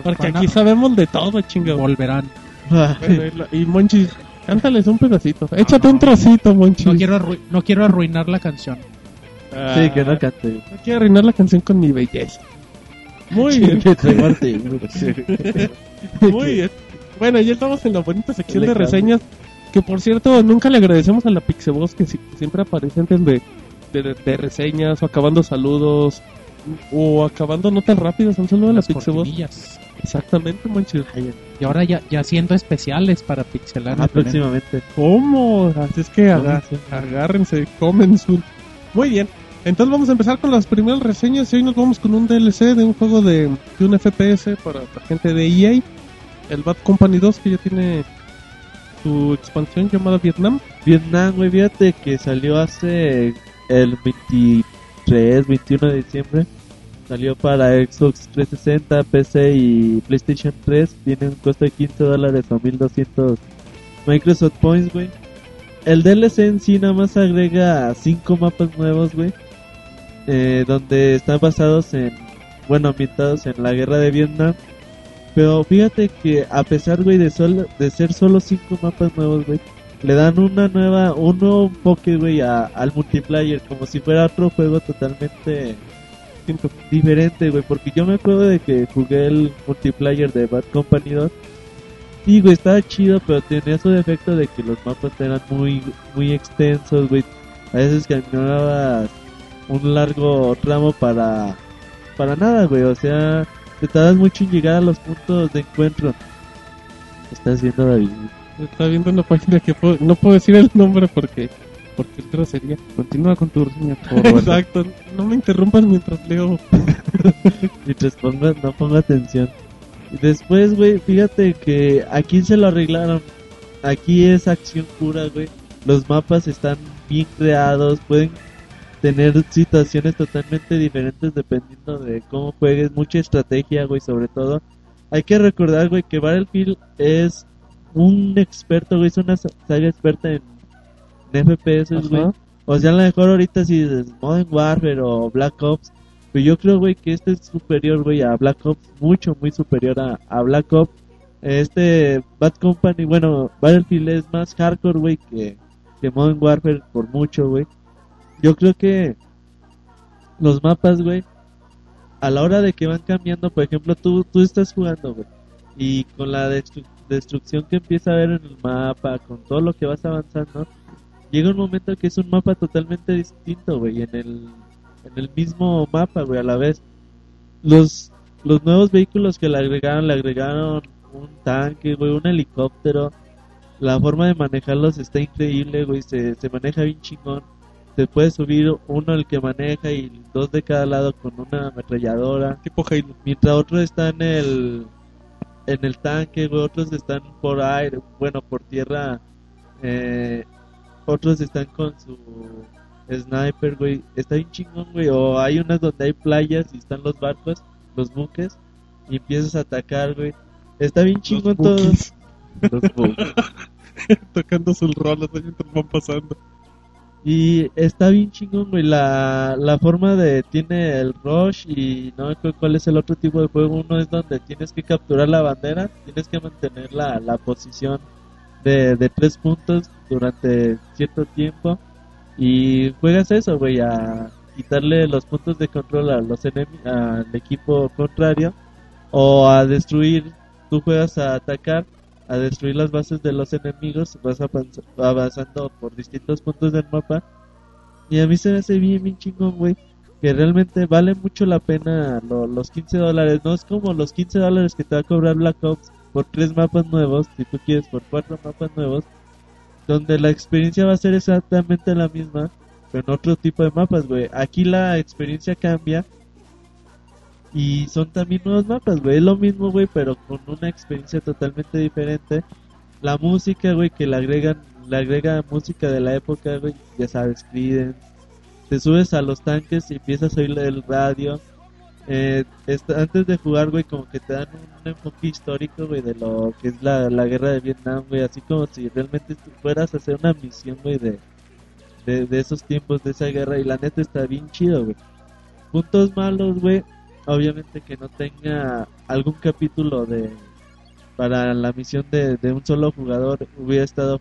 C: Porque aquí sabemos de todo, chingado.
D: volverán.
C: Bueno, y la- y Monchis, cántales un pedacito. Échate un trocito, Monchis.
D: No quiero, arru- no quiero arruinar la canción.
C: Ah,
G: Sí, que no cante.
C: No quiero arruinar la canción con mi belleza. Muy bien, muy bien. Bueno, ya estamos en la bonita sección de reseñas. Que por cierto, nunca le agradecemos a la Pixeboss que, si- que siempre aparece antes de, de, de reseñas o acabando saludos o acabando notas rápidas. Un saludo a la
D: Las
C: Pixeboss.
D: cortinillas.
C: Exactamente, Monchis.
D: Y ahora ya, ya haciendo especiales para Pixelar.
G: Ah, próximamente.
C: ¿Cómo? Así es que agárrense, comen su... Muy bien. Entonces vamos a empezar con las primeras reseñas y hoy nos vamos con un DLC de un juego de, de un FPS para la gente de EA. El Bad Company 2 que ya tiene su expansión llamada Vietnam.
G: Vietnam, güey, fíjate que salió hace el 23, 21 de diciembre. Salió para Xbox 360, PC y PlayStation 3. Tiene un costo de 15 dólares o 1200 Microsoft Points, güey. El DLC en sí nada más agrega 5 mapas nuevos, güey. eh, donde están basados en, bueno, ambientados en la guerra de Vietnam. Pero fíjate que a pesar, güey, de, solo, de ser solo 5 mapas nuevos, güey, le dan una nueva, un nuevo enfoque, güey, al multiplayer, como si fuera otro juego totalmente Diferente, güey, porque yo me acuerdo de que jugué el multiplayer de Bad Company 2. Sí, güey, estaba chido, pero tenía su defecto de que los mapas eran muy, muy extensos, güey. A veces caminabas un largo tramo para, para nada, güey, o sea, te tardas mucho en llegar a los puntos de encuentro. Estás viendo, David.
C: Está viendo una página que puedo- no puedo decir el nombre porque porque es grosería.
E: Continúa con tu reseña, por favor. Roberto.
C: Exacto. No me interrumpas mientras leo.
G: Mientras ponga, no ponga atención. Y después, güey, fíjate que aquí se lo arreglaron. Aquí es acción pura, güey. Los mapas están bien creados, pueden tener situaciones totalmente diferentes dependiendo de cómo juegues. Mucha estrategia, güey, sobre todo. Hay que recordar, güey, que Battlefield es un experto, güey, es una sa- saga experta en, FPS, güey. O sea, a lo mejor ahorita si es Modern Warfare o Black Ops, pero yo creo, güey, que este es superior, güey, a Black Ops, mucho, muy superior a, a Black Ops. Este Bad Company, bueno, Battlefield es más hardcore, güey, que, que Modern Warfare por mucho, güey. Yo creo que los mapas, güey, a la hora de que van cambiando, por ejemplo, tú, tú estás jugando, güey, y con la destru- destrucción que empieza a haber en el mapa, con todo lo que vas avanzando, llega un momento que es un mapa totalmente distinto, güey, en el, en el mismo mapa, güey, a la vez. Los, los nuevos vehículos que le agregaron, le agregaron un tanque, güey, un helicóptero. La forma de manejarlos está increíble, güey, se, se maneja bien chingón. Se puede subir uno el que maneja y dos de cada lado con una ametralladora.
C: Tipo Halo.
G: Mientras otros están en el, en el tanque, güey, otros están por aire, bueno, por tierra. Eh, otros están con su sniper, güey. Está bien chingón, güey. O hay unas donde hay playas y están los barcos, los buques, y empiezas a atacar, güey. Está bien chingón todo. Los buques.
C: tocando sus rolas mientras van pasando.
G: Y está bien chingón, güey. La, la forma de. Tiene el rush y no me cuál es el otro tipo de juego. Uno es donde tienes que capturar la bandera, tienes que mantener la, la posición de, de tres puntos durante cierto tiempo. Y juegas eso, güey, a quitarle los puntos de control a los al equipo contrario o a destruir. Tú juegas a atacar a destruir las bases de los enemigos, vas avanz- avanzando por distintos puntos del mapa. Y a mí se me hace bien, bien chingón, güey. Que realmente vale mucho la pena lo- los 15 dólares. No es como los 15 dólares que te va a cobrar Black Ops por tres mapas nuevos, si tú quieres por cuatro mapas nuevos. Donde la experiencia va a ser exactamente la misma, pero en otro tipo de mapas, güey. Aquí la experiencia cambia. Y son también nuevos mapas, güey. Es lo mismo, güey, pero con una experiencia totalmente diferente. La música, güey, que le agregan le agrega música de la época, güey, ya sabes, Creedence. Te subes a los tanques y empiezas a oír el radio. Eh, antes de jugar, güey, como que te dan un enfoque histórico, güey, de lo que es la, la guerra de Vietnam, güey, así como si realmente tú fueras a hacer una misión, güey, de, de, de esos tiempos, de esa guerra, y la neta está bien chido, güey. Puntos malos, güey, obviamente que no tenga algún capítulo de para la misión de, de un solo jugador hubiera estado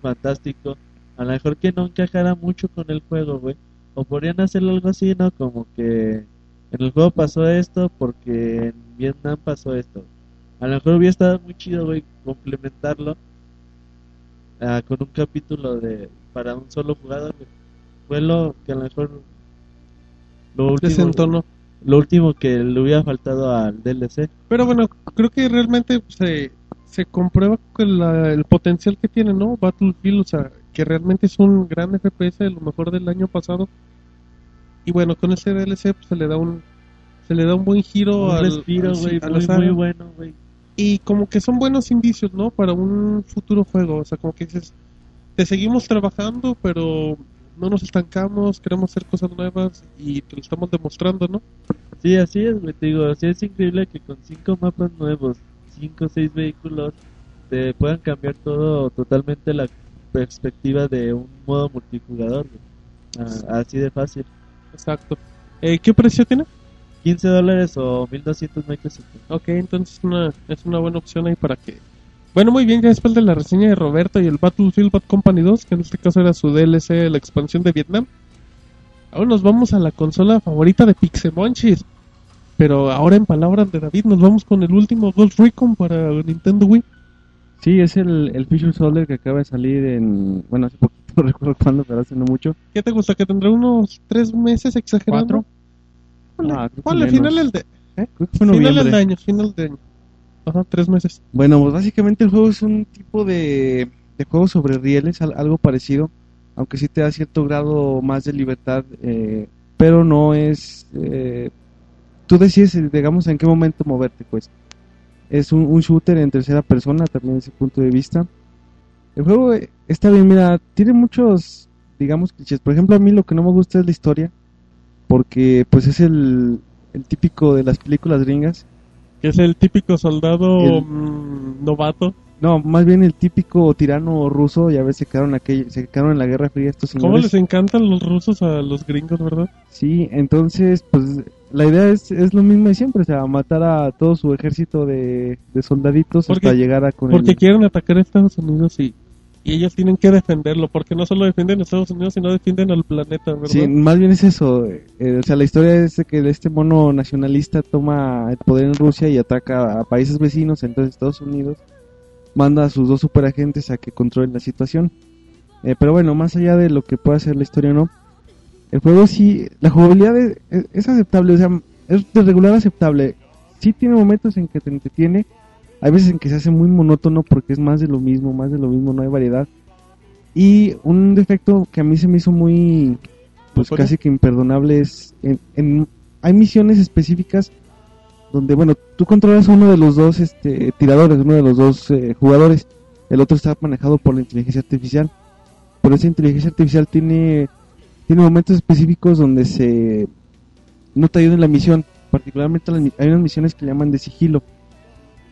G: fantástico. A lo mejor que no encajara mucho con el juego, güey. O podrían hacerlo algo así, ¿no? Como que en el juego pasó esto porque en Vietnam pasó esto. A lo mejor hubiera estado muy chido, güey, complementarlo ah, con un capítulo de para un solo jugador. Fue lo que a lo mejor lo último, lo último que le hubiera faltado al DLC.
C: Pero bueno, creo que realmente se, se comprueba la- el potencial que tiene, ¿no? Battlefield, o sea, que realmente es un gran FPS de lo mejor del año pasado. Y bueno, con ese DLC pues, se le da un se le da un buen giro
G: Un
C: al,
G: respiro,
C: al- a la
G: muy,
C: saga.
G: muy bueno, güey.
C: Y como que son buenos indicios, ¿no? Para un futuro juego. O sea, como que dices, te seguimos trabajando, pero no nos estancamos, queremos hacer cosas nuevas y te lo estamos demostrando, ¿no?
G: Sí, así es, güey, te digo, sí es increíble que con cinco mapas nuevos, cinco o seis vehículos, te puedan cambiar todo totalmente la perspectiva de un modo multijugador, güey. Ah, así de fácil.
C: Exacto. Eh, ¿Qué precio tiene?
G: 15 dólares o 1200 Microsoft.
C: Ok, entonces una, es una buena opción ahí para que... Bueno, muy bien, ya después de la reseña de Roberto y el Battlefield Bad Company 2, que en este caso era su DLC, la expansión de Vietnam. Ahora nos vamos a la consola favorita de Pixemonchis. Pero ahora en palabras de David, nos vamos con el último Ghost Recon para Nintendo Wii.
E: Sí, es el, el Fisher Soldier que acaba de salir en. Bueno, hace poquito, no recuerdo cuándo, pero hace no mucho.
C: ¿Qué te gusta? ¿Que tendrá unos tres meses exagerando?
E: ¿Cuatro? Ah, creo que
C: ponle
E: menos.
C: finales de,
E: Creo que fue
C: finales
E: noviembre.
C: de año, final de año. Ajá, tres meses.
E: Bueno, pues básicamente el juego es un tipo de, de juego sobre rieles, al- algo parecido, aunque sí te da cierto grado más de libertad, eh, pero no es... eh, tú decides, eh, digamos, en qué momento moverte, pues. Es un, un shooter en tercera persona, también desde ese punto de vista. El juego eh, está bien, mira, tiene muchos, digamos, clichés. Por ejemplo, a mí lo que no me gusta es la historia, porque pues es el, el típico de las películas gringas.
C: Que es el típico soldado
E: El-
C: mm, novato.
E: No, más bien el típico tirano ruso, ya ves, se quedaron, aquel, se quedaron en la Guerra Fría estos
C: ¿Cómo
E: señores.
C: les encantan los rusos a los gringos, verdad?
E: Sí, entonces, pues la idea es, es lo mismo de siempre, o sea, matar a todo su ejército de, de soldaditos
C: Porque-
E: hasta llegar a con
C: Porque
E: el...
C: quieren atacar a Estados Unidos y, y ellos tienen que defenderlo, porque no solo defienden a Estados Unidos, sino defienden al planeta, ¿verdad?
E: Sí, más bien es eso, eh, o sea, la historia es de que este mono nacionalista toma el poder en Rusia y ataca a países vecinos, entonces Estados Unidos manda a sus dos superagentes a que controlen la situación. Eh, pero bueno, más allá de lo que pueda ser la historia o no, el juego sí, la jugabilidad es, es- es aceptable, o sea, es de regular aceptable. Sí tiene momentos en que te entretiene, hay veces en que se hace muy monótono porque es más de lo mismo, más de lo mismo, no hay variedad. Y un defecto que a mí se me hizo muy, pues casi que imperdonable es, en, en- hay misiones específicas donde, bueno, tú controlas uno de los dos este, tiradores, uno de los dos eh, jugadores, el otro está manejado por la inteligencia artificial. Pero esa inteligencia artificial tiene, tiene momentos específicos donde se no te ayuda en la misión, particularmente hay unas misiones que llaman de sigilo,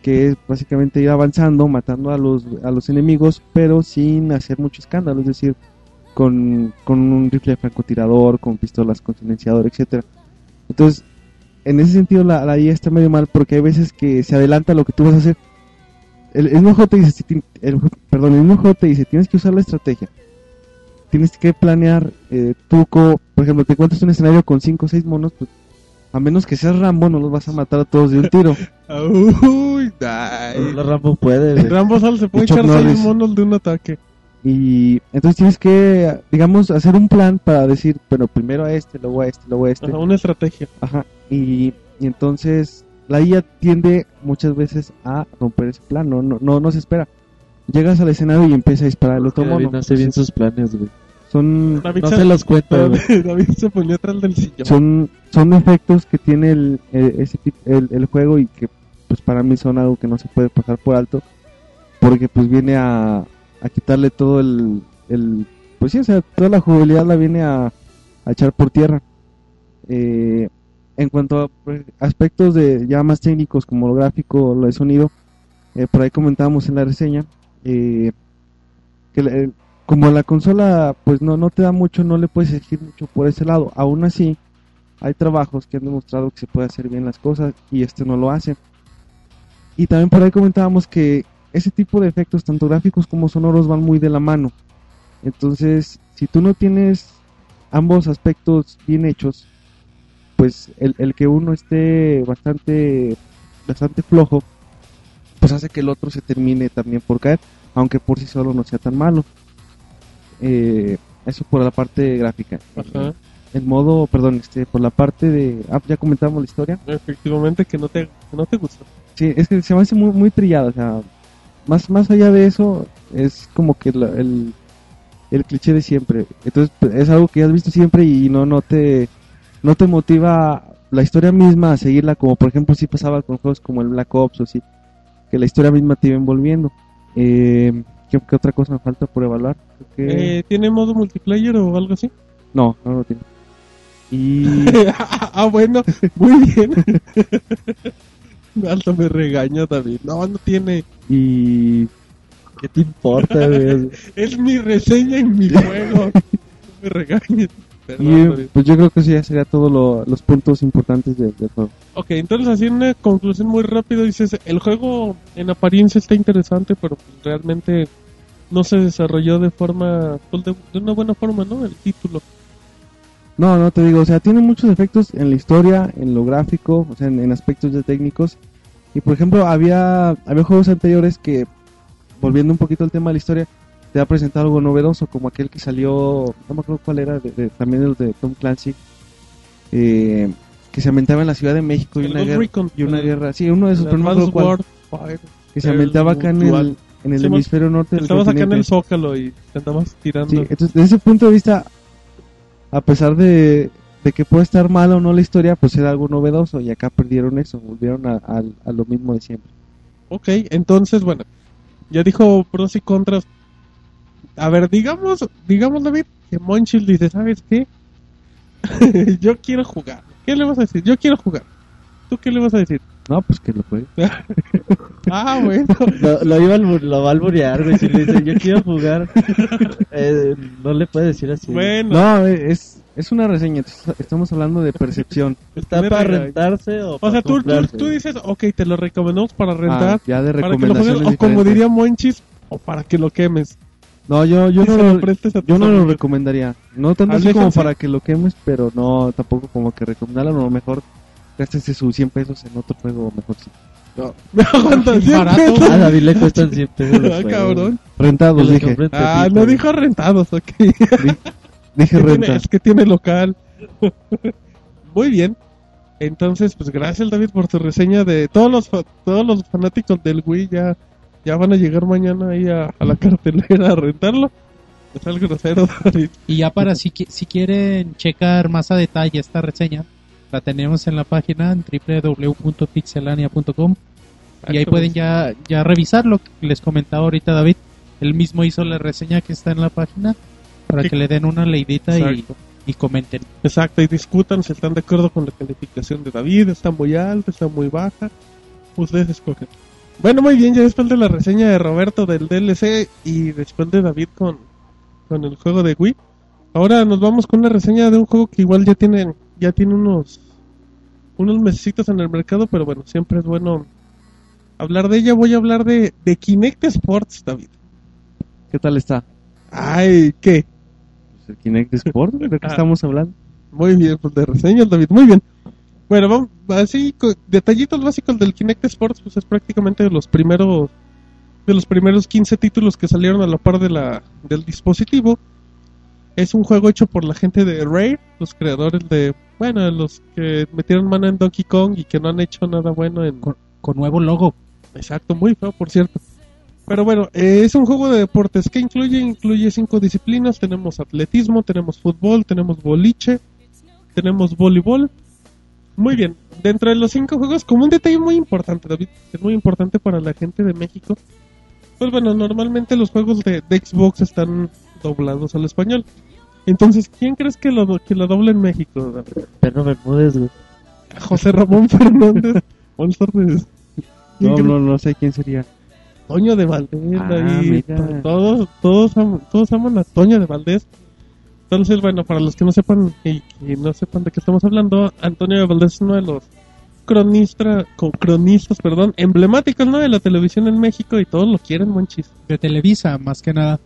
E: que es básicamente ir avanzando, matando a los, a los enemigos, pero sin hacer mucho escándalo, es decir, con, con un rifle de francotirador, con pistolas con silenciador, etcétera. Entonces, en ese sentido la, la IA está medio mal porque hay veces que se adelanta lo que tú vas a hacer. El, el mismo juego te dice, perdón, el mismo juego te dice, tienes que usar la estrategia. Tienes que planear, eh, tú, co- por ejemplo, te encuentras un escenario con 5 o 6 monos, pues, a menos que seas Rambo, no los vas a matar a todos de un tiro.
C: Uy, ay.
G: La Rambo puede, güey.
C: Rambo solo se puede echar seis
E: Norris.
C: monos de un ataque.
E: Y entonces tienes que, digamos, hacer un plan para decir, bueno, primero a este, luego a este, luego a este.
C: Ajá, una estrategia.
E: Ajá. Y, y entonces la IA tiende muchas veces a romper ese plan, no, no, no, no se espera. Llegas al escenario y empieza a disparar el otro
G: David
E: mono.
G: no hace bien sus planes, güey.
E: Son,
C: David,
G: No
C: se,
G: se los cuenta, güey.
C: David se ponía atrás del sillón.
E: son, son efectos que tiene el, el- ese el, el juego y que pues para mí son algo que no se puede pasar por alto porque pues viene a, a quitarle todo el, el- pues sí, o sea, toda la jugabilidad la viene a, a echar por tierra. Eh, en cuanto a pues, aspectos de ya más técnicos como lo gráfico, lo de sonido, eh, por ahí comentábamos en la reseña eh, que como la consola pues no, no te da mucho, no le puedes exigir mucho por ese lado. Aún así, hay trabajos que han demostrado que se puede hacer bien las cosas y este no lo hace. Y también por ahí comentábamos que ese tipo de efectos, tanto gráficos como sonoros, van muy de la mano. Entonces, si tú no tienes ambos aspectos bien hechos, pues el, el que uno esté bastante, bastante flojo, pues hace que el otro se termine también por caer, aunque por sí solo no sea tan malo. Eh, eso por la parte gráfica.
C: Ajá.
E: El modo, perdón, este, por la parte de... Ah, ya comentamos la historia.
C: Efectivamente que no te, que no te gusta.
E: Sí, es que se me hace muy, muy trillada, o sea, más, más allá de eso, es como que la- el, el cliché de siempre. Entonces, pues, es algo que has visto siempre y no, no te, no te motiva la historia misma a seguirla, como por ejemplo si pasaba con juegos como el Black Ops o así, que la historia misma te iba envolviendo. Eh, ¿qué, qué otra cosa me falta por evaluar? Creo que-
C: Eh, ¿Tiene modo multiplayer o algo así?
E: No, no lo tiene. Y
C: ah, bueno, muy bien. Alto me regaña David. No, no tiene.
E: y
G: ¿Qué te importa?
C: Es mi reseña en mi juego. No me regañes. Perdón,
E: Y
C: David.
E: pues yo creo que eso ya sería todos los puntos importantes de- del juego.
C: Ok, entonces así una conclusión muy rápido dices, el juego en apariencia está interesante, pero realmente no se desarrolló de forma, pues, de, de una buena forma, ¿no? El título.
E: No, no te digo, o sea, tiene muchos efectos en la historia, en lo gráfico, o sea, en, en aspectos de técnicos. Y por ejemplo, había, había juegos anteriores que, volviendo un poquito al tema de la historia, te ha presentado algo novedoso, como aquel que salió, no me acuerdo cuál era, de, de- también el de Tom Clancy, eh, que se ambientaba en la Ciudad de México y
C: El
E: una, guerra,
C: Recon,
E: y una
C: el-
E: guerra, sí, uno de esos, pero no me acuerdo cuál,
C: Warfare,
E: que se
C: el
E: ambientaba acá en
C: dual.
E: el, en el
C: Sí,
E: hemisferio norte del
C: Estabas acá en el. Zócalo y te andabas tirando.
E: Sí, entonces desde ese punto de vista, a pesar de, de que puede estar mala o no la historia, pues era algo novedoso y acá perdieron eso, volvieron a, a- a lo mismo de siempre.
C: Ok, entonces, bueno, ya dijo pros y contras. A ver, digamos, digamos David, que Monchil dice, ¿sabes qué? Yo quiero jugar. ¿Qué le vas a decir? Yo quiero jugar. ¿Tú qué le vas a decir?
E: No, pues que lo puede.
C: Ah, bueno.
G: Lo, lo iba a lo va a alburear, güey. Si le dice, yo quiero jugar, eh, no le puede decir así.
C: Bueno,
E: No, es, es una reseña, estamos hablando de percepción.
G: ¿Está para rentarse o
C: o
G: para
C: sea, tú, tú, dices, ok, te lo recomendamos para rentar,
E: Ah, ya de
C: para que lo juegues,
E: recomendaciones
C: o como diría Monchis, o para que lo quemes.
E: No, yo, yo no
C: lo
E: yo no lo recomendaría. No tanto así como para que lo quemes, pero no tampoco como que recomendarlo. A lo mejor gástese sus 100 pesos en otro juego mejor. Sí.
C: Me aguantas
D: Barato.
C: siempre.
G: A David le cuestan 100 pesos.
C: Ah, cabrón.
E: Rentados, dije.
C: Ah, no dijo rentados, ok.
E: Dije renta.
C: es que tiene local. Muy bien. Entonces, pues gracias David por tu reseña de todos los fa- todos los fanáticos del Wii ya ya van a llegar mañana ahí a, a la cartelera a rentarlo. Es el grosero David.
D: Y ya para si, si quieren checar más a detalle esta reseña, la tenemos en la página en www.pixelania.com y ahí pueden ya, ya revisar lo que les comentaba ahorita David. Él mismo hizo la reseña que está en la página para
C: Sí.
D: que le den una leidita y, y comenten.
C: Exacto, y discutan si están de acuerdo con la calificación de David, está muy alta, está muy baja. Ustedes escogen. Bueno, muy bien, ya después de la reseña de Roberto del DLC y después de David con, con el juego de Wii, ahora nos vamos con una reseña de un juego que igual ya tiene, ya tiene unos, unos mesecitos en el mercado, pero bueno, siempre es bueno hablar de ella. Voy a hablar de, de Kinect Sports, David.
E: ¿Qué tal está?
C: Ay, ¿qué?
E: Pues el Kinect Sport, ¿de qué
C: Ah.
E: estamos hablando?
C: Muy bien, pues de reseñas, David. Muy bien. Bueno, vamos, así, detallitos básicos del Kinect Sports, pues es prácticamente de los primeros, de los primeros 15 títulos que salieron a la par de la, del dispositivo. Es un juego hecho por la gente de Rare, los creadores de, bueno, los que metieron mano en Donkey Kong y que no han hecho nada bueno en...
D: Con, con nuevo logo.
C: Exacto, muy feo, por cierto. Pero bueno, eh, es un juego de deportes que incluye, incluye cinco disciplinas. Tenemos atletismo, tenemos fútbol, tenemos boliche, tenemos voleibol. Muy bien, dentro de los cinco juegos, como un detalle muy importante, David, que es muy importante para la gente de México, Pues bueno, normalmente los juegos de, de Xbox están doblados al español. Entonces, ¿quién crees que lo, do- que lo dobla en México? David?
G: Perro Bermúdez, güey.
C: José Ramón Fernández. Buenas tardes. ¿Quién
E: No, no, no sé quién sería.
C: Toño de Valdés.
E: Ah,
C: ahí,
E: mira.
C: todos, todos, am- todos aman a Toño de Valdés. Entonces, bueno, para los que no sepan y que no sepan de qué estamos hablando, Antonio de Valdés es uno de los cronistas, cronistas, perdón, emblemáticos, ¿no? De la televisión en México y todos lo quieren, monchis.
D: De Televisa, más que nada.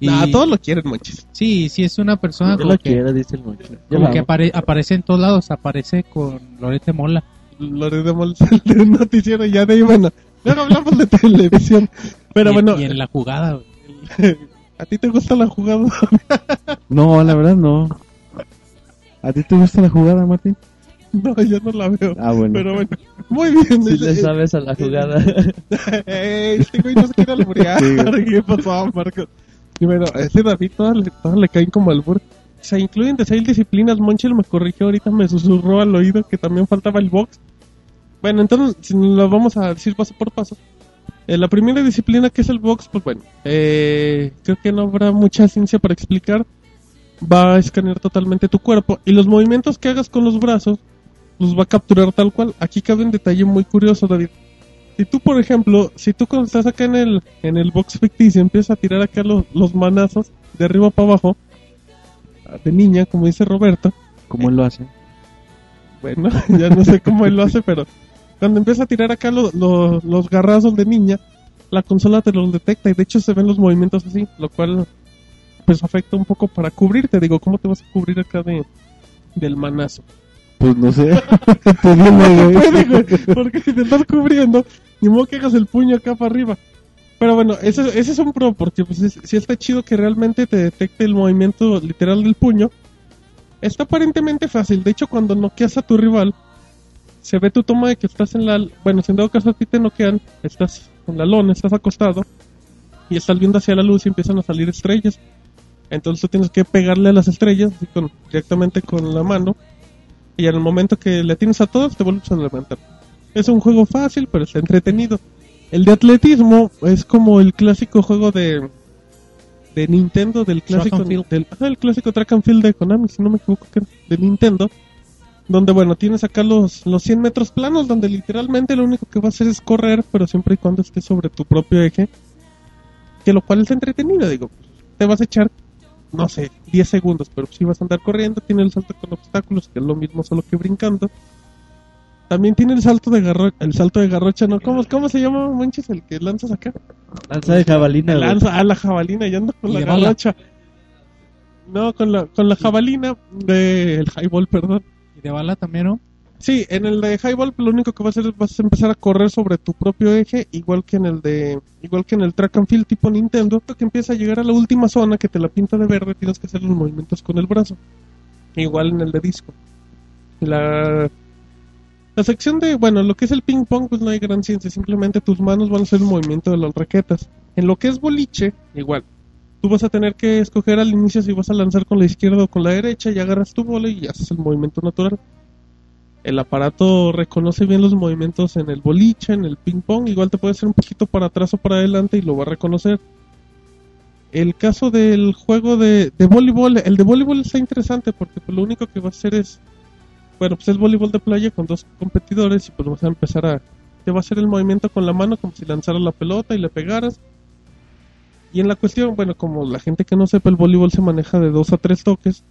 D: Y
C: Nah, todos lo quieren, monchis.
D: sí, sí es una persona
G: Yo
D: como
G: lo
D: que,
G: quiero, dice el moncho. Yo
D: como que apare- aparece en todos lados. Aparece con Lorete Mola.
C: Loreto Mola de un noticiero y ya de ahí, bueno, luego hablamos de televisión. Pero
D: y,
C: bueno,
D: y en la jugada, güey.
C: ¿a ti te gusta la jugada?
E: No, la verdad no. ¿A ti te gusta la jugada, Martín?
C: no, yo no la veo.
E: Ah, bueno.
C: Pero bueno, muy bien.
F: Si le sabes a la jugada.
C: Ey, este güey no se quiere alburear. ¿Qué pasó, Marcos? Y bueno, a ese David todas le, todas le caen como albur. Se incluyen de seis disciplinas. Monchel me corrigió ahorita, me susurró al oído que también faltaba el box. Bueno, entonces, si lo vamos a decir paso por paso. Eh, la primera disciplina que es el box, pues bueno, eh, creo que no habrá mucha ciencia para explicar. Va a escanear totalmente tu cuerpo y los movimientos que hagas con los brazos los va a capturar tal cual. Aquí cabe un detalle muy curioso, David. Si tú, por ejemplo, si tú cuando estás acá en el, en el box ficticio empiezas a tirar acá los, los manazos de arriba para abajo, de niña, como dice Roberto,
E: ¿Cómo él lo hace?
C: bueno, ya no sé cómo él lo hace, pero cuando empieza a tirar acá lo- lo- los garrazos de niña, la consola te los detecta y de hecho se ven los movimientos así, lo cual pues afecta un poco para cubrirte. Digo, ¿cómo te vas a cubrir acá de del manazo?
E: Pues no sé. Pues
C: No puede, güey, porque si te estás cubriendo, ni modo que hagas el puño acá para arriba. Pero bueno, ese, ese es un pro, porque pues es- sí está chido que realmente te detecte el movimiento literal del puño. Está aparentemente fácil, de hecho cuando noqueas a tu rival, se ve tu toma de que estás en la... Bueno, si en dado caso a ti te noquean, estás en la lona, estás acostado, y estás viendo hacia la luz y empiezan a salir estrellas. Entonces tú tienes que pegarle a las estrellas así con, directamente con la mano. Y en el momento que le tienes a todos, te vuelves a levantar. Es un juego fácil, pero está entretenido. El de atletismo es como el clásico juego de de Nintendo, del clásico del ajá, el clásico Track and Field de Konami, si no me equivoco, que de Nintendo. Donde, bueno, tienes acá los, los 100 metros planos, donde literalmente lo único que vas a hacer es correr, pero siempre y cuando estés sobre tu propio eje. Que lo cual es entretenido, digo. Te vas a echar no sé, 10 segundos, pero si vas a andar corriendo, tiene el salto con obstáculos, que es lo mismo solo que brincando. También tiene el salto de garro el salto de garrocha, ¿no? ¿Cómo, cómo se llama, manches, el que lanzas acá?
G: Lanza de jabalina,
C: lanza a la jabalina, y ando con
D: Y
C: la
D: de
C: garrocha. No, con la, con la jabalina del highball, perdón.
D: De bala también, ¿no?
C: Sí, en el de highball lo único que vas a hacer es vas a empezar a correr sobre tu propio eje, igual que en el de igual que en el track and field tipo Nintendo, que empieza a llegar a la última zona que te la pinta de verde, tienes que hacer los movimientos con el brazo. Igual en el de disco. La la sección de, bueno, lo que es el ping pong pues no hay gran ciencia, simplemente tus manos van a hacer el movimiento de las raquetas. En lo que es boliche, igual. Tú vas a tener que escoger al inicio si vas a lanzar con la izquierda o con la derecha y agarras tu bola y haces el movimiento natural el aparato reconoce bien los movimientos en el boliche, en el ping pong, igual te puede hacer un poquito para atrás o para adelante y lo va a reconocer. El caso del juego de, de voleibol, el de voleibol está interesante porque pues, lo único que va a hacer es, bueno, pues es voleibol de playa con dos competidores y pues vas a empezar a, te va a hacer el movimiento con la mano como si lanzaras la pelota y le pegaras. Y en la cuestión, bueno, como la gente que no sepa, el voleibol se maneja de dos a tres toques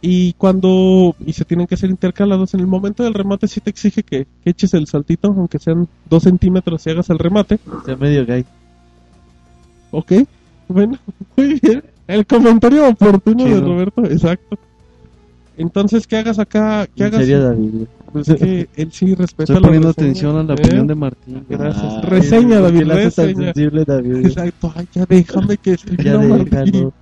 C: y cuando y se tienen que ser intercalados en el momento del remate sí te exige que, que eches el saltito aunque sean dos centímetros y hagas el remate
G: Está medio gay.
C: ok bueno muy bien el comentario oportuno de. Roberto exacto entonces que hagas acá
G: En
C: hagas
G: serio, David,
C: pues es que él sí respeta
E: Estoy poniendo
C: reseña,
E: atención a la
C: ¿eh?
E: opinión de Martín.
C: Gracias.
G: Ah,
C: Reseña,
G: ¿por qué
C: David,
G: haces tan
C: reseña.
G: sensible, David?
C: exacto ay, ya déjame que
G: Ya déjalo.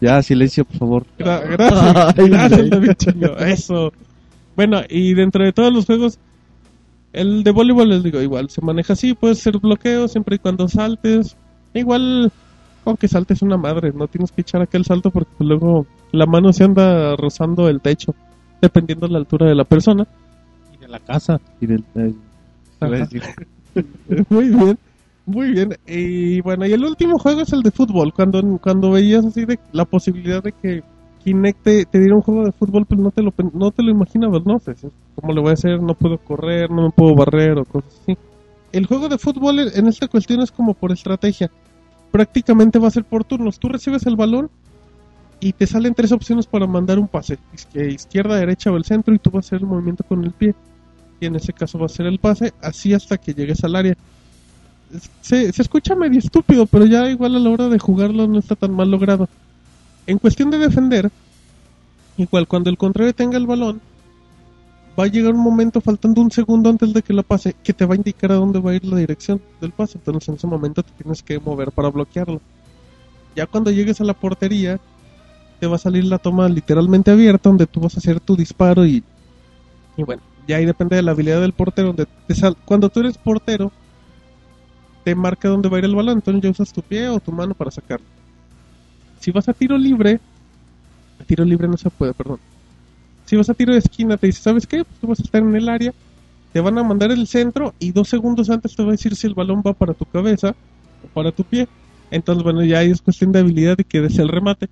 E: Ya, silencio, por favor.
C: Gra- gracias,
G: Ay,
C: gracias. David Chingo, eso. Bueno, y dentro de todos los juegos, el de voleibol les digo, igual, se maneja así, puedes hacer bloqueo siempre y cuando saltes. Igual, aunque saltes una madre, no tienes que echar aquel salto porque pues, luego la mano se anda rozando el techo, dependiendo de la altura de la persona.
D: Y de la casa.
E: Y del- eh, decir,
C: Muy bien. Muy bien. Y bueno, y el último juego es el de fútbol. Cuando, cuando veías así de la posibilidad de que Kinect te, te diera un juego de fútbol, pues no te lo, no te lo imaginabas, ¿no? Pues, ¿Cómo le voy a hacer? No puedo correr, no me puedo barrer o cosas así. El juego de fútbol en esta cuestión es como por estrategia. Prácticamente va a ser por turnos. Tú recibes el balón y te salen tres opciones para mandar un pase. Izquier- Izquierda, derecha o el centro y tú vas a hacer el movimiento con el pie. Y en ese caso va a ser el pase, así hasta que llegues al área se, se escucha medio estúpido, pero ya igual a la hora de jugarlo no está tan mal logrado. En cuestión de defender, igual cuando el contrario tenga el balón, va a llegar un momento faltando un segundo antes de que la pase, que te va a indicar a dónde va a ir la dirección del pase. Entonces en ese momento te tienes que mover para bloquearlo. Ya cuando llegues a la portería, te va a salir la toma literalmente abierta donde tú vas a hacer tu disparo y, y bueno, ya ahí depende de la habilidad del portero. Donde te sal- cuando tú eres portero, te marca dónde va a ir el balón, entonces ya usas tu pie o tu mano para sacarlo. Si vas a tiro libre, a tiro libre no se puede, perdón. Si vas a tiro de esquina, te dice, ¿sabes qué? Pues tú vas a estar en el área, te van a mandar el centro y dos segundos antes te va a decir si el balón va para tu cabeza o para tu pie. Entonces, bueno, ya es cuestión de habilidad y que des el remate.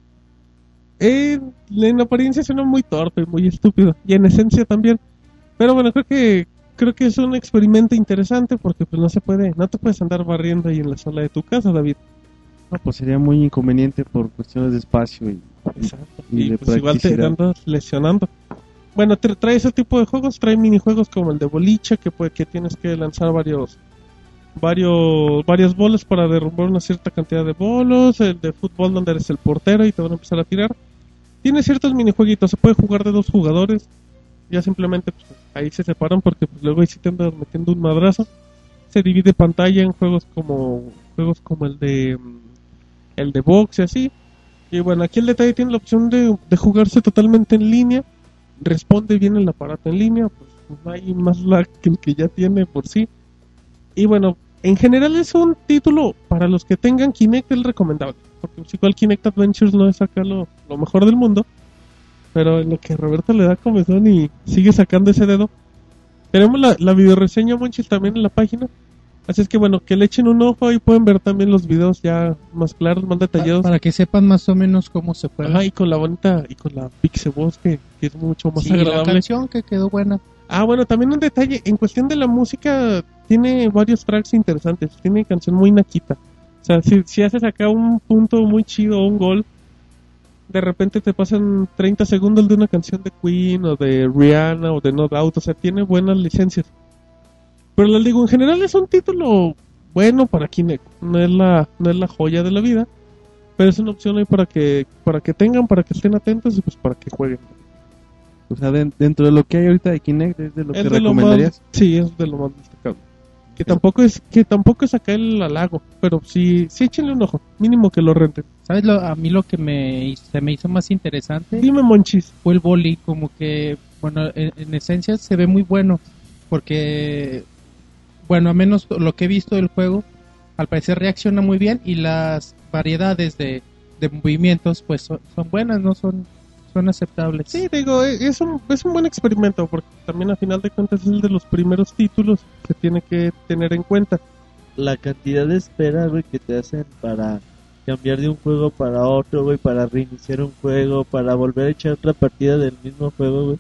C: Eh, en apariencia suena muy torpe, muy estúpido. Y en esencia también. Pero bueno, creo que creo que es un experimento interesante porque pues no se puede, no te puedes andar barriendo ahí en la sala de tu casa, David.
E: No, pues sería muy inconveniente por cuestiones de espacio y,
C: Exacto.
E: y
C: Y,
E: de
C: pues igual te andas lesionando. Bueno, tra- trae ese tipo de juegos, trae minijuegos como el de boliche, que puede, que tienes que lanzar varios varios varias bolas para derrumbar una cierta cantidad de bolos, el de fútbol donde eres el portero y te van a empezar a tirar. Tiene ciertos minijueguitos, se puede jugar de dos jugadores, ya simplemente pues, ahí se separan porque pues, luego ahí sí te andas metiendo un madrazo. Se divide pantalla en juegos como juegos como el de el de box y así. Y bueno, aquí el detalle tiene la opción de, de jugarse totalmente en línea. Responde bien el aparato en línea, pues no hay más lag que el que ya tiene por sí. Y bueno, en general es un título para los que tengan Kinect el recomendable. Porque si igual Kinect Adventures no es acá lo, mejor del mundo. Pero en lo que Roberto le da comezón y sigue sacando ese dedo. Tenemos la, la videoreseña, Monchis, también en la página. Así es que bueno, que le echen un ojo y pueden ver también los videos ya más claros, más detallados.
D: Para que sepan más o menos cómo se juega.
C: Ajá, y con la bonita, y con la Pixie Voz que, que es mucho más
D: Sí, la
C: agradable.
D: canción que quedó buena.
C: Ah, bueno, también un detalle, en cuestión de la música, tiene varios tracks interesantes, tiene canción muy naquita. O sea, si, si haces acá un punto muy chido un gol, de repente te pasan 30 segundos de una canción de Queen o de Rihanna o de No Doubt, o sea, tiene buenas licencias. Pero les digo, en general es un título bueno para Kinect, no es la, no es la joya de la vida, pero es una opción ahí para que, para que tengan, para que estén atentos y pues para que jueguen.
E: O sea, den- dentro de lo que hay ahorita de Kinect, es de lo
C: Es
E: que
C: de lo
E: recomendarías.
C: más, sí, es de lo más destacado. Que tampoco es que tampoco es acá el halago, pero sí, sí échenle un ojo, mínimo que lo renten.
D: ¿Sabes? Lo, a mí lo que me, se me hizo más interesante
C: Dime, Monchis.
D: fue el boli. Como que, bueno, en, en esencia se ve muy bueno. Porque, bueno, a menos lo que he visto del juego, al parecer reacciona muy bien y las variedades de, de movimientos, pues son, son buenas, ¿no? Son, son aceptables.
C: Sí, digo, e- es un, es un buen experimento, porque también a final de cuentas es el de los primeros títulos que tiene que tener en cuenta.
G: La cantidad de espera, güey, que te hacen para cambiar de un juego para otro, güey, para reiniciar un juego, para volver a echar otra partida del mismo juego, güey.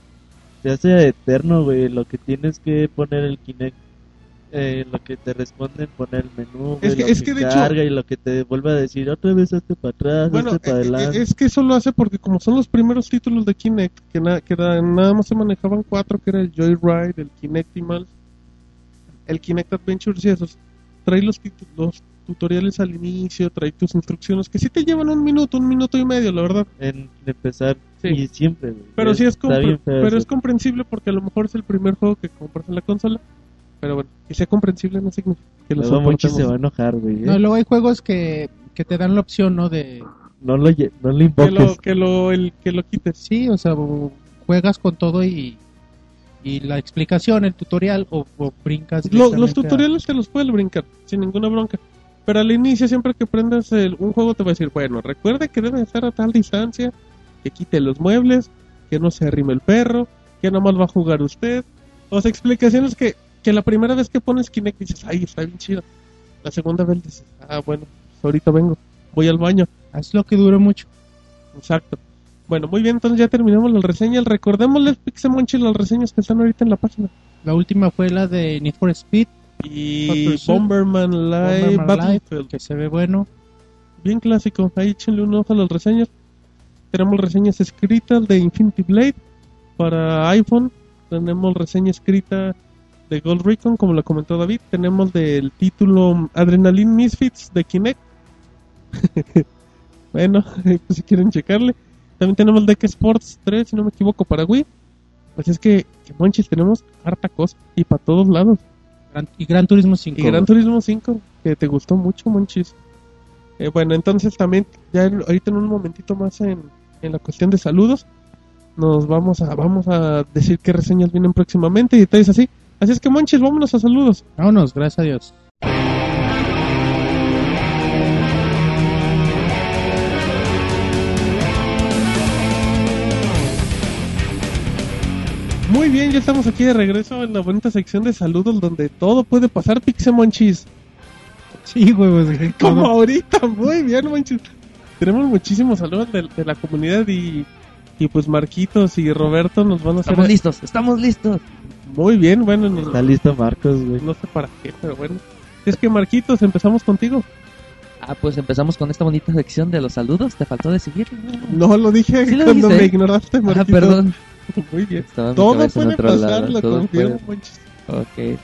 G: Se hace eterno, güey, lo que tienes que poner el Kinect. Eh, lo que te responden poner el menú,
C: Es que-
G: lo
C: es
G: que,
C: que de hecho-
G: y lo que te vuelve a decir otra vez hazte para atrás,
C: Bueno,
G: hazte para
C: e- e-
G: adelante.
C: es que eso lo hace porque como son los primeros títulos de Kinect, que, na- que da- nada más se manejaban cuatro, que era el Joyride, el Kinectimals, el Kinect Adventures y esos, trae los, los tutoriales al inicio, trae tus instrucciones, que sí te llevan un minuto, un minuto y medio, la verdad.
G: En empezar
C: Sí.
G: y siempre.
C: Pero sí es,
G: bien feo
C: pero
G: eso.
C: es comprensible porque a lo mejor es el primer juego que compras en la consola. Pero bueno, que sea comprensible no significa que lo
G: Luego
C: soportemos.
G: se va a enojar, güey. ¿eh?
D: No, luego hay juegos que, que te dan la opción, ¿no? De,
G: No lo, no lo
C: que
G: invoques.
C: lo, que lo, el, que lo quites.
D: sí, o sea, juegas con todo y, y la explicación, el tutorial, o, o brincas.
C: Lo- los
D: directamente a-
C: tutoriales te los puedes brincar sin ninguna bronca. Pero al inicio, siempre que prendas el- un juego, te va a decir: Bueno, recuerde que debe estar a tal distancia, que quite los muebles, que no se arrime el perro, que nomás va a jugar usted. O sea, explicaciones que, que la primera vez que pones Kinect dices: Ay, está bien chido. La segunda vez dices, ah, bueno, pues ahorita vengo, voy al baño.
D: Haz lo que dure mucho.
C: Exacto. Bueno, muy bien, entonces ya terminamos las reseñas. Recordémosles, Pixemonchi, las reseñas que están ahorita en la página.
D: La última fue la de Need for Speed,
C: Y Bomberman Live
D: Bomberman
C: Battlefield.
D: Live, que se ve bueno.
C: Bien clásico, ahí échenle un ojo a las reseñas. Tenemos reseñas escritas de Infinity Blade para iPhone. Tenemos reseña escrita de Gold Recon, como lo comentó David. Tenemos del título Adrenaline Misfits de Kinect. bueno, pues si quieren checarle. También tenemos Deck Sports 3, si no me equivoco, para Wii. Pues es que, que monchis, tenemos harta cosa y para todos lados.
D: Gran- y Gran Turismo 5.
C: Y Gran Turismo 5, que te gustó mucho, Monchis. Eh, bueno, entonces también, ya ahorita en un momentito más en, en la cuestión de saludos, nos vamos a vamos a decir qué reseñas vienen próximamente y detalles así. Así es que, Monchis, vámonos a saludos.
D: Vámonos, gracias a Dios.
C: Muy bien, ya estamos aquí de regreso en la bonita sección de saludos donde todo puede pasar, Pixe Monchis.
D: Sí, güey,
C: Como ahorita, muy bien, Monchis. Tenemos muchísimos saludos de, de la comunidad y, y pues Marquitos y Roberto nos van a hacer...
F: Estamos listos, estamos listos.
C: Muy bien, bueno, nos-
G: Está listo Marcos, güey.
C: no sé para qué, pero bueno. Es que Marquitos, empezamos contigo.
F: Ah, pues empezamos con esta bonita sección de los saludos. ¿Te faltó decir?
C: No lo dije
F: Sí lo
C: cuando me ignoraste,
F: Ah,
C: Marquitos.
F: perdón.
C: Muy bien. Todo puede pasar,
F: lado,
C: lo Monchis.
F: Ok.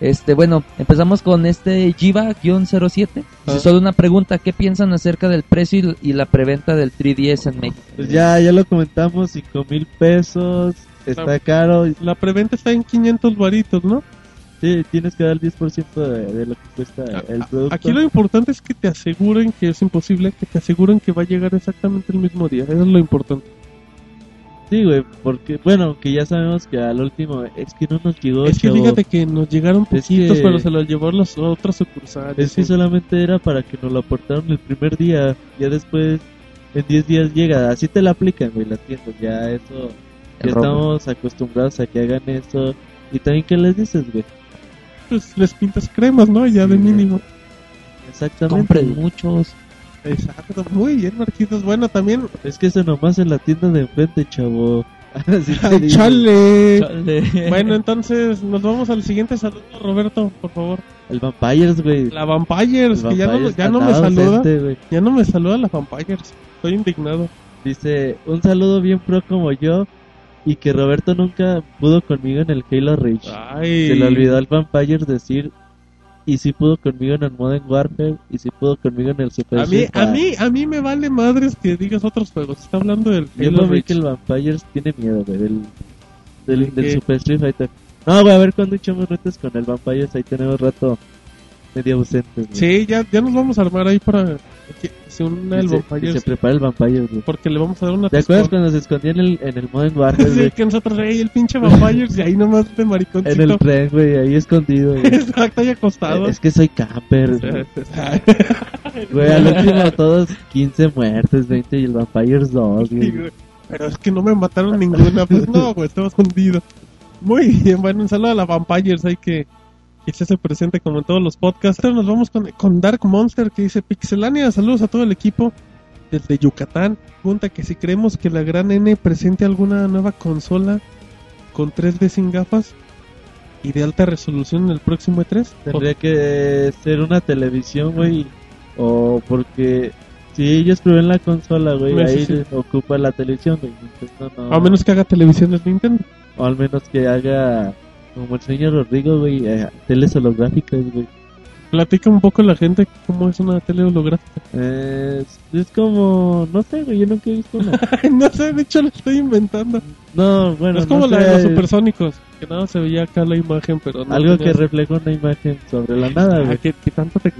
F: Este, bueno, empezamos con este Jiva-07. Dice,
C: Ah.
F: Solo una pregunta, ¿qué piensan acerca del precio y, y la preventa del 3DS en México?
G: Pues ya, ya lo comentamos, cinco mil pesos, está caro.
C: La preventa está en 500 varitos, ¿no?
G: Sí, tienes que dar el 10% de, de lo que cuesta el producto.
C: Aquí lo importante es que te aseguren que es imposible, que te aseguren que va a llegar exactamente el mismo día. Eso es lo importante.
G: Sí, güey, porque, bueno, que ya sabemos que al último, es que no nos llegó,
C: es que
G: chavo.
C: fíjate que nos llegaron
G: Es
C: poquitos,
G: que-
C: pero se los llevó las otras sucursales.
G: Es que solamente era para que nos lo aportaron el primer día, ya después, en 10 días llega, así te la aplican, güey, las tiendas, ya eso, ya estamos acostumbrados a que hagan eso. Y también, ¿qué les dices, güey?
C: Pues les pintas cremas, ¿no? Ya de mínimo.
G: Exactamente.
F: Compren muchos.
C: Exacto, muy bien, Marquitos. Bueno, también.
G: Es que eso nomás en la tienda de enfrente, chavo. Así te.
C: ¡Chale!
F: Chale.
C: Bueno, entonces nos vamos al siguiente saludo, Roberto, por favor.
G: El Vampires, güey.
C: La Vampires,
G: El
C: que ya no, ya no me saluda.
G: güey.
C: Ya no me saluda la Vampires. Estoy indignado.
G: Dice, un saludo bien pro como yo y que Roberto nunca pudo conmigo en el Halo Reach.
C: Ay.
G: Se le olvidó al Vampires decir y si pudo conmigo en el Modern Warfare y si pudo conmigo en el Super
C: A mí, a mí, a mí me vale madres que digas otros juegos. Está hablando del
G: Yo lo vi que el Vampires tiene miedo, güey, del, del,
C: ¿De
G: del? Super Street Fighter. No, güey, a ver cuando echamos retos con el Vampires, ahí tenemos rato medio ausentes, güey.
C: Sí, ya, ya nos vamos a armar ahí para que se una el Vampires.
G: se prepara el Vampires, güey.
C: Porque le vamos a dar una
G: ¿Te acuerdas cuando se escondía en el, en el Modern Warfare,
C: Sí, que nosotros, ey, el pinche Vampires, y ahí nomás de mariconcito.
G: En el tren, güey, ahí escondido, güey.
C: Exacto, ahí acostado.
G: Es que soy camper, güey. Al último todos 15 muertes, 20 y el Vampires 2,
C: Sí,
G: güey.
C: güey. Pero es que no me mataron ninguna, pues no, güey, estaba hundido. Muy bien, bueno, un saludo a la Vampires, hay que que se hace presente como en todos los podcasts. Nos vamos con, con Dark Monster que dice Pixelania, saludos a todo el equipo desde Yucatán. Pregunta que si creemos que la gran N presente alguna nueva consola con 3D sin gafas y de alta resolución en el próximo E E3.
G: Tendría que ser una televisión, güey. O porque si ellos prueben la consola, güey, ahí
C: sí,
G: ocupa la televisión, güey. No.
C: A menos que haga televisiones Nintendo.
G: O al menos que haga, como el señor Rodrigo, güey, eh, teles holográficas, güey.
C: Platica un poco la gente cómo es una tele holográfica.
G: Eh, es, es como, no sé, güey, yo nunca he visto una.
C: no sé, de hecho lo estoy inventando.
G: No, bueno,
C: es como
G: no
C: la
G: sé,
C: de los supersónicos, que nada se veía acá la imagen, pero no
G: algo que refleja una imagen sobre la nada,
C: Ah,
G: güey.
C: que, que tanto te...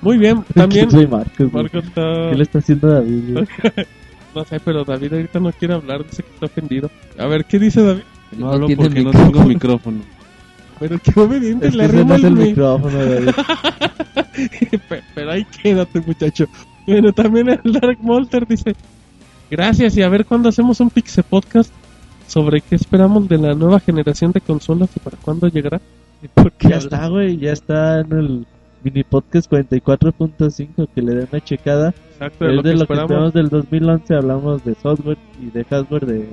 C: Muy bien, también
G: Soy Marcos, güey.
C: Marco está...
G: ¿Qué le está haciendo David, güey?
C: No sé, pero David ahorita no quiere hablar, dice que está ofendido. A ver, ¿qué dice David?
E: No
F: No
E: hablo
F: tiene
E: porque no
F: micrófono.
E: tengo micrófono.
C: Pero qué obediente,
G: Es
C: le
G: que no es
C: el
G: el
C: mi-
G: micrófono, David.
C: Pe- Pero ahí quédate, muchacho. Bueno, también el Dark Monster dice: Gracias, y a ver cuándo hacemos un Pixel Podcast sobre qué esperamos de la nueva generación de consolas y para cuándo llegará. ¿Y por qué
G: Ya está, güey, ya está en el mini podcast 44.5 que le den una checada.
C: Exacto, de
G: Es
C: lo que
G: de lo que
C: esperamos.
G: esperamos del 2011, hablamos de software y de hardware de,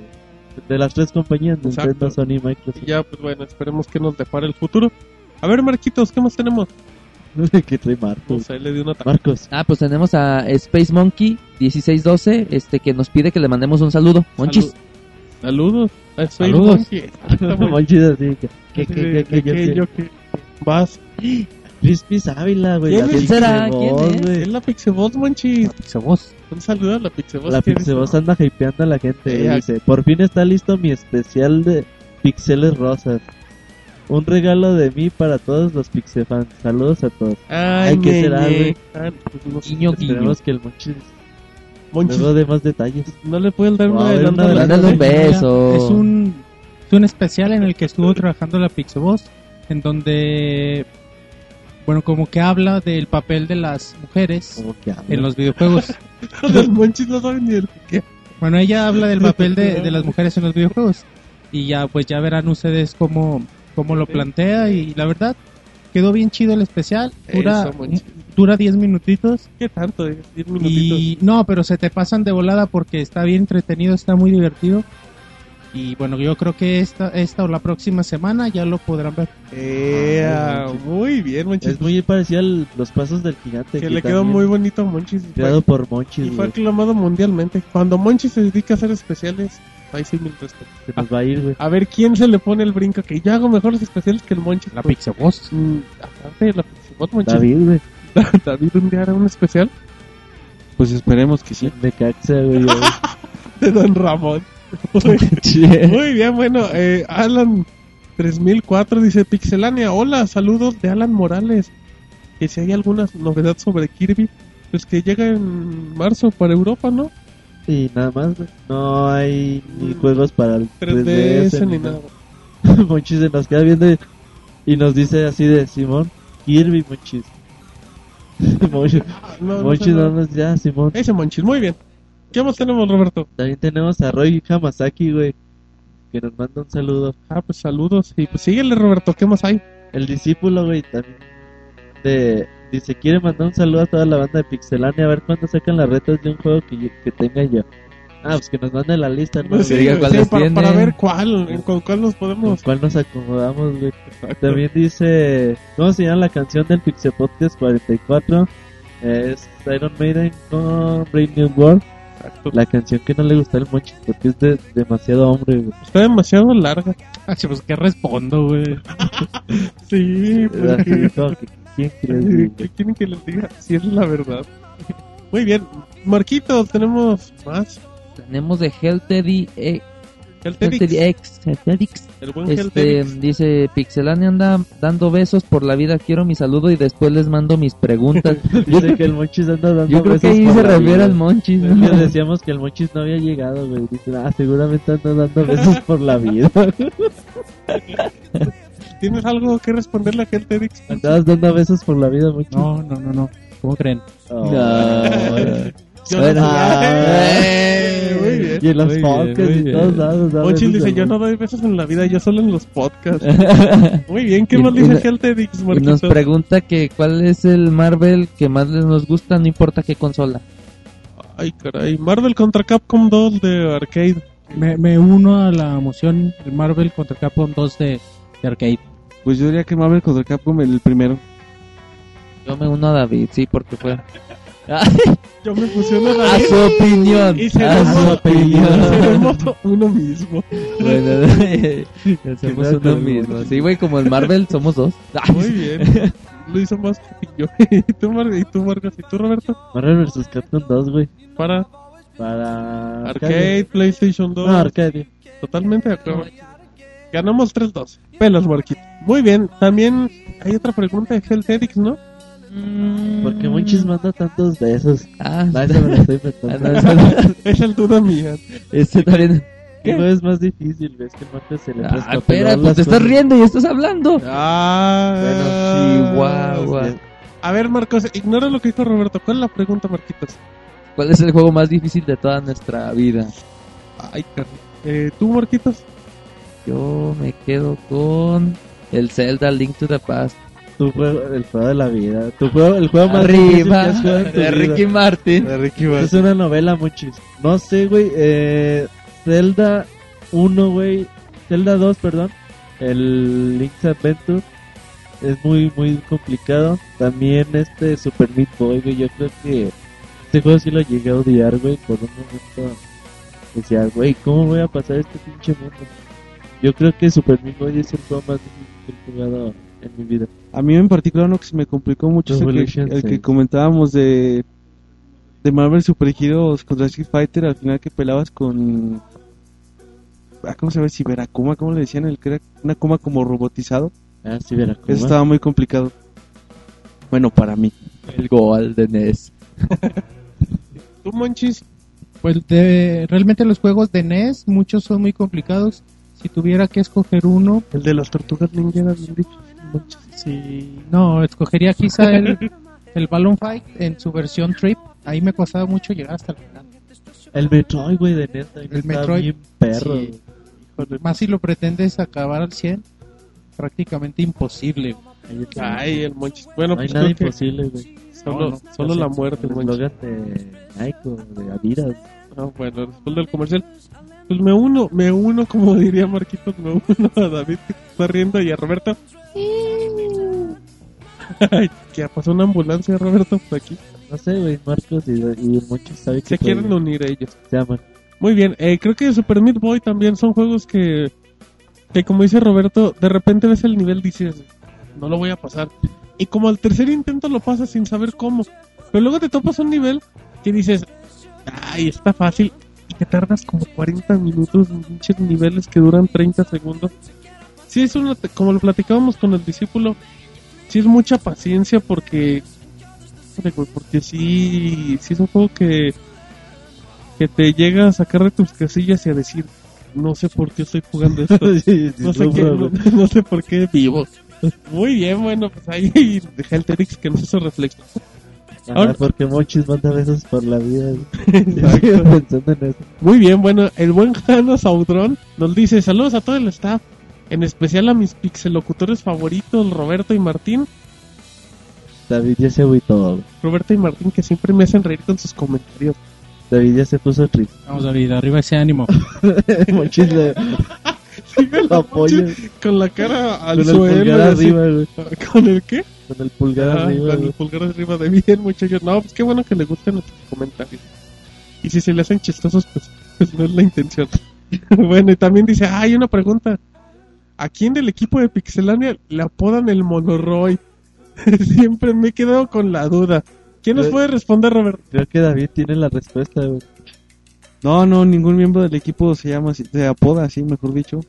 G: de las tres compañías, Nintendo. Sony y Microsoft.
C: Y ya, pues bueno, esperemos que nos depare el futuro. A ver, Marquitos, ¿qué más tenemos?
G: que trae Marcos.
C: No sé, le di una.
G: Marcos.
F: Ah, pues tenemos a Space Monkey 1612, este que nos pide que le mandemos un saludo. Monchis.
C: Saludos. a Space
D: Saludos.
C: Monkey.
G: Monchis así que, que, que, que, yo
C: que
G: sé.
C: yo que- Vas.
G: Crispy Ávila, güey.
C: ¿Quién?
G: Pixie
F: será? ¿Quién
G: Boss,
F: es?
C: Es la Pixeboss, Monchi.
D: Pixaboss.
C: Un saludo a la Pixeboss.
G: La
C: ¿qué
G: Pixeboss anda hypeando a la gente.
C: Eh,
G: güey, dice, por fin está listo mi especial de pixeles rosas. Un regalo de mí para todos los pixefans. Saludos a todos.
C: Ay,
G: Ay, ¿qué será, güey?
C: Ah, pues sé.
F: Guiño, guiño.
G: Que el Monchis
C: Monchis,
G: luego dé más detalles.
C: no le pueden dar
G: una
C: a la-
F: Mándale un beso.
D: Es un, es un especial en el que estuvo trabajando la Pixaboss, en donde, bueno, como que habla del papel de las mujeres
G: que
D: en los videojuegos.
C: Los Monchis no saben ni el qué.
D: Bueno, ella habla del papel de, de las mujeres en los videojuegos. Y ya, pues ya verán ustedes cómo, cómo lo plantea. Y la verdad, quedó bien chido el especial. Dura,
C: Eso,
D: dura 10 minutitos.
C: ¿Qué tanto? eh? Diez minutitos.
D: Y no, pero se te pasan de volada porque está bien entretenido, está muy divertido. Y bueno, yo creo que esta, esta o la próxima semana ya lo podrán ver.
C: Eh,
G: Ah,
C: ah, muy bien, Monchis.
G: Es muy parecido a los pasos del gigante.
C: que le quedó muy bonito a Monchis.
G: Creado por Monchis,
C: Y fue aclamado mundialmente. Cuando Monchis se dedica a hacer especiales, ahí sí mil respeto.
G: Se nos va a ir, güey.
C: A ver quién se le pone el brinco. Que yo hago mejores especiales que el Monchis.
D: La
C: Pues,
D: Pixaboss.
C: mm, aparte de la Pixabot, Monchis.
G: David, güey.
C: David un día hará un especial
E: Pues esperemos que sí.
G: De Caxa, güey.
C: de Don Ramón. Muy, muy bien, bueno, eh, Alan 3004 dice Pixelania, hola, saludos de Alan Morales. Que si hay alguna novedad sobre Kirby, pues que llega en marzo para Europa, ¿no?
G: Y nada más. No hay ni juegos para el
C: 3DS ni nada.
G: Monchis se nos queda viendo y, nos dice así de Simón, Kirby, Monchis. Monchis,
C: No, no
G: Monchis no
C: no.
G: ya, Simón.
C: Ese Monchis, muy bien. ¿Qué más tenemos, Roberto?
G: También tenemos a Roy Hamasaki, güey. Que nos manda un saludo.
C: Ah, pues saludos. Y pues síguele, Roberto, ¿qué más hay?
G: El discípulo, güey, también. De, dice, quiere mandar un saludo a toda la banda de Pixelania. A ver cuándo sacan las retas de un juego que, yo- que tenga yo. Ah, pues que nos mande la lista, ¿no?
C: Pues sí,
F: diga
C: sí,
F: cuáles
C: para, ver cuál, con cuál nos
G: ¿Con
C: podemos...
G: cuál nos acomodamos, güey? También dice, ¿cómo se llama la canción del Pixel Podcast 44? Es Iron Maiden con Brave New World.
C: Exacto.
G: La canción que no le gusta al Monchis porque es de demasiado hombre, güey.
C: Está demasiado larga.
D: Ah, pues ¿qué respondo, güey?
C: Sí, pues,
G: Así como que, ¿Quién crees,
C: ¿Qué
G: güey?
C: qué quieren que les diga? Si es la verdad. Muy bien. Marquito, tenemos más.
F: Tenemos de Hell Teddy, eh,
C: El
F: Hell Teddy
C: Tedix.
F: X, Hell Teddyx.
C: El buen
F: Este,
C: Tedix.
F: dice Pixelania anda dando besos por la vida, quiero mi saludo y después les mando mis preguntas.
G: Dice que el Monchis anda dando
F: Yo creo que
G: besos
F: ahí
G: por
F: se
G: la
F: refiere
G: vida.
F: al Monchis. ¿no?
G: que decíamos que el Monchis no había llegado, güey. Dice, ah, seguramente anda dando besos por la vida.
C: ¿Tienes algo que responderle a Hell Tedix?
G: Andabas dando besos por la vida, Monchis.
D: No, no, no, no. ¿Cómo creen?
G: Oh.
C: Yo
F: Bueno,
C: no-
F: ah,
C: Eh, muy bien.
G: Y en los podcasts y todos lados. besos
C: dice, yo no doy besos en la vida, yo solo en los podcasts. Muy bien, ¿qué
F: Y-
C: más
F: y
C: dice
F: no-
C: Hell Tedix,
F: Y
C: Marquito?
F: nos pregunta que cuál es el Marvel que más les nos gusta, no importa qué consola.
C: Ay, caray. Marvel contra Capcom 2 de arcade.
D: Me, me uno a la emoción el Marvel contra Capcom 2 de, de arcade.
E: Pues yo diría que Marvel contra Capcom el primero.
F: Yo me uno a David, sí, porque fue.
C: Yo me fusiono a
F: a su opinión.
C: y
F: A su opinión.
C: uno mismo.
F: Bueno,
G: Qué
F: uno mismo.
G: güey.
F: Sí, güey, como el Marvel somos dos.
C: Muy bien. Lo hizo más que yo. ¿Y tú, Mar y tú, Marcos? ¿Y tú, Roberto?
G: Marvel vs. Capcom 2, güey.
C: Para
G: Para...
C: arcade, PlayStation 2.
G: No, arcade.
C: Totalmente de acuerdo. Ganamos 3-2. Pelas, Marquito. Muy bien. También hay otra pregunta de Hell Tedix, ¿no?
G: Porque Monchis manda tantos besos.
F: Ah,
G: No, eso me lo estoy
F: ah, no, no.
C: Es el duda mía.
F: Este también.
G: ¿Qué juego es más difícil? ¿Ves que el se le
F: Ah, espera, pues te estás riendo y estás hablando.
C: Ah.
F: Chihuahua.
C: A ver, Marcos, ignora lo que dijo Roberto. ¿Cuál es la pregunta, Marquitos?
F: ¿Cuál es el juego más difícil de toda nuestra vida?
C: Ay, carnal. Eh, ¿Tú, Marquitos?
F: Yo me quedo con el Zelda Link to the Past.
G: Tu juego, el juego de la vida. Tu juego, el juego más
F: Arriba,
G: difícil que has jugado en tu
F: de
G: vida.
F: Ricky Martin.
E: De Ricky
G: Es
E: Martin.
G: una novela muchis. No sé, güey. Eh, Zelda 1, güey. Zelda 2, perdón. El Link's Adventure. Es muy, muy complicado. También este Super Meat Boy, güey. Yo creo que este juego sí lo llegué a odiar, güey. Por un momento decía, güey, ¿cómo voy a pasar este pinche mundo? Yo creo que Super Meat Boy es el juego más difícil que he jugado en mi vida.
E: A mí en particular uno que se me complicó mucho es el que,
G: Revolution
E: el que
G: 6.
E: comentábamos de, de Marvel Super Heroes contra Street Fighter, al final que pelabas con... Ah, ¿Cómo se llama? Ciberakuma, ¿cómo le decían? El que era una Kuma como robotizado.
G: Ah, verá.
E: Eso estaba muy complicado. Bueno, para mí.
F: El gol de NES.
C: ¿Tú, Monchis?
D: Pues de- realmente los juegos de NES, muchos son muy complicados. Si tuviera que escoger uno,
C: El de las tortugas ninja, bien dicho.
D: Si no, escogería quizá el, el Balloon Fight en su versión Trip. Ahí me costaba mucho llegar hasta el final.
G: El Metroid, güey, de neta.
D: El Metroid,
G: bien perro.
D: sí. Más si lo pretendes acabar al 100, prácticamente imposible.
C: Ay, el Monchis. Bueno,
G: no hay
C: pues
G: nada
C: creo que
G: imposible, güey.
C: solo,
D: No, no.
C: solo la
G: Así,
C: muerte,
G: El
C: Monchis.
G: de Nike de Adidas.
C: Ah, bueno, después del comercial. Pues me uno, me uno, como diría Marquitos, me uno a David que está riendo y a Roberto. Ay, que pasó una ambulancia, Roberto, por aquí.
G: No sé, güey, Marcos y, y muchos saben que
C: Se quieren unir ellos.
G: se aman.
C: Muy bien, eh, creo que Super Meat Boy también son juegos que, que como dice Roberto, de repente ves el nivel y dices, no lo voy a pasar. Y como al tercer intento lo pasas sin saber cómo. Pero luego te topas un nivel que dices, ay, está fácil. Que tardas como 40 minutos en pinches niveles que duran 30 segundos. Sí, es una, como lo platicábamos con el discípulo, sí es mucha paciencia porque, porque sí, sí es un juego que que te llega a sacar de tus casillas y a decir, no sé por qué estoy jugando esto, no, sé qué- no, no sé por qué vivo. Muy bien, bueno, pues ahí dejé el Terix que nos hizo reflexión. Ahora-
G: porque Mochis manda besos por la vida. pensando en eso.
C: Muy bien, bueno, el buen Jano Saudrón nos dice, saludos a todo el staff, en especial a mis pixelocutores favoritos, Roberto y Martín.
G: David ya se agüitó, güey.
C: Roberto y Martín que siempre me hacen reír con sus comentarios.
G: David ya se puso triste.
D: Vamos, David, arriba ese ánimo.
G: Mochis le lo apoya
C: Con la cara al
G: con el
C: suelo. así.
G: arriba.
C: ¿Con el qué?
G: Con el pulgar
C: Ah,
G: arriba,
C: con el pulgar arriba de bien, muchachos. No, pues qué bueno que le gusten nuestros comentarios. Y si se le hacen chistosos, pues, pues no es la intención. bueno, y también dice, ah, hay una pregunta. ¿A quién del equipo de Pixelania le apodan el Monoroy? Siempre me he quedado con la duda. ¿Quién nos
G: Yo-
C: puede responder, Robert?
G: Creo que David tiene la respuesta, güey.
E: No, no, ningún miembro del equipo se llama así, se apoda así, mejor dicho.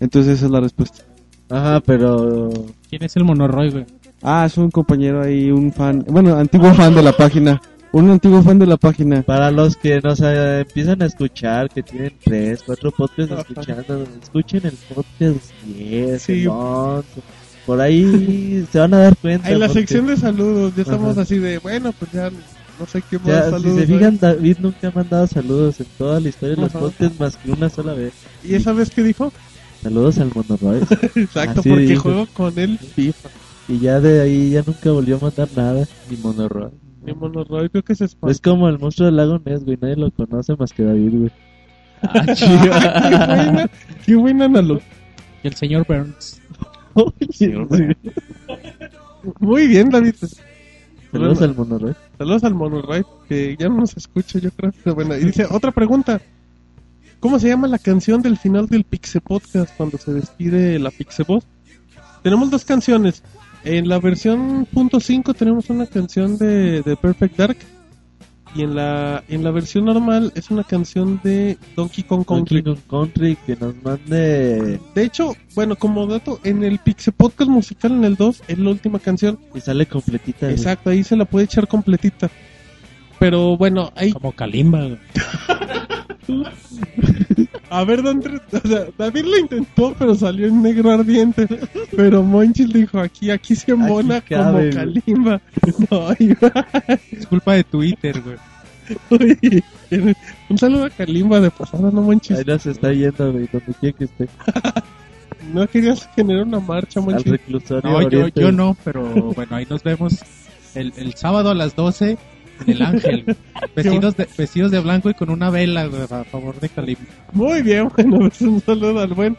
E: Entonces esa es la respuesta.
G: Ajá, pero
D: ¿Quién es el Monoroy, güey?
E: Ah, es un compañero ahí, un fan, bueno, antiguo fan de la página. Un antiguo fan de la página.
G: para los que nos eh, empiezan a escuchar, que tienen tres, cuatro podcasts
C: Ajá.
G: escuchando, escuchen el podcast 10,
C: Sí.
G: el 11. Por ahí se van a dar cuenta.
C: En la
G: porque
C: sección de saludos, ya estamos
G: Ajá.
C: así de, bueno, pues ya no sé qué más
G: ya, si
C: saludos.
G: se
C: hay.
G: fijan, David nunca ha mandado saludos en toda la historia de los
C: Ajá.
G: podcasts más que una sola vez.
C: ¿Y esa vez que dijo?
G: Saludos al Monoroy.
C: Exacto,
G: Así
C: porque
G: dijo.
C: juego con el FIFA.
G: y ya de ahí ya nunca volvió a mandar nada. Ni Monoroy.
C: Mi Monoroy, creo que se espantó.
G: Es como el monstruo del lago Ness, güey. Nadie lo conoce más que David, güey.
C: Ah, qué buena, qué buena analogía.
D: Y el señor Burns.
C: Muy bien, David.
G: Saludos
C: Bueno,
G: al Monoroy.
C: Saludos al Monoray, que ya no nos escucha, yo creo. Pero bueno, y dice, otra pregunta. ¿Cómo se llama la canción del final del Pixe Podcast cuando se despide la Pixe Voz? Tenemos dos canciones. En la versión .5 tenemos una canción de, de Perfect Dark. Y en la, en la versión normal es una canción de Donkey Kong Country.
G: Donkey Kong Country que nos mande
C: De hecho, bueno, como dato, en el Pixe Podcast musical en el 2 es la última canción.
G: y sale completita.
C: Exacto, ahí se la puede echar completita. Pero bueno, ahí
D: Como Kalimba.
C: A ver, Andrés, o sea, David lo intentó, pero salió en negro ardiente. Pero Monchis dijo, aquí, aquí se embona
G: Aquí cabe,
C: como. Kalimba. No.
D: Es culpa de Twitter, güey.
C: Uy, un saludo a Kalimba de pasada, no Monchis.
G: Ahí nos está yendo, güey, donde quiera que esté.
C: No querías generar una marcha,
G: Al reclusorio
D: No, yo, yo no, pero bueno, ahí nos vemos el, el sábado a las 12 en el Ángel. Vestidos de, vestidos de blanco y con una vela a favor de Calimba.
C: Muy bien, bueno, pues un saludo al buen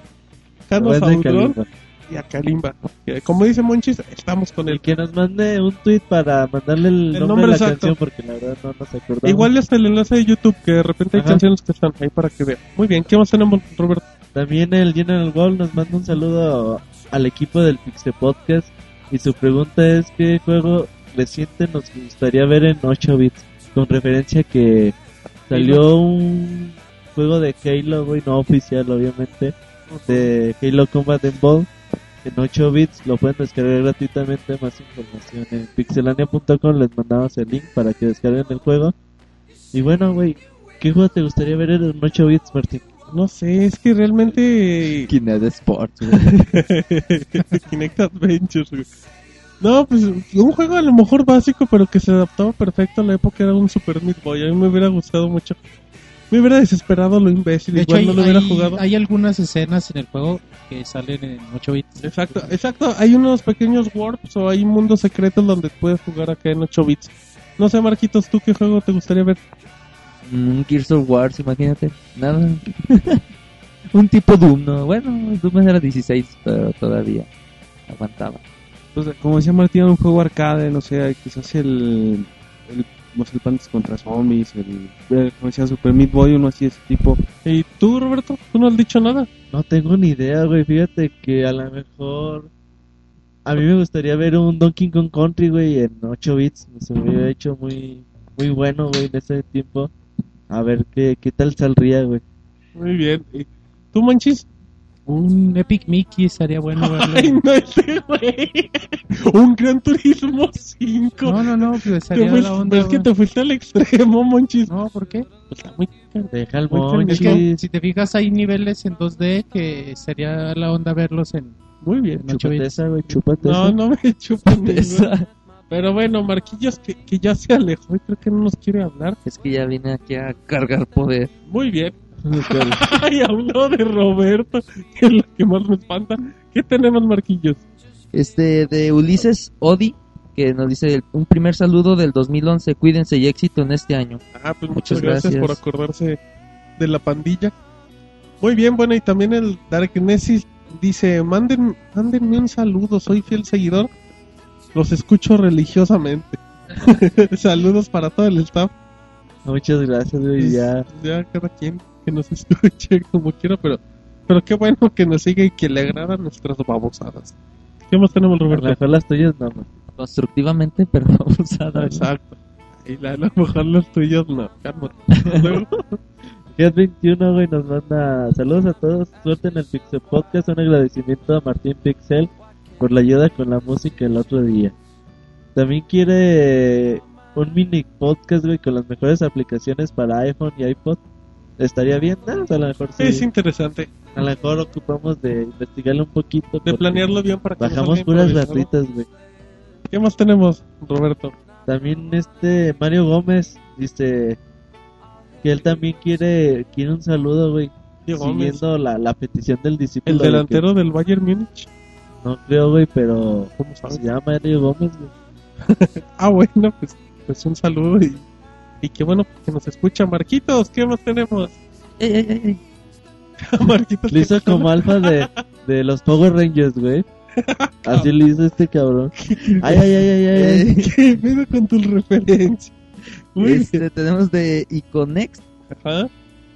C: Carlos Audrón y a Kalimba. Como dice Monchis, estamos con el
G: que nos mande un tweet para mandarle el,
C: El
G: nombre,
C: nombre
G: de la
C: exacto.
G: canción porque la verdad no nos acordamos.
C: Igual está el enlace de YouTube, que de repente hay
G: Ajá.
C: canciones que están ahí para que vean. Muy bien, ¿qué más tenemos, Roberto?
G: También el General Gold nos manda un saludo al equipo del Pixel Podcast y su pregunta es qué juego reciente nos gustaría ver en 8 bits con referencia que salió un juego de Halo, güey, no oficial obviamente, de Halo Combat Evolved en 8 bits, lo pueden descargar gratuitamente, más información en pixelania.com, les mandamos el link para que descarguen el juego. Y bueno, güey, ¿qué juego te gustaría ver en 8 bits, Martín?
C: No sé, es que realmente...
F: Kinect Sports.
C: Kinect Adventures, güey. No, pues un juego a lo mejor básico, pero que se adaptaba perfecto a la época era un Super Meat Boy. A mí me hubiera gustado mucho. Me hubiera desesperado lo imbécil,
D: De hecho,
C: igual
D: hay,
C: no lo hubiera
D: hay-
C: jugado.
D: hay algunas escenas en el juego que salen en 8 bits.
C: Exacto, exacto. Hay unos pequeños warps o hay mundos secretos donde puedes jugar acá en 8 bits. No sé, Marquitos, ¿tú qué juego te gustaría ver?
F: Un Gears of Wars, imagínate. Nada. un tipo Doom, ¿no? Bueno, Doom era 16, pero todavía aguantaba.
E: Pues, como decía Martín, un juego arcade, no sé, quizás el, el el Plantas contra Zombies, el, el- como decía Super Meat Boy, uno así de ese tipo.
C: ¿Y tú, Roberto? ¿Tú no has dicho nada?
G: No tengo ni idea, güey. Fíjate que a lo mejor. A mí me gustaría ver un Donkey Kong Country, güey, en 8 bits. Se me hubiera hecho muy, muy bueno, güey, en ese tiempo. A ver qué, qué tal saldría, güey.
C: Muy bien. ¿Y ¿Tú, Manchis?
D: Un Epic Mickey estaría bueno
C: Ay,
D: verlo.
C: no ese güey. Un Gran Turismo 5.
D: No, no, no,
C: Te
D: estaría
C: fuiste-
D: la onda.
C: pero es que te fuiste al extremo, Monchis.
D: No, ¿por qué?
C: Está muy.
G: Deja el monchis.
D: Es que si te fijas hay niveles en 2D que sería la onda verlos en,
C: Muy bien.
D: en 8
G: Chúpate esa, güey, chúpate
C: No,
G: esa.
C: no me chupan
F: Esa.
C: Pero bueno, Marquillos que, que ya se alejó y creo que no nos quiere hablar.
F: Es que ya vine aquí a cargar poder.
C: Muy bien. Ay, habló de Roberto, que es lo que más me espanta. ¿Qué tenemos, Marquillos?
F: Este, de Ulises Odi, que nos dice un primer saludo del 2011. Cuídense y éxito en este año.
C: Ah, pues muchas
F: Muchas
C: gracias,
F: gracias.
C: por acordarse de la pandilla. Muy bien, bueno, y también el Darknesis dice, manden, mándenme un saludo, soy fiel seguidor, los escucho religiosamente. Saludos para todo el staff.
G: Muchas gracias, güey. Ya.
C: ya cada quien que nos escuche como quiera, pero pero qué bueno que nos siga y que le agradan nuestras babosadas. ¿Qué más tenemos,
G: A lo
C: Roberto?
G: mejor las tuyas no.
F: Constructivamente, pero abusada. ¿no?
C: Exacto. Y la, a lo mejor los tuyos no. Cálmate. Luego,
G: Jet21, güey, nos manda saludos a todos. Suerte en el Pixel Podcast. Un agradecimiento a Martín Pixel por la ayuda con la música el otro día. También quiere un mini podcast, güey, con las mejores aplicaciones para iPhone y iPod. Estaría bien, ¿no? O sea, a lo mejor sí.
C: es interesante
G: A lo mejor ocupamos de investigarlo un poquito.
C: de planearlo bien para que
G: Bajamos puras gratuitas, güey.
C: ¿Qué más tenemos, Roberto?
G: También este Mario Gómez dice que él también quiere quiere un saludo, güey. Siguiendo la, la petición del discípulo.
C: el
G: de que-
C: delantero del Bayern Múnich.
G: No creo, güey, pero
C: ¿Cómo
G: se llama Gómez, güey.
C: Ah, bueno, pues, pues un saludo y, y qué bueno que nos escucha. Marquitos, ¿qué más tenemos?
F: Ey, ey, ey.
C: Marquitos,
G: Lo hizo
C: ¿qué-
G: como alfa de, de los Power Rangers, güey. Así lo hizo este cabrón. Ay, ay, ay, ay, ay. ay.
C: ¿Qué pedo con tus referencias?
F: Este, tenemos de Iconex
C: Ajá.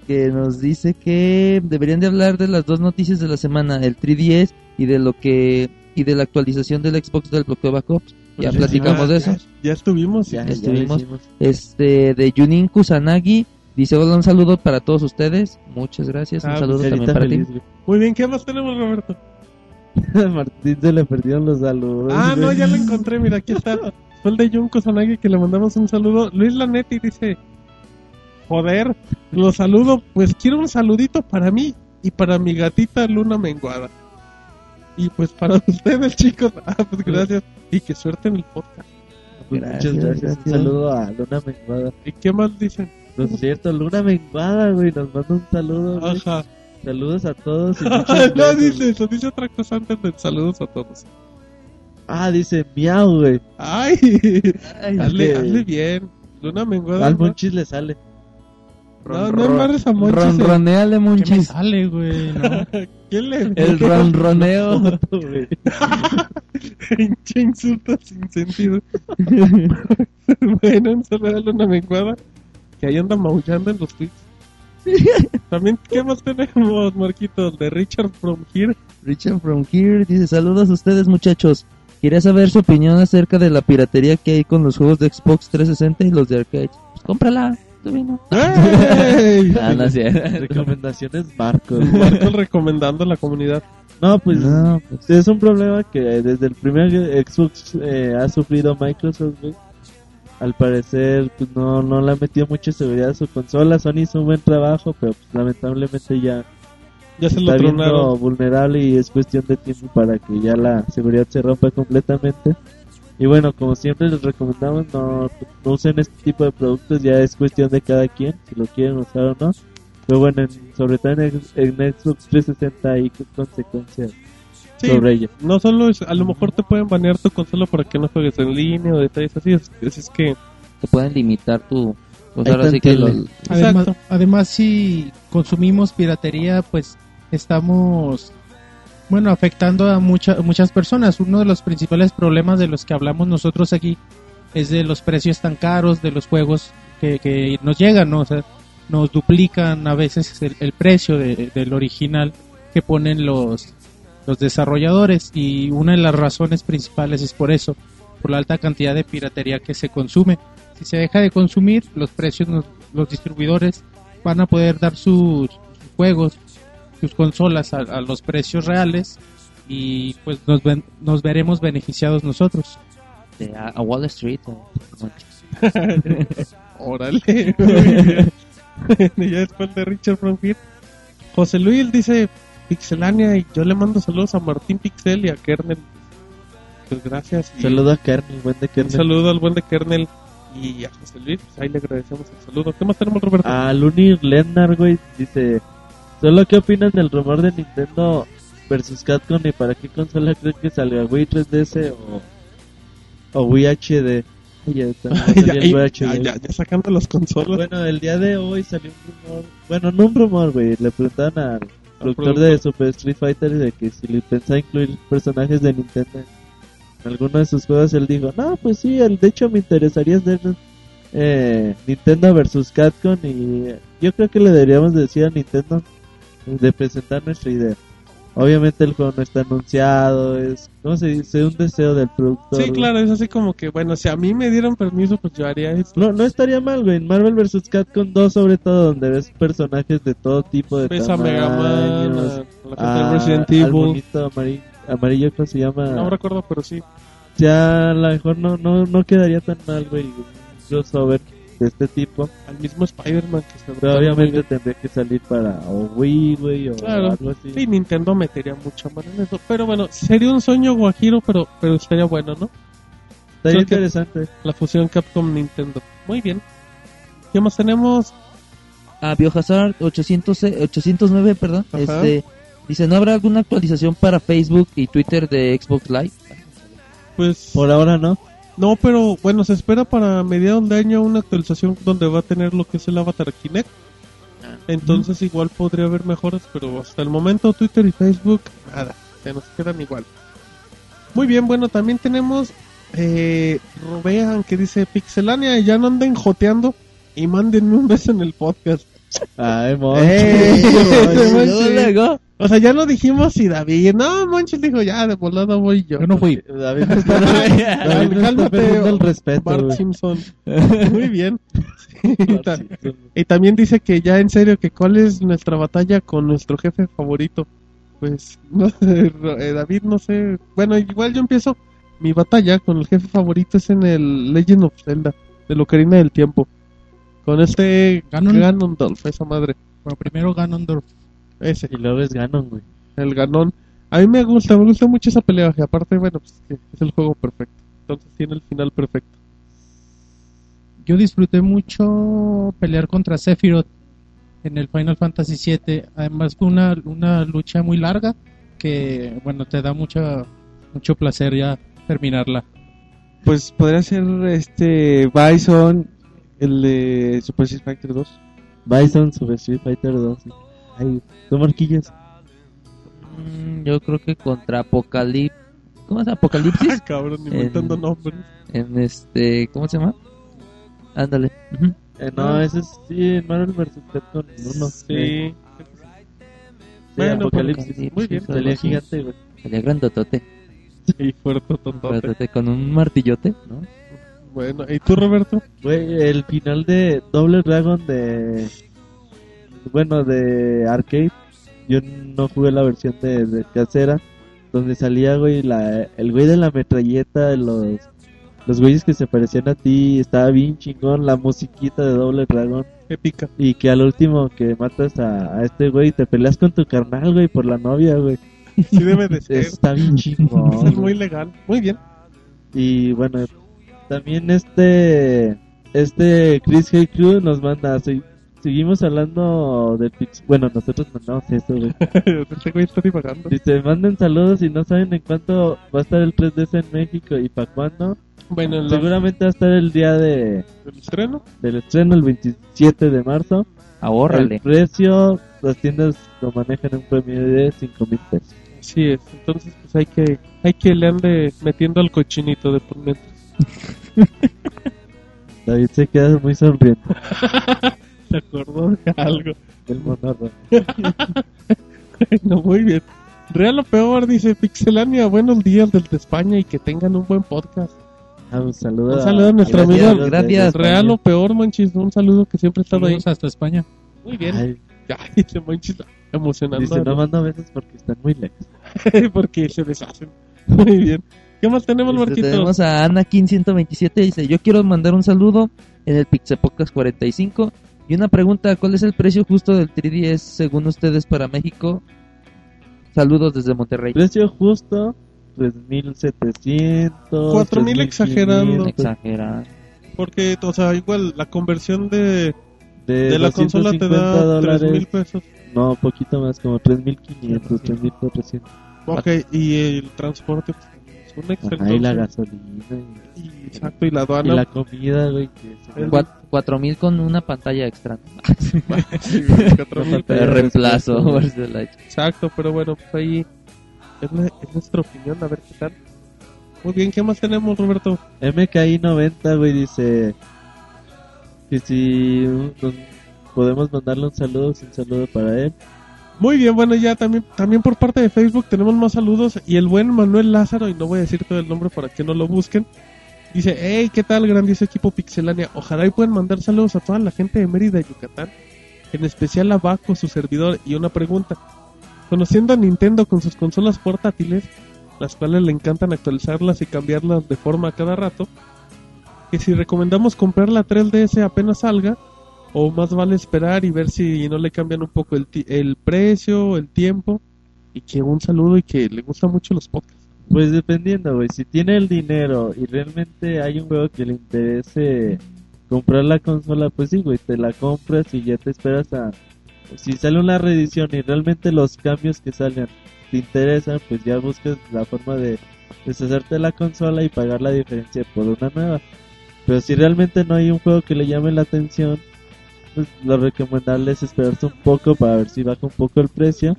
F: que nos dice que deberían de hablar de las dos noticias de la semana, el 3DS y de lo que y de la actualización del Xbox del bloqueo backups. Ya
C: Pues
F: platicamos
C: ya-
F: de eso.
C: Ya, ya estuvimos.
G: Ya,
F: estuvimos. Este de Junin Kusanagi dice hola, un saludo para todos ustedes. Muchas gracias. Un
C: Ah,
F: saludo también
G: Carita
F: para
G: feliz,
F: ti.
G: güey.
C: Muy bien, ¿qué más tenemos, Roberto?
G: Martín se le perdieron los saludos.
C: Ah, no, ya lo encontré, mira, aquí está. Fue el de Junko Sanagi que le mandamos un saludo. Luis Lanetti dice, joder, lo saludo, pues quiero un saludito para mí y para mi gatita Luna Menguada. Y pues para ustedes, chicos, ah, pues gracias y que suerte en el podcast.
G: Pues
F: Gracias,
G: Muchas gracias.
F: gracias.
G: Un saludo a Luna Menguada.
C: ¿Y qué más dicen?
G: No es cierto, Luna Menguada, güey. Nos manda un saludo. güey.
C: Ajá.
G: Saludos a todos y muchos
C: no, dice eso, dice otra cosa antes de saludos a todos.
G: Ah, dice miau, güey.
C: Ay,
G: Ay,
C: hazle,
G: que
C: hazle bien. Luna menguada.
G: Al
C: ¿no?
G: Monchis le sale.
C: No, no embarres a Monchis. eh.
F: Ronroneale,
D: ¿Qué me
F: Monchis.
D: sale, güey? No.
C: ¿Quién le
F: El ronroneo.
C: Pinche insulto sin sentido. bueno, un saludo a Luna Menguada. Que ahí anda maullando en los tweets. También, ¿qué más tenemos, Marquitos? De Richard From Here.
F: Richard from here dice saludos a ustedes muchachos. Quería saber su opinión acerca de la piratería que hay con los juegos de Xbox 360 y los de arcade. Pues cómprala. Ah, no.
G: Recomendaciones Marcos.
C: Marcos recomendando a la comunidad.
G: No, pues
F: No, pues,
G: es un problema que desde el primer Xbox eh, ha sufrido Microsoft. Al parecer, pues no, no le ha metido mucha seguridad a su consola. Sony hizo un buen trabajo, pero pues, lamentablemente ya
C: Ya se lo
G: está viendo
C: tronaron.
G: vulnerable y es cuestión de tiempo para que ya la seguridad se rompa completamente. Y bueno, como siempre les recomendamos, no, no usen este tipo de productos, ya es cuestión de cada quien, si lo quieren usar o no. Pero bueno, en- sobre todo en, en Xbox 360 hay consecuencias
C: Sí,
G: sobre ello.
C: no solo es, a lo mejor te pueden banear tu consola para que no juegues en línea o detalles así. Es, es, es que,
F: te pueden limitar tu... Pues
G: Ahí
F: ahora
G: está
F: sí
G: el
F: que lo-
D: Además,
C: Exacto.
D: además, si consumimos piratería, pues estamos, bueno, afectando a mucha- muchas personas. Uno de los principales problemas de los que hablamos nosotros aquí es de los precios tan caros de los juegos que, nos llegan, ¿no? O nos duplican a veces el, precio de- del original que ponen los, los desarrolladores y una de las razones principales es por eso, por la alta cantidad de piratería que se consume. Si se deja de consumir, los precios, los distribuidores van a poder dar sus juegos, sus consolas a, a los precios reales y pues nos, ven- nos veremos beneficiados nosotros.
F: de- a, a Wall Street. o-
C: órale. y ya después de Richard Here. José Luis dice Pixelania y yo le mando saludos a Martín Pixel y a Kernel. Pues gracias. y
G: Saludo a Kernel, buen de
C: Un
G: Kernel.
C: saludo al buen de Kernel y a José Luis. Pues ahí le agradecemos el saludo. ¿Qué más tenemos, Roberto?
G: A Lunir Lennart, güey, dice: ¿Solo qué opinan del rumor de Nintendo versus Capcom y para qué consola creen que salga? ¿Wii 3DS o, o Wii HD? Ya está,
C: ya,
G: el Wii
C: ya,
G: HD.
C: ya, ya sacando las consolas.
G: Bueno, el día de hoy salió un rumor. Bueno, no un rumor, güey. Le preguntaban al productor. de Super Street Fighter de que si le pensaba incluir personajes de Nintendo en alguno de sus juegos. Él dijo: No, pues sí, el, de hecho me interesaría hacer eh, Nintendo versus Capcom. Y yo creo que le deberíamos decir a Nintendo de presentar nuestra idea. Obviamente el juego no está anunciado, es, ¿cómo se dice? Un deseo del productor.
C: Sí, claro, es así como que, bueno, si a mí me dieran permiso, pues yo haría esto.
G: No, no estaría mal, güey. En Marvel vs. Capcom 2, sobre todo, donde ves personajes de todo tipo de
C: Ves a Mega Man,
G: tamaños,
C: a, la
G: a-
C: de Resident
G: al
C: Evil.
G: bonito amarillo, amarillo, ¿cómo se llama?
C: No recuerdo, pero sí.
G: Ya a lo mejor no, no, no quedaría tan mal, güey. Crossover de este tipo.
C: Al mismo Spider-Man que se
G: Pero obviamente tendría que salir para o Wii, güey, o
C: Claro.
G: algo así.
C: Sí, Nintendo metería mucha mano en eso. Pero bueno, sería un sueño guajiro, pero, pero estaría bueno, ¿no?
G: Estaría interesante.
C: La fusión Capcom-Nintendo. Muy bien. ¿Qué más tenemos?
F: A Biohazard 800, eh, 809, perdón.
C: Ajá.
F: Este, dice, ¿no habrá alguna actualización para Facebook y Twitter de Xbox Live?
C: Pues
G: Por ahora no.
C: No, pero bueno, se espera para mediados de año una actualización donde va a tener lo que es el Avatar Kinect. Entonces igual podría haber mejoras, pero hasta el momento Twitter y Facebook, nada, se nos quedan igual. Muy bien, bueno, también tenemos eh, Robean que dice Pixelania, ya no anden joteando y mándenme un beso en el podcast.
G: Ay, mon.
C: ¡Ey!
G: Ay,
C: Monchis.
F: luego.
C: O sea, ya lo dijimos y David, no, Monchis dijo, ya, de volada voy yo.
D: Yo no fui.
G: David me está, David me está perdiendo el respeto,
C: Bart. Simpson. Muy bien. y, ta- y también dice que ya en serio, que cuál es nuestra batalla con nuestro jefe favorito. Pues, no sé, eh, David, no sé. Bueno, igual yo empiezo. Mi batalla con el jefe favorito es en el Legend of Zelda, de la Ocarina del Tiempo. Con este
D: Ganon.
C: Ganondorf, esa madre.
D: Pero primero Ganondorf.
C: Ese,
G: Y luego es Ganon, güey.
C: el ganón. A mí me gusta, me gusta mucho esa pelea. Y aparte, bueno, pues que es el juego perfecto. Entonces tiene el final perfecto.
D: Yo disfruté mucho pelear contra Sephiroth en el Final Fantasy VII. Además fue una, una lucha muy larga que, bueno, te da mucha, mucho placer ya terminarla.
E: Pues podría ser este Bison, el de Super Street Fighter 2.
G: Bison, Super Street Fighter 2. sí. Ay, son marquillas.
F: Mm, yo creo que contra Apocalipsis. ¿Cómo es Apocalipsis?
C: Cabrón, inventando
F: En-
C: nombres.
F: en este. ¿Cómo se llama? Ándale.
G: Eh, no, ese es sí, en Marvel vs. Capcom 1.
C: Sí.
G: Sí,
C: Bueno,
G: Apocalipsis.
C: Muy bien.
G: Salía
F: Sí.
G: gigante, güey.
F: Salía grandotote.
C: Sí, fuerte, totote.
F: Con un martillote, ¿no?
C: Bueno, ¿y tú, Roberto?
G: Güey, el final de Double Dragon de. Bueno, de arcade. Yo no jugué la versión de, de casera. Donde salía, güey, la, el güey de la metralleta, los, los güeyes que se parecían a ti. Estaba bien chingón la musiquita de Double Dragon.
C: Épica.
G: Y que al último que matas a, a este güey, te peleas con tu carnal, güey, por la novia, güey.
C: Sí debe de ser.
G: Está bien chingón.
C: Es muy legal. Muy bien.
G: Y bueno, también este este Chris Hey Crew nos manda, se- seguimos hablando de Pix, bueno, nosotros mandamos eso, güey.
C: este güey está divagando.
G: Dice, manden saludos y no saben en cuánto va a estar el 3DS en México y para cuándo.
C: Bueno, la-
G: Seguramente va a estar el día de,
C: el estreno.
G: del estreno, el 27 de marzo. El
F: Ahórrale.
G: precio, las tiendas lo manejan en un premio de 5 mil pesos.
C: Así es. Entonces, pues hay que, hay que le ande metiendo al cochinito de por mientras.
G: David se queda muy sonriente.
C: ¿Se acordó de algo?
G: El monorro.
C: no, muy bien. Real o peor, dice Pixelania. Buenos días desde España y que tengan un buen podcast.
G: Ah, un saludo,
C: Un saludo a nuestro
F: Gracias,
C: amigo.
F: gracias.
C: Real o peor, Monchis. Un saludo que siempre ha estado ahí.
D: Hasta España.
C: Muy bien.
G: Ay,
C: Ay, Monchis emocionando.
G: dice, no mando besos porque están muy lejos.
C: porque se deshacen. Muy bien. ¿Qué más tenemos,
F: Este,
C: Marquitos?
F: tenemos a Anakin127. Dice: Yo quiero mandar un saludo en el Pixepocas 45. Y una pregunta: ¿Cuál es el precio justo del 3DS según ustedes para México? Saludos desde Monterrey.
G: Precio justo, 3.700.
C: 4,000
G: 3,500,
C: exagerando.
F: Exagerado.
C: Porque, o sea, igual la conversión de,
G: De,
C: de la consola te
G: 250
C: da
G: dólares.
C: 3 mil pesos.
G: No, poquito más, como 3.500, 3.400.
C: Ok, y el transporte
G: Ajá, y la gasolina. Y,
C: Y- exacto, y la
G: y
C: aduana.
G: la comida, güey.
F: Cuatro mil con una pantalla extra.
C: Sí, cuatro mil
F: De reemplazo.
C: Exacto, pero bueno, pues ahí es, la- es nuestra opinión, a ver qué tal. Muy bien, ¿qué más tenemos, Roberto?
G: MKI 90, güey, dice que si nos podemos mandarle un saludo, un saludo para él.
C: Muy bien, bueno, ya también, también por parte de Facebook tenemos más saludos. Y el buen Manuel Lázaro, y no voy a decir todo el nombre para que no lo busquen, dice: Hey, ¿qué tal, grandioso equipo Pixelania? Ojalá y puedan mandar saludos a toda la gente de Mérida, Yucatán, en especial a Baco, su servidor. Y una pregunta: Conociendo a Nintendo con sus consolas portátiles, las cuales le encantan actualizarlas y cambiarlas de forma a cada rato, que si recomendamos comprar la 3DS apenas salga, o más vale esperar y ver si no le cambian un poco el, el precio, el tiempo, y que un saludo y que le gustan mucho los podcasts.
G: Pues dependiendo, güey, si tiene el dinero y realmente hay un juego que le interese comprar la consola, pues sí, güey, te la compras y ya te esperas a... Si sale una reedición y realmente los cambios que salgan te interesan, pues ya buscas la forma de deshacerte de la consola y pagar la diferencia por una nueva. Pero si realmente no hay un juego que le llame la atención, pues lo recomendable es esperarse un poco para ver si baja un poco el precio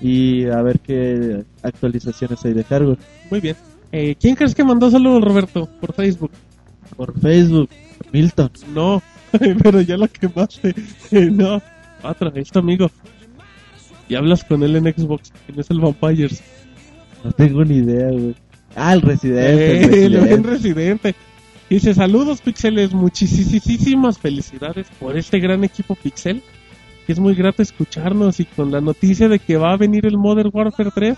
G: y a ver qué actualizaciones hay de hardware.
C: Muy bien. Eh, ¿Quién crees que mandó saludos, Roberto? Por Facebook.
G: Por Facebook, Milton.
C: No, pero ya lo quemaste. Eh, no, otra, es tu amigo. Y hablas con él en Xbox. ¿Quién es el Vampires?
G: No tengo ni idea, güey. Ah, el residente. el
C: Eh, el buen
G: residente.
C: Dice, saludos Pixeles, muchísimas felicidades por este gran equipo Pixel. Que es muy grato escucharnos y con la noticia de que va a venir el Modern Warfare 3,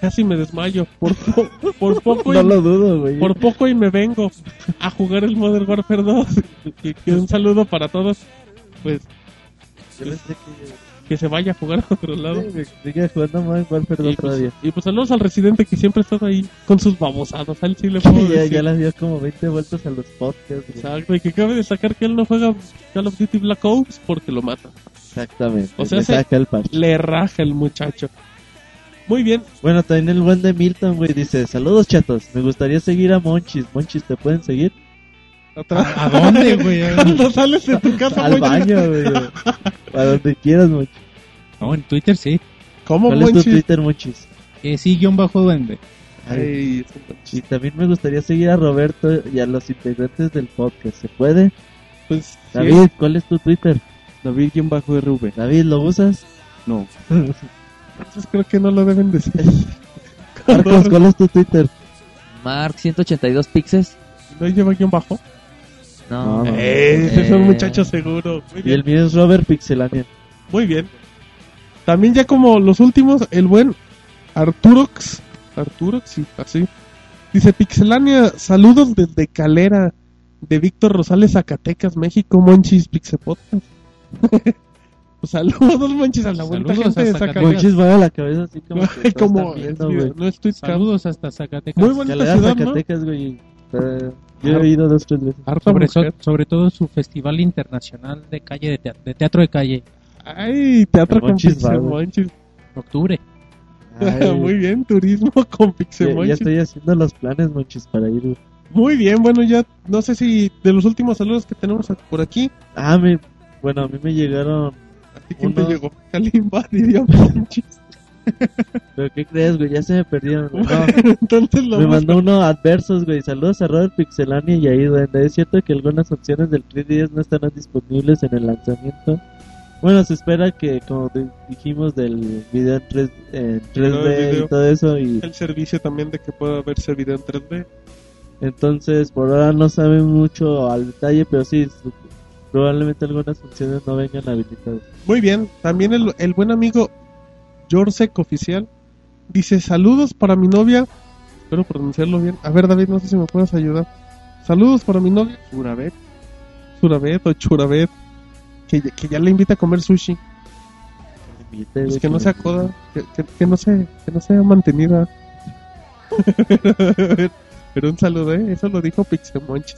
C: casi me desmayo. Por, po- por poco
G: No
C: y,
G: lo dudo, güey.
C: por poco y me vengo a jugar el Modern Warfare 2. Que, que un saludo para todos. Pues
G: Yo pensé que-
C: que se vaya a jugar a otro lado.
G: Sí, güey, Sigue jugando Modern Warfare
C: Y
G: 2
C: pues,
G: todavía.
C: y pues saludos al residente que siempre estado ahí con sus babosadas. A él sí le puedo
G: ya,
C: decir.
G: ya le dio como 20 vueltas a los podcasts.
C: Exacto, y que cabe destacar que él no juega Call of Duty Black Ops porque lo mata.
G: Exactamente.
C: O sea,
G: le
C: se-
G: saca el parche.
C: Le raja el muchacho. Muy bien.
G: Bueno, también el buen de Milton, güey, dice, saludos chatos, me gustaría seguir a Monchis. Monchis, ¿te pueden seguir?
D: ¿A dónde, güey?
C: Cuando sales de tu casa,
G: Al
C: Monchis.
G: baño, güey. A donde quieras, Monchis.
D: No, en Twitter sí.
C: ¿Cómo,
G: ¿Cuál es tu
C: Monchis?
G: Twitter, Monchis?
D: Que sí, guion bajo duende.
C: Ay, Monchis.
G: Y también me gustaría seguir a Roberto y a los integrantes del podcast. ¿Se puede?
C: Pues, sí.
G: David, ¿cuál es tu Twitter?
E: David-RV.
G: David, ¿lo usas?
E: No.
C: Entonces creo que no lo deben decir.
G: Marcos, ¿cuál es tu Twitter?
F: Mark 182 pixels.
C: ¿No lleva guion bajo?
F: No.
G: No.
C: Eh, ese es un
F: Eh.
C: muchacho seguro. Muy
G: Y
C: bien.
G: el mío es Robert Pixelania.
C: Muy bien. También ya como los últimos, el buen Arturox. Arturox, sí, así. Dice Pixelania, saludos desde Calera de Víctor Rosales, Zacatecas, México, Monchis Pixepodcast. Pues saludos, Monchis, a la buena
D: Saludos
C: gente de
D: a Zacatecas.
G: Monchis mueve la cabeza así como que
C: como
G: viendo,
C: es, no es tweet
D: Saludos hasta Zacatecas.
C: Muy bonita
G: Calera,
C: ciudad,
G: güey. Eh, Yo he ido dos, tres veces.
C: Harta
D: Sobre,
C: mujer.
D: so- sobre todo su festival internacional de calle de, tea- de teatro de calle,
C: Ay, teatro con. Pixemonchis.
D: octubre.
G: Ay,
C: Muy bien, turismo con
G: ya,
C: Pixemonchis.
G: ya estoy haciendo los planes, Monchis, para ir.
C: Muy bien, bueno, ya no sé si de los últimos saludos que tenemos por aquí,
G: Ah, me, bueno, a mí me llegaron.
C: ¿a ti quién te
G: Uno.
C: llegó? Kalimba, diría Monchis.
G: ¿Pero qué crees, güey? Ya se me perdieron. güey. No,
C: Entonces lo
G: me
C: vamos
G: mandó uno adversos, güey. Saludos a Robert Pixelania y ahí, duende. Es cierto que algunas opciones del 3DS no estarán disponibles en el lanzamiento. Bueno, se espera que, como di- dijimos, del video en, 3, en 3D
C: video.
G: y todo eso. Y
C: el servicio también de que pueda verse video en 3D.
G: entonces, por ahora no saben mucho al detalle, pero sí, probablemente algunas funciones no vengan habilitadas.
C: Muy bien, también el, el buen amigo Jorsek Oficial dice saludos para mi novia, espero pronunciarlo bien. A ver David, no sé si me puedes ayudar. Saludos para mi novia
E: Surabet.
C: Surabet o Churabet, que, ya- que ya le invita a comer sushi. Pues que no se acoda, que, que, que no se, que no sea mantenida. Pero un saludo, ¿eh? Eso lo dijo Pixemonchis.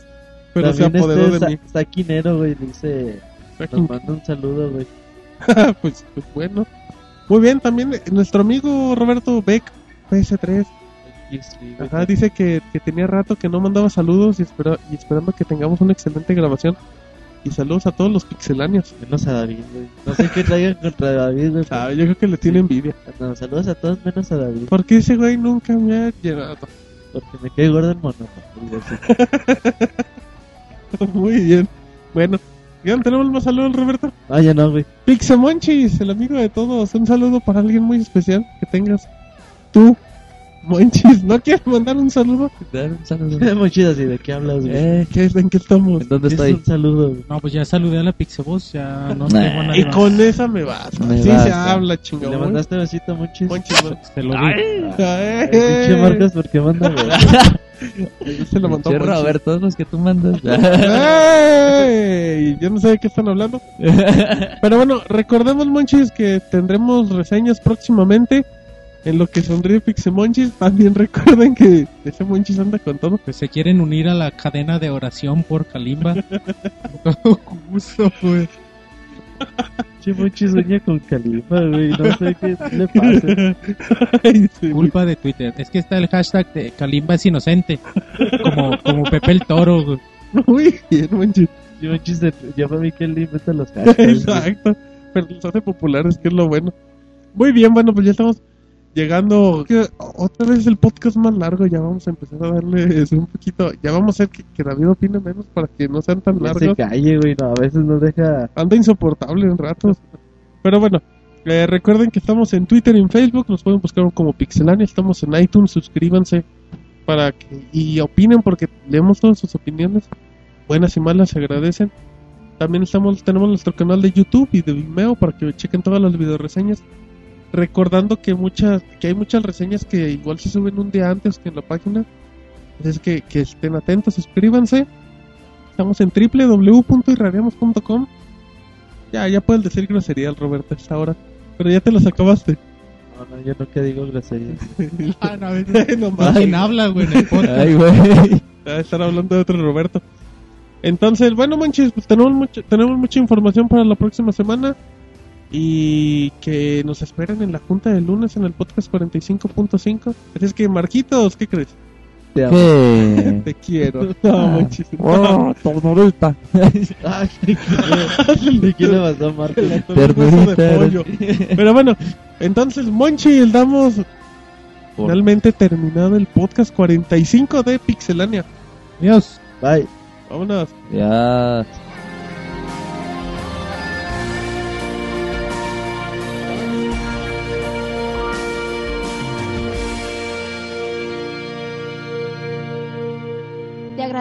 C: Pero se
G: También
C: apoderó
G: este
C: de mí.
G: Sa- Saquinero, güey, dice... Nos manda un saludo, güey.
C: pues, pues bueno. Muy bien, también eh, nuestro amigo Roberto Beck, PS3, ajá, dice que, que tenía rato que no mandaba saludos y, espera, y esperando que tengamos una excelente grabación. Y saludos a todos los pixeláneos.
G: Menos a David, güey. No sé qué traigan contra David, güey.
C: Ah, yo creo que le tiene envidia.
G: No, saludos a todos menos a David.
C: Porque ese güey nunca me ha llegado.
G: Porque me cae gordo el mono.
C: Muy bien. Bueno, ¿ya no tenemos más saludos, Roberto?
G: Ah, ya no, güey.
C: Pixemonchis, el amigo de todos. Un saludo para alguien muy especial que tengas. Tú, Monchis, ¿no quieres mandar un saludo?
F: Dar un saludo.
G: Muy chido así, ¿de qué hablas, güey?
F: Eh,
C: ¿Qué? ¿En qué estamos?
F: ¿En dónde
G: Es
F: estoy?
G: un saludo, güey.
D: No, pues ya saludé a la Pixeboss, ya no
F: Nah.
D: tengo nada
C: Y con esa me basta.
F: Me
C: Así se habla,
G: ¿Le
C: chingón.
G: mandaste besito, Monchis?
C: Monchis, no.
D: Se lo di.
C: Ay,
G: Ay, pinche Marcos, ¿por qué manda, güey?
C: Yo se lo mandó
F: Che,
C: Monchis.
F: Robert, todos los que tú mandas.
C: ¡Ey! Yo no sé de qué están hablando. Pero bueno, recordemos, Monchis, que tendremos reseñas próximamente. En lo que sonríe Pixemonchis. También recuerden que ese Monchis anda con todo.
D: Pues se quieren unir a la cadena de oración por Kalimba. Con gusto, pues.
G: Monchis sueña con Califa, güey. No sé qué le pasa.
C: Ay, sí,
D: Culpa de Twitter. Es que está el hashtag de Kalimba es inocente. Como, como Pepe el Toro. güey.
C: Muy bien, Monchis.
G: Pinche Monchis se- ya para mí que él inventa los hashtags. güey.
C: Exacto. Pero los hace populares, que es lo bueno. Muy bien, bueno, pues ya estamos llegando. Otra vez el podcast más largo. Ya vamos a empezar a darle un poquito. Ya vamos a hacer que, que David opine menos para que no sean tan
G: Ya se
C: largos.
G: calle, güey. No, a veces no deja...
C: Anda insoportable en ratos. Pero bueno, eh, recuerden que estamos en Twitter y en Facebook. Nos pueden buscar como Pixelania. Estamos en iTunes. Suscríbanse para que y opinen porque leemos todas sus opiniones. Buenas y malas se agradecen. También estamos tenemos nuestro canal de YouTube y de Vimeo para que chequen todas las video reseñas. Recordando que muchas que hay muchas reseñas que igual se suben un día antes que en la página. Así que, que estén atentos, suscríbanse. Estamos en www.irradiamos.com. Ya, ya puedes decir grosería al Roberto a esta hora. Pero ya te las acabaste.
G: No, no, yo no que digo groserías.
D: Ah, no,
C: No mames.
D: ¿Quién habla, güey, en el podcast?
F: Ay, güey.
C: Ah, estar hablando de otro Roberto. Entonces, bueno, manches, pues tenemos mucha, tenemos mucha información para la próxima semana. Y que nos esperen en la junta del lunes en el podcast 45.5. Así es que, Marquitos, ¿qué crees?
G: Te amo.
I: ¿Qué?
C: Te quiero. No, muchísimo.
I: Oh, ternurita.
G: Ay, ¿qué, qué, le pasó a Marco?
C: Pedazo de pollo. Pero bueno, entonces, Monchi, damos finalmente terminado el podcast 45 de Pixelania.
D: Adiós.
G: Bye.
C: Vámonos.
I: Ya.